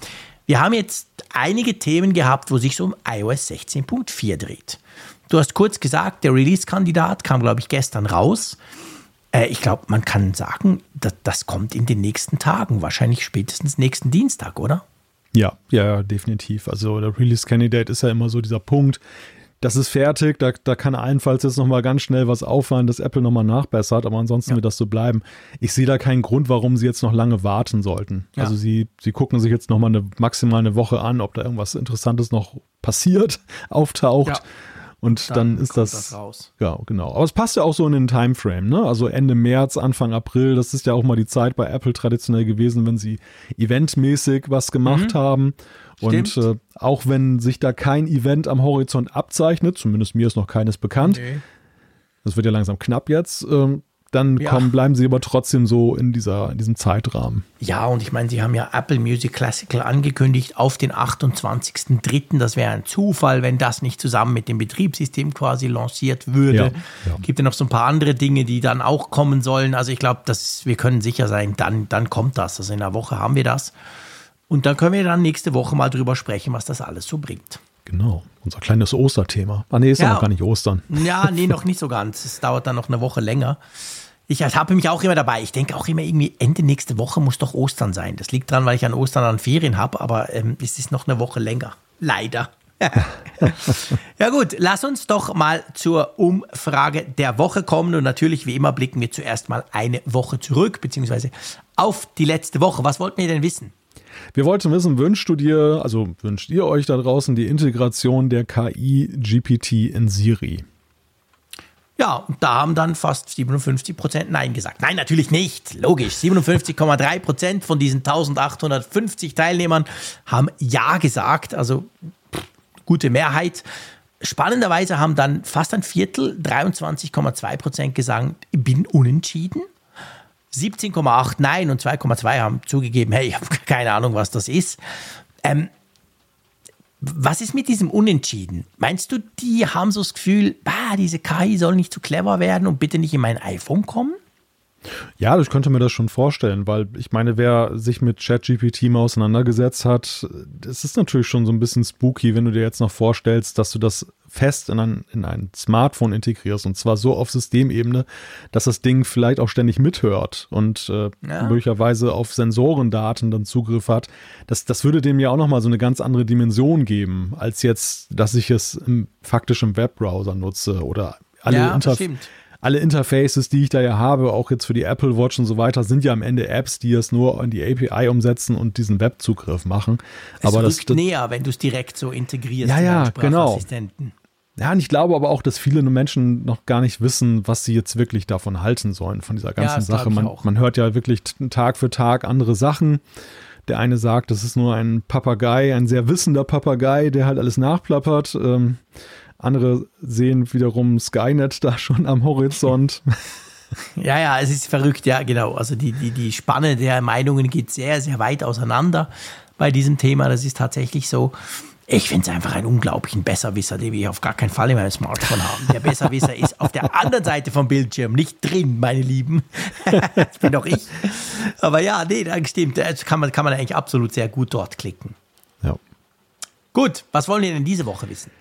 Wir haben jetzt einige Themen gehabt, wo sich so um iOS 16.4 dreht. Du hast kurz gesagt, der Release-Kandidat kam, glaube ich, gestern raus. Äh, ich glaube, man kann sagen, das, das kommt in den nächsten Tagen, wahrscheinlich spätestens nächsten Dienstag, oder? Ja, ja, definitiv. Also der Release Candidate ist ja immer so dieser Punkt, das ist fertig, da, da kann allenfalls jetzt nochmal ganz schnell was auffallen, dass Apple nochmal nachbessert, aber ansonsten ja. wird das so bleiben. Ich sehe da keinen Grund, warum sie jetzt noch lange warten sollten. Ja. Also sie, sie gucken sich jetzt nochmal eine, maximal eine Woche an, ob da irgendwas Interessantes noch passiert, [laughs] auftaucht. Ja. Und dann, dann ist das, das, raus. Ja, genau. Aber es passt ja auch so in den Timeframe, ne? Also Ende März, Anfang April, das ist ja auch mal die Zeit bei Apple traditionell gewesen, wenn sie eventmäßig was gemacht mhm. haben. Und äh, auch wenn sich da kein Event am Horizont abzeichnet, zumindest mir ist noch keines bekannt, okay. das wird ja langsam knapp jetzt, ähm, dann ja. kommen, bleiben sie aber trotzdem so in, dieser, in diesem Zeitrahmen. Ja, und ich meine, sie haben ja Apple Music Classical angekündigt auf den 28.03. Das wäre ein Zufall, wenn das nicht zusammen mit dem Betriebssystem quasi lanciert würde. Ja, ja. Gibt ja noch so ein paar andere Dinge, die dann auch kommen sollen. Also ich glaube, wir können sicher sein, dann, dann kommt das. Also in einer Woche haben wir das. Und dann können wir dann nächste Woche mal drüber sprechen, was das alles so bringt. Genau, unser kleines Osterthema. Ah, nee, ist ja, ja noch gar nicht Ostern. Ja, nee, [laughs] noch nicht so ganz. Es dauert dann noch eine Woche länger. Ich habe mich auch immer dabei. Ich denke auch immer irgendwie, Ende nächste Woche muss doch Ostern sein. Das liegt daran, weil ich an Ostern an Ferien habe, aber ähm, es ist noch eine Woche länger. Leider. [laughs] ja gut, lass uns doch mal zur Umfrage der Woche kommen und natürlich wie immer blicken wir zuerst mal eine Woche zurück, beziehungsweise auf die letzte Woche. Was wollten wir denn wissen? Wir wollten wissen, wünscht du dir, also wünscht ihr euch da draußen die Integration der KI GPT in Siri? Ja, da haben dann fast 57 Prozent Nein gesagt. Nein, natürlich nicht. Logisch. 57,3 Prozent von diesen 1850 Teilnehmern haben Ja gesagt. Also gute Mehrheit. Spannenderweise haben dann fast ein Viertel, 23,2 Prozent gesagt, ich bin unentschieden. 17,8 Nein und 2,2 haben zugegeben, hey, ich habe [laughs] keine Ahnung, was das ist. Ähm, was ist mit diesem Unentschieden? Meinst du, die haben so das Gefühl, bah, diese KI soll nicht zu clever werden und bitte nicht in mein iPhone kommen? Ja, ich könnte mir das schon vorstellen, weil ich meine, wer sich mit ChatGPT mal auseinandergesetzt hat, es ist natürlich schon so ein bisschen spooky, wenn du dir jetzt noch vorstellst, dass du das fest in ein, in ein Smartphone integrierst und zwar so auf Systemebene, dass das Ding vielleicht auch ständig mithört und äh, ja. möglicherweise auf Sensorendaten dann Zugriff hat. Das, das würde dem ja auch nochmal so eine ganz andere Dimension geben, als jetzt, dass ich es im, faktisch im Webbrowser nutze oder alle ja, Interfaces alle Interfaces, die ich da ja habe, auch jetzt für die Apple Watch und so weiter, sind ja am Ende Apps, die es nur in die API umsetzen und diesen Webzugriff machen. Es aber rückt das näher, wenn du es direkt so integrierst. Ja, ja, genau. Ja, und ich glaube aber auch, dass viele Menschen noch gar nicht wissen, was sie jetzt wirklich davon halten sollen, von dieser ganzen ja, Sache. Man, man hört ja wirklich Tag für Tag andere Sachen. Der eine sagt, das ist nur ein Papagei, ein sehr wissender Papagei, der halt alles nachplappert. Ähm, andere sehen wiederum Skynet da schon am Horizont. [laughs] Ja, ja, es ist verrückt, ja, genau. Also die, die, die Spanne der Meinungen geht sehr, sehr weit auseinander bei diesem Thema. Das ist tatsächlich so. Ich finde es einfach einen unglaublichen Besserwisser, den wir auf gar keinen Fall in meinem Smartphone haben. Der Besserwisser ist auf der anderen Seite vom Bildschirm, nicht drin, meine Lieben. [laughs] das bin doch ich. Aber ja, nee, das stimmt. Das kann man, kann man eigentlich absolut sehr gut dort klicken. Ja. Gut, was wollen wir denn diese Woche wissen?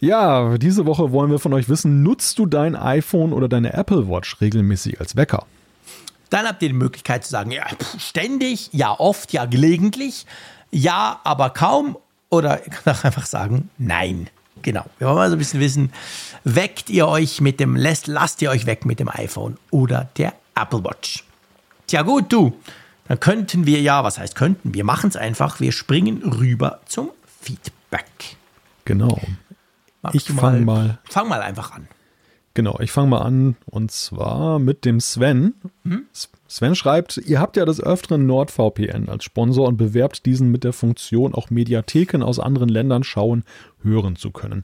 Ja, diese Woche wollen wir von euch wissen, nutzt du dein iPhone oder deine Apple Watch regelmäßig als Wecker? Dann habt ihr die Möglichkeit zu sagen, ja, ständig, ja, oft, ja, gelegentlich, ja, aber kaum. Oder ihr könnt auch einfach sagen, nein. Genau. Wir wollen mal so ein bisschen wissen, weckt ihr euch mit dem, lasst, lasst ihr euch weg mit dem iPhone oder der Apple Watch? Tja gut, du, dann könnten wir ja, was heißt könnten, wir machen es einfach, wir springen rüber zum Feedback. Genau. Magst ich fange mal. Fang mal einfach an. Genau, ich fange mal an und zwar mit dem Sven. Mhm. Sven schreibt, ihr habt ja des Öfteren NordVPN als Sponsor und bewerbt diesen mit der Funktion, auch Mediatheken aus anderen Ländern schauen hören zu können.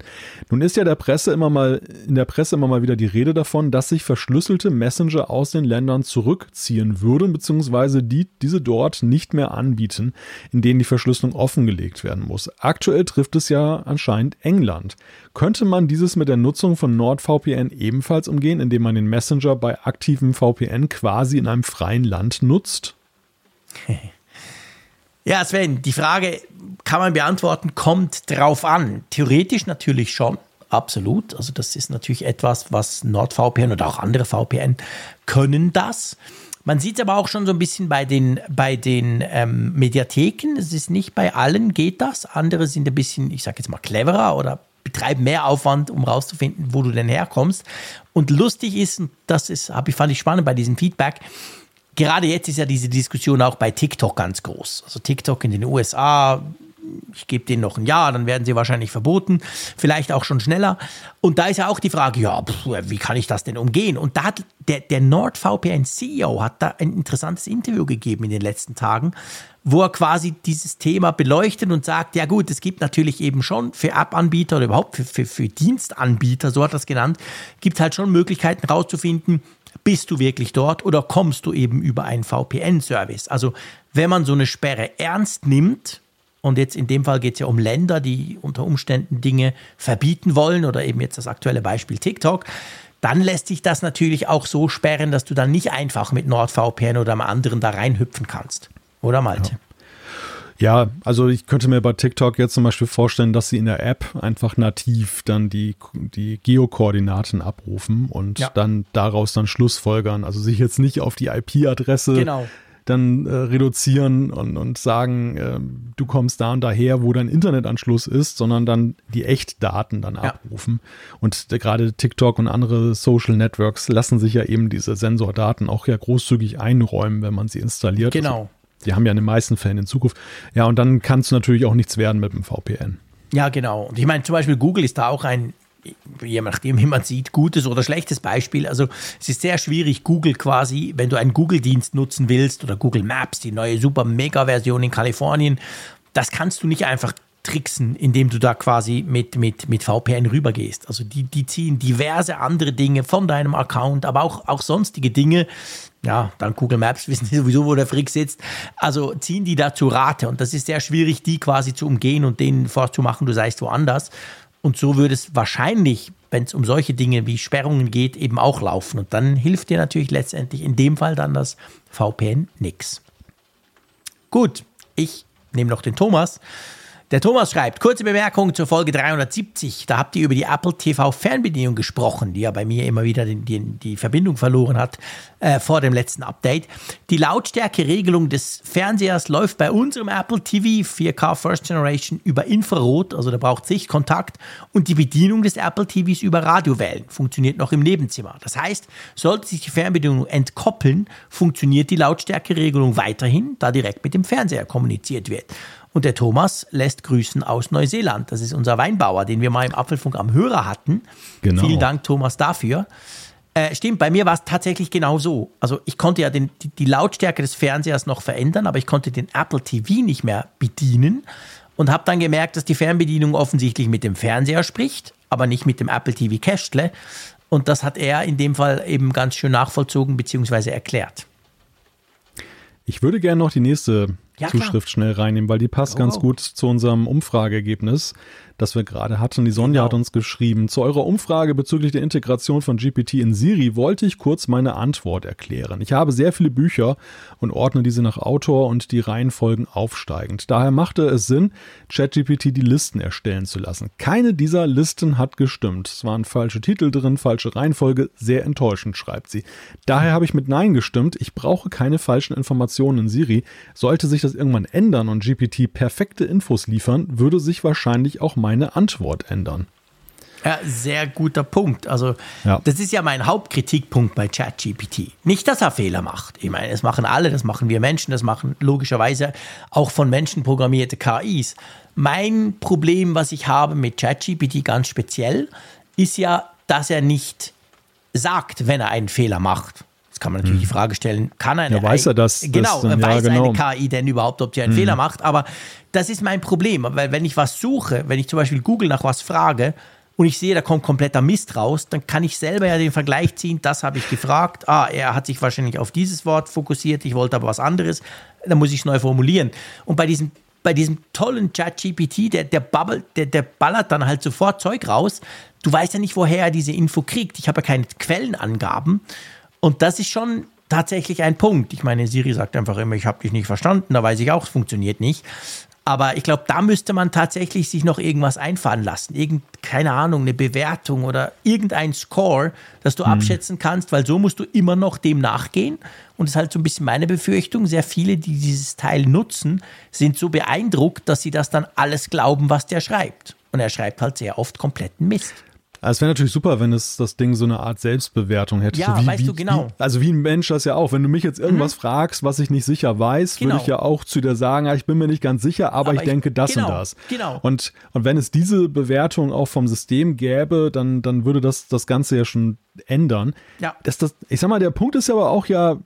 Nun ist ja der Presse immer mal, in der Presse immer mal wieder die Rede davon, dass sich verschlüsselte Messenger aus den Ländern zurückziehen würden, beziehungsweise die diese dort nicht mehr anbieten, in denen die Verschlüsselung offengelegt werden muss. Aktuell trifft es ja anscheinend England. Könnte man dieses mit der Nutzung von NordVPN ebenfalls umgehen, indem man den Messenger bei aktivem VPN quasi in einem freien Land nutzt? [laughs] Ja, Sven, die Frage kann man beantworten, kommt drauf an. Theoretisch natürlich schon, absolut. Also das ist natürlich etwas, was NordVPN oder auch andere VPN können das. Man sieht es aber auch schon so ein bisschen bei den, bei den ähm, Mediatheken. Es ist nicht bei allen geht das. Andere sind ein bisschen, ich sage jetzt mal, cleverer oder betreiben mehr Aufwand, um rauszufinden, wo du denn herkommst. Und lustig ist, und das ist, ich, fand ich spannend bei diesem Feedback, gerade jetzt ist ja diese Diskussion auch bei TikTok ganz groß. Also TikTok in den USA, ich gebe denen noch ein Jahr, dann werden sie wahrscheinlich verboten, vielleicht auch schon schneller. Und da ist ja auch die Frage, ja, pff, wie kann ich das denn umgehen? Und da hat der, der NordVPN-CEO hat da ein interessantes Interview gegeben in den letzten Tagen, wo er quasi dieses Thema beleuchtet und sagt, ja gut, es gibt natürlich eben schon für App-Anbieter oder überhaupt für, für, für Dienstanbieter, so hat er es genannt, gibt halt schon Möglichkeiten herauszufinden, bist du wirklich dort oder kommst du eben über einen VPN-Service? Also wenn man so eine Sperre ernst nimmt, und jetzt in dem Fall geht es ja um Länder, die unter Umständen Dinge verbieten wollen oder eben jetzt das aktuelle Beispiel TikTok, dann lässt sich das natürlich auch so sperren, dass du dann nicht einfach mit NordVPN oder einem anderen da reinhüpfen kannst. Oder Malte? Ja. Ja, also ich könnte mir bei TikTok jetzt zum Beispiel vorstellen, dass sie in der App einfach nativ dann die, die Geokoordinaten abrufen und Ja. dann daraus dann Schlussfolgern. Also sich jetzt nicht auf die IP-Adresse Genau. Dann äh, reduzieren und, und sagen, äh, du kommst da und daher, wo dein Internetanschluss ist, sondern dann die Echtdaten dann Ja. abrufen. Und äh, gerade TikTok und andere Social Networks lassen sich ja eben diese Sensordaten auch ja großzügig einräumen, wenn man sie installiert. Genau. Also, die haben ja in den meisten Fällen in Zukunft. Ja, und dann kann es natürlich auch nichts werden mit dem VPN. Ja, genau. Und ich meine, zum Beispiel Google ist da auch ein, je nachdem, wie man sieht, gutes oder schlechtes Beispiel. Also es ist sehr schwierig, Google quasi, wenn du einen Google-Dienst nutzen willst oder Google Maps, die neue super Mega-Version in Kalifornien, das kannst du nicht einfach tricksen, indem du da quasi mit, mit, mit VPN rübergehst. Also die, die ziehen diverse andere Dinge von deinem Account, aber auch, auch sonstige Dinge. Ja, dann Google Maps [laughs] wissen die sowieso, wo der Frick sitzt. Also ziehen die da zu Rate und das ist sehr schwierig, die quasi zu umgehen und denen vorzumachen, du seist woanders. Und so würde es wahrscheinlich, wenn es um solche Dinge wie Sperrungen geht, eben auch laufen. Und dann hilft dir natürlich letztendlich in dem Fall dann das VPN nix. Gut, ich nehme noch den Thomas. Der Thomas schreibt, kurze Bemerkung zur Folge 370. Da habt ihr über die Apple TV Fernbedienung gesprochen, die ja bei mir immer wieder den, den, die Verbindung verloren hat äh, vor dem letzten Update. Die Lautstärkeregelung des Fernsehers läuft bei unserem Apple TV 4K First Generation über Infrarot, also da braucht Sichtkontakt, und die Bedienung des Apple TVs über Radiowellen funktioniert noch im Nebenzimmer. Das heißt, sollte sich die Fernbedienung entkoppeln, funktioniert die Lautstärkeregelung weiterhin, da direkt mit dem Fernseher kommuniziert wird. Und der Thomas lässt grüßen aus Neuseeland. Das ist unser Weinbauer, den wir mal im Apfelfunk am Hörer hatten. Genau. Vielen Dank, Thomas, dafür. Äh, stimmt, bei mir war es tatsächlich genau so. Also ich konnte ja den, die, die Lautstärke des Fernsehers noch verändern, aber ich konnte den Apple TV nicht mehr bedienen und habe dann gemerkt, dass die Fernbedienung offensichtlich mit dem Fernseher spricht, aber nicht mit dem Apple TV Kästle. Und das hat er in dem Fall eben ganz schön nachvollzogen bzw. erklärt. Ich würde gerne noch die nächste Ja, klar. Zuschrift schnell reinnehmen, weil die passt Go, ganz go. gut zu unserem Umfrageergebnis, das wir gerade hatten. Die Sonja Genau. hat uns geschrieben, zu eurer Umfrage bezüglich der Integration von GPT in Siri wollte ich kurz meine Antwort erklären. Ich habe sehr viele Bücher und ordne diese nach Autor und die Reihenfolgen aufsteigend. Daher machte es Sinn, ChatGPT die Listen erstellen zu lassen. Keine dieser Listen hat gestimmt. Es waren falsche Titel drin, falsche Reihenfolge, sehr enttäuschend, schreibt sie. Daher habe ich mit Nein gestimmt. Ich brauche keine falschen Informationen in Siri. Sollte sich das irgendwann ändern und GPT perfekte Infos liefern, würde sich wahrscheinlich auch meine Antwort ändern. Ja, sehr guter Punkt. Also, Ja. das ist ja mein Hauptkritikpunkt bei ChatGPT. Nicht, dass er Fehler macht. Ich meine, das machen alle, das machen wir Menschen, das machen logischerweise auch von Menschen programmierte KIs. Mein Problem, was ich habe mit ChatGPT ganz speziell, ist ja, dass er nicht sagt, wenn er einen Fehler macht. Kann man natürlich die Frage stellen, kann eine Hm. Ja, weiß er das? Genau, Das dann- ja, weiß genau. Hm. eine KI denn überhaupt, ob sie einen Fehler macht? Aber das ist mein Problem, weil wenn ich was suche, wenn ich zum Beispiel Google nach was frage und ich sehe, da kommt kompletter Mist raus, dann kann ich selber ja den Vergleich ziehen, das habe ich gefragt, ah, er hat sich wahrscheinlich auf dieses Wort fokussiert, ich wollte aber was anderes, dann muss ich es neu formulieren. Und bei diesem bei diesem tollen ChatGPT, der, der, der, der ballert dann halt sofort Zeug raus. Du weißt ja nicht, woher er diese Info kriegt. Ich habe ja keine Quellenangaben. Und das ist schon tatsächlich ein Punkt. Ich meine, Siri sagt einfach immer, ich habe dich nicht verstanden. Da weiß ich auch, es funktioniert nicht. Aber ich glaube, da müsste man tatsächlich sich noch irgendwas einfallen lassen. Irgend, keine Ahnung, eine Bewertung oder irgendein Score, das du abschätzen kannst, weil so musst du immer noch dem nachgehen. Und das ist halt so ein bisschen meine Befürchtung. Sehr viele, die dieses Teil nutzen, sind so beeindruckt, dass sie das dann alles glauben, was der schreibt. Und er schreibt halt sehr oft kompletten Mist. Also es wäre natürlich super, wenn es das Ding so eine Art Selbstbewertung hätte. Ja, so wie, weißt wie, du, genau. Wie, also wie ein Mensch das ja auch. Wenn du mich jetzt irgendwas fragst, was ich nicht sicher weiß, Genau. würde ich ja auch zu dir sagen, ja, ich bin mir nicht ganz sicher, aber, Aber ich ich- denke das genau, und das. genau. Und, und wenn es diese Bewertung auch vom System gäbe, dann, dann würde das das Ganze ja schon ändern. Ja. Das, das, ich sag mal, der Punkt ist ja aber auch ja,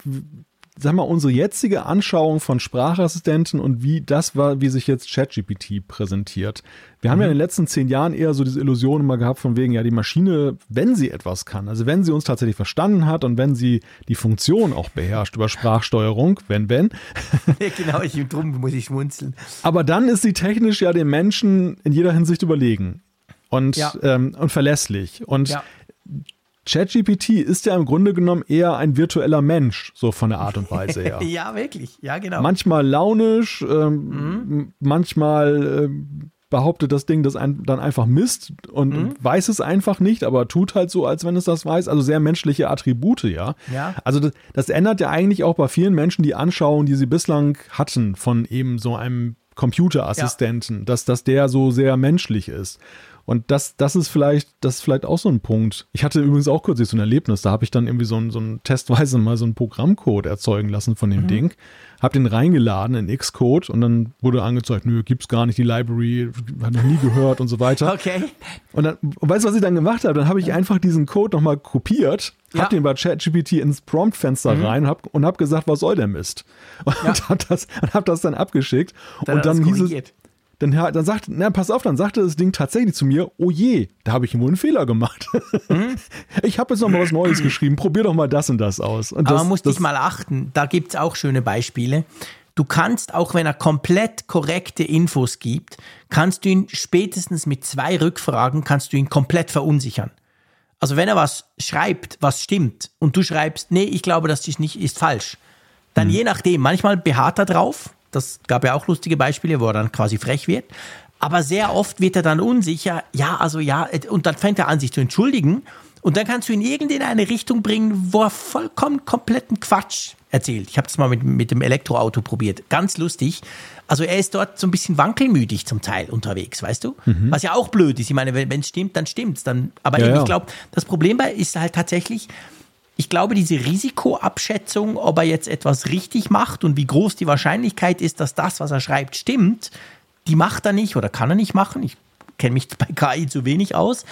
sag mal, unsere jetzige Anschauung von Sprachassistenten und wie das war, wie sich jetzt ChatGPT präsentiert. Wir haben ja in den letzten zehn Jahren eher so diese Illusion immer gehabt von wegen, ja, die Maschine, wenn sie etwas kann, also wenn sie uns tatsächlich verstanden hat und wenn sie die Funktion auch beherrscht über Sprachsteuerung, wenn, wenn, [laughs] genau, ich, drum muss ich schmunzeln. aber dann ist sie technisch ja dem Menschen in jeder Hinsicht überlegen und, Ja. ähm, und verlässlich. Und Ja. ChatGPT ist ja im Grunde genommen eher ein virtueller Mensch, so von der Art und Weise her. [laughs] ja, wirklich. Ja, genau. Manchmal launisch, ähm, manchmal ähm, behauptet das Ding das ein, dann einfach Mist und weiß es einfach nicht, aber tut halt so, als wenn es das weiß. Also sehr menschliche Attribute, ja. Ja. Also das, das ändert ja eigentlich auch bei vielen Menschen die Anschauung, die sie bislang hatten von eben so einem Computerassistenten, dass, dass der so sehr menschlich ist. Und das, das ist vielleicht, das ist vielleicht auch so ein Punkt. Ich hatte übrigens auch kürzlich so ein Erlebnis, da habe ich dann irgendwie so ein, so ein testweise mal so einen Programmcode erzeugen lassen von dem Ding, habe den reingeladen in Xcode und dann wurde angezeigt, nö, gibt's gar nicht, die Library, hat noch nie gehört und so weiter. [laughs] Okay. Und dann, weißt du, was ich dann gemacht habe? Dann habe ich einfach diesen Code nochmal kopiert, Ja. hab den bei ChatGPT ins Prompt-Fenster rein und hab, und hab gesagt, was soll der Mist? [laughs] Und hab das, und hab das dann abgeschickt. Dann und dann hieß es. Dann, dann sagt, na, pass auf, dann sagte das Ding tatsächlich zu mir, oh je, da habe ich wohl einen Fehler gemacht. Hm? [laughs] Ich habe jetzt noch mal was Neues geschrieben, probier doch mal das und das aus. Und Aber das, man muss dich mal achten, da gibt es auch schöne Beispiele. Du kannst, auch wenn er komplett korrekte Infos gibt, kannst du ihn spätestens mit zwei Rückfragen, kannst du ihn komplett verunsichern. Also wenn er was schreibt, was stimmt, und du schreibst, nee, ich glaube, das ist nicht, ist falsch, dann je nachdem, manchmal beharrt er drauf, das gab ja auch lustige Beispiele, wo er dann quasi frech wird, aber sehr oft wird er dann unsicher, ja, also ja, und dann fängt er an, sich zu entschuldigen, und dann kannst du ihn irgendwie in eine Richtung bringen, wo er vollkommen kompletten Quatsch erzählt. Ich habe das mal mit, mit dem Elektroauto probiert. Ganz lustig. Also er ist dort so ein bisschen wankelmütig zum Teil unterwegs, weißt du? Was ja auch blöd ist. Ich meine, wenn es stimmt, dann stimmt's. Dann, aber Ja, eben, ja. ich glaube, das Problem bei ist halt tatsächlich, ich glaube, diese Risikoabschätzung, ob er jetzt etwas richtig macht und wie groß die Wahrscheinlichkeit ist, dass das, was er schreibt, stimmt, die macht er nicht oder kann er nicht machen. Ich kenne mich [laughs] bei KI zu wenig aus.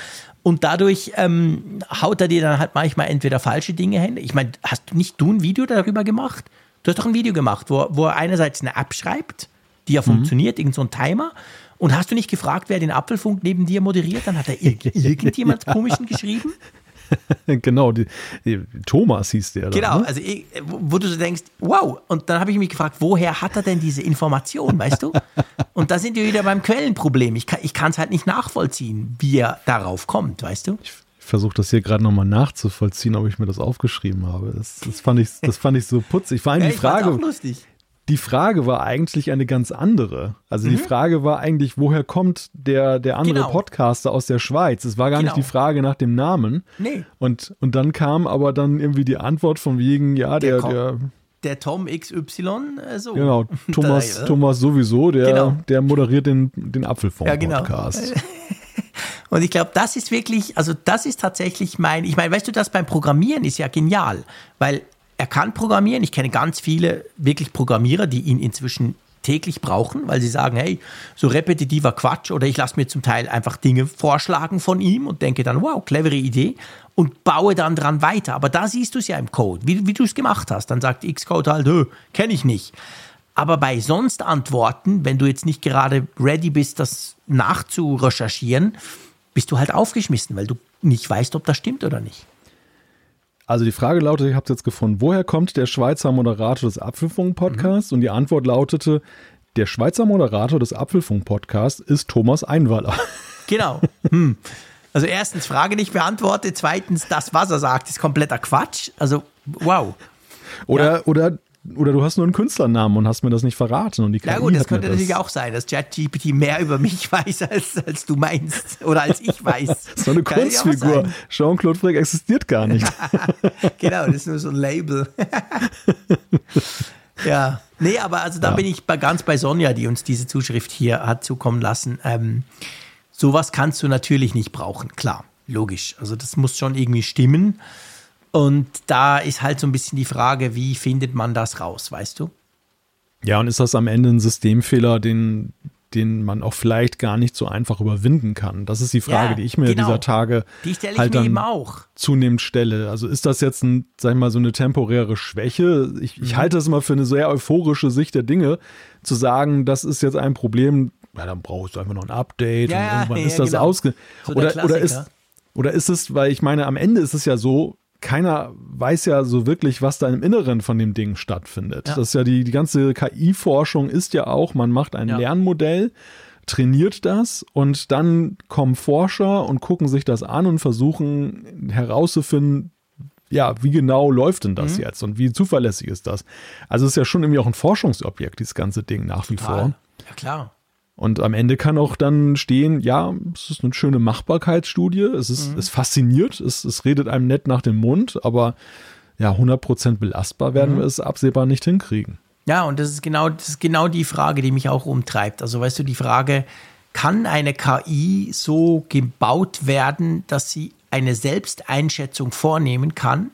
Und dadurch ähm, haut er dir dann halt manchmal entweder falsche Dinge hin. Ich meine, hast du nicht du ein Video darüber gemacht? Du hast doch ein Video gemacht, wo, wo er einerseits eine App schreibt, die ja funktioniert, irgend so ein Timer. Und hast du nicht gefragt, wer den Apfelfunk neben dir moderiert? Dann hat er [laughs] irg irgendjemand komischen geschrieben. [laughs] genau, die, die, Thomas hieß der. Genau, Dann, ne? also ich, wo du so denkst, wow. Und dann habe ich mich gefragt, woher hat er denn diese Information, [laughs] weißt du? Und da sind wir wieder beim Quellenproblem. Ich kann es halt nicht nachvollziehen, wie er darauf kommt, weißt du? Ich versuche das hier gerade nochmal nachzuvollziehen, ob ich mir das aufgeschrieben habe. Das, das, fand, ich, das fand ich so putzig. Vor allem Ja, die Frage. Die Frage war eigentlich eine ganz andere. Also Mhm. die Frage war eigentlich, woher kommt der, der andere Genau. Podcaster aus der Schweiz? Es war gar Genau. nicht die Frage nach dem Namen. Nee. Und, und dann kam aber dann irgendwie die Antwort von wegen, ja, der, Der der, Der Tom XY, äh, so. genau, [laughs] Thomas, Thomas sowieso, der, Genau. der moderiert den, den Ja, genau. Apfelfunk-Podcast. [laughs] Und ich glaube, das ist wirklich, also das ist tatsächlich mein, ich meine, weißt du, das beim Programmieren ist ja genial, weil er kann programmieren. Ich kenne ganz viele wirklich Programmierer, die ihn inzwischen täglich brauchen, weil sie sagen, hey, so repetitiver Quatsch oder ich lasse mir zum Teil einfach Dinge vorschlagen von ihm und denke dann, wow, clevere Idee und baue dann dran weiter. Aber da siehst du es ja im Code, wie, wie du es gemacht hast. Dann sagt Xcode halt, kenne ich nicht. Aber bei sonst Antworten, wenn du jetzt nicht gerade ready bist, das nachzurecherchieren, bist du halt aufgeschmissen, weil du nicht weißt, ob das stimmt oder nicht. Also die Frage lautet, ich habe es jetzt gefunden, woher kommt der Schweizer Moderator des Apfelfunk-Podcasts? Und die Antwort lautete, der Schweizer Moderator des Apfelfunk-Podcasts ist Thomas Einwaller. [laughs] Genau. Hm. Also erstens Frage nicht beantwortet, zweitens das, was er sagt, ist kompletter Quatsch. Also wow. Oder, oder, oder du hast nur einen Künstlernamen und hast mir das nicht verraten. Und die Ja KI gut, das könnte natürlich auch sein, dass ChatGPT mehr über mich [laughs] weiß, als, als du meinst oder als ich weiß. [laughs] So eine Kann ja Kunstfigur. Jean-Claude Frick existiert gar nicht. [laughs] Genau, das ist nur so ein Label. ja, nee, aber also da bin ich bei, ganz bei Sonja, die uns diese Zuschrift hier hat zukommen lassen. Ähm, sowas kannst du natürlich nicht brauchen, klar, logisch. Also das muss schon irgendwie stimmen. Und da ist halt so ein bisschen die Frage, wie findet man das raus, weißt du? Ja, und ist das am Ende ein Systemfehler, den, den man auch vielleicht gar nicht so einfach überwinden kann? Das ist die Frage, Ja, die ich mir genau. dieser Tage Die halt dann eben auch. zunehmend stelle. Also ist das jetzt ein, sag ich mal, so eine temporäre Schwäche? Ich, Mhm. ich halte das immer für eine sehr euphorische Sicht der Dinge, zu sagen, das ist jetzt ein Problem, ja, dann brauchst du einfach noch ein Update Ja, und irgendwann ja, ist das genau. ausge... So der oder, oder, ist, oder ist es, weil ich meine, am Ende ist es ja so, keiner weiß ja so wirklich, was da im Inneren von dem Ding stattfindet. Ja. Das ist ja die, die ganze KI-Forschung ist ja auch, man macht ein Ja. Lernmodell, trainiert das und dann kommen Forscher und gucken sich das an und versuchen herauszufinden, ja, wie genau läuft denn das mhm. jetzt und wie zuverlässig ist das? Also es ist ja schon irgendwie auch ein Forschungsobjekt, dieses ganze Ding nach wie Total. vor. Ja, klar. Und am Ende kann auch dann stehen, ja, es ist eine schöne Machbarkeitsstudie, es ist, mhm. es fasziniert, es, es redet einem nett nach dem Mund, aber ja, 100% belastbar werden mhm. wir es absehbar nicht hinkriegen. Ja, und das ist genau, das ist genau die Frage, die mich auch umtreibt. Also weißt du, die Frage, kann eine KI so gebaut werden, dass sie eine Selbsteinschätzung vornehmen kann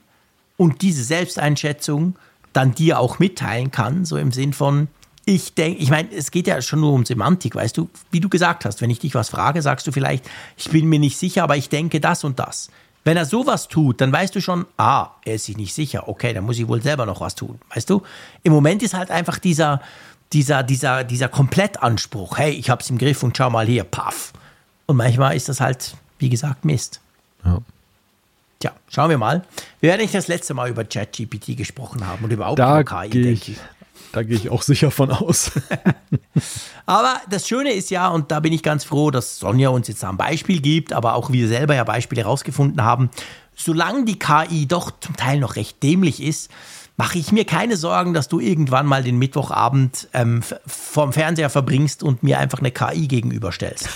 und diese Selbsteinschätzung dann dir auch mitteilen kann, so im Sinn von, ich denke, ich meine, es geht ja schon nur um Semantik, weißt du, wie du gesagt hast, wenn ich dich was frage, sagst du vielleicht, ich bin mir nicht sicher, aber ich denke das und das. Wenn er sowas tut, dann weißt du schon, ah, er ist sich nicht sicher, okay, dann muss ich wohl selber noch was tun, weißt du? Im Moment ist halt einfach dieser, dieser, dieser, dieser Komplettanspruch, hey, ich hab's im Griff und schau mal hier, paff. Und manchmal ist das halt, wie gesagt, Mist. Ja. Tja, schauen wir mal. Wir werden nicht das letzte Mal über ChatGPT gesprochen haben und überhaupt da über KI, denke ich. Da gehe ich auch sicher von aus. [laughs] aber das Schöne ist ja, und da bin ich ganz froh, dass Sonja uns jetzt ein Beispiel gibt, aber auch wir selber ja Beispiele herausgefunden haben. Solange die KI doch zum Teil noch recht dämlich ist, mache ich mir keine Sorgen, dass du irgendwann mal den Mittwochabend ähm, vorm Fernseher verbringst und mir einfach eine KI gegenüberstellst.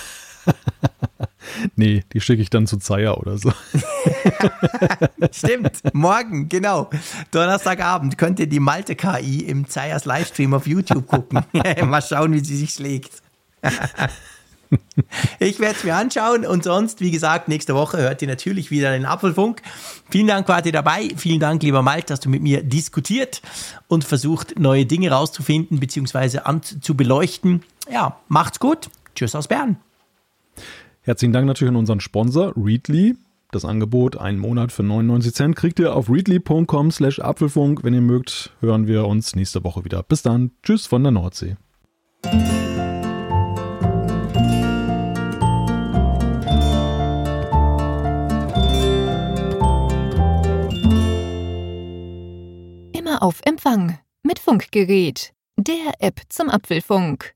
[laughs] nee, die schicke ich dann zu Zeier oder so. [laughs] Stimmt, morgen, genau. Donnerstagabend könnt ihr die Malte KI im Zeiers Livestream auf YouTube gucken. [laughs] mal schauen, wie sie sich schlägt. [laughs] Ich werde es mir anschauen und sonst, wie gesagt, nächste Woche hört ihr natürlich wieder den Apfelfunk. Vielen Dank, wart ihr dabei. Vielen Dank, lieber Malt, dass du mit mir diskutiert und versucht, neue Dinge rauszufinden bzw. zu beleuchten. Ja, macht's gut. Tschüss aus Bern. Herzlichen Dank natürlich an unseren Sponsor Readly. Das Angebot, einen Monat für 99 Cent, kriegt ihr auf readly.com slash Apfelfunk. Wenn ihr mögt, hören wir uns nächste Woche wieder. Bis dann. Tschüss von der Nordsee. auf Empfang mit Funkgerät, der App zum Apfelfunk.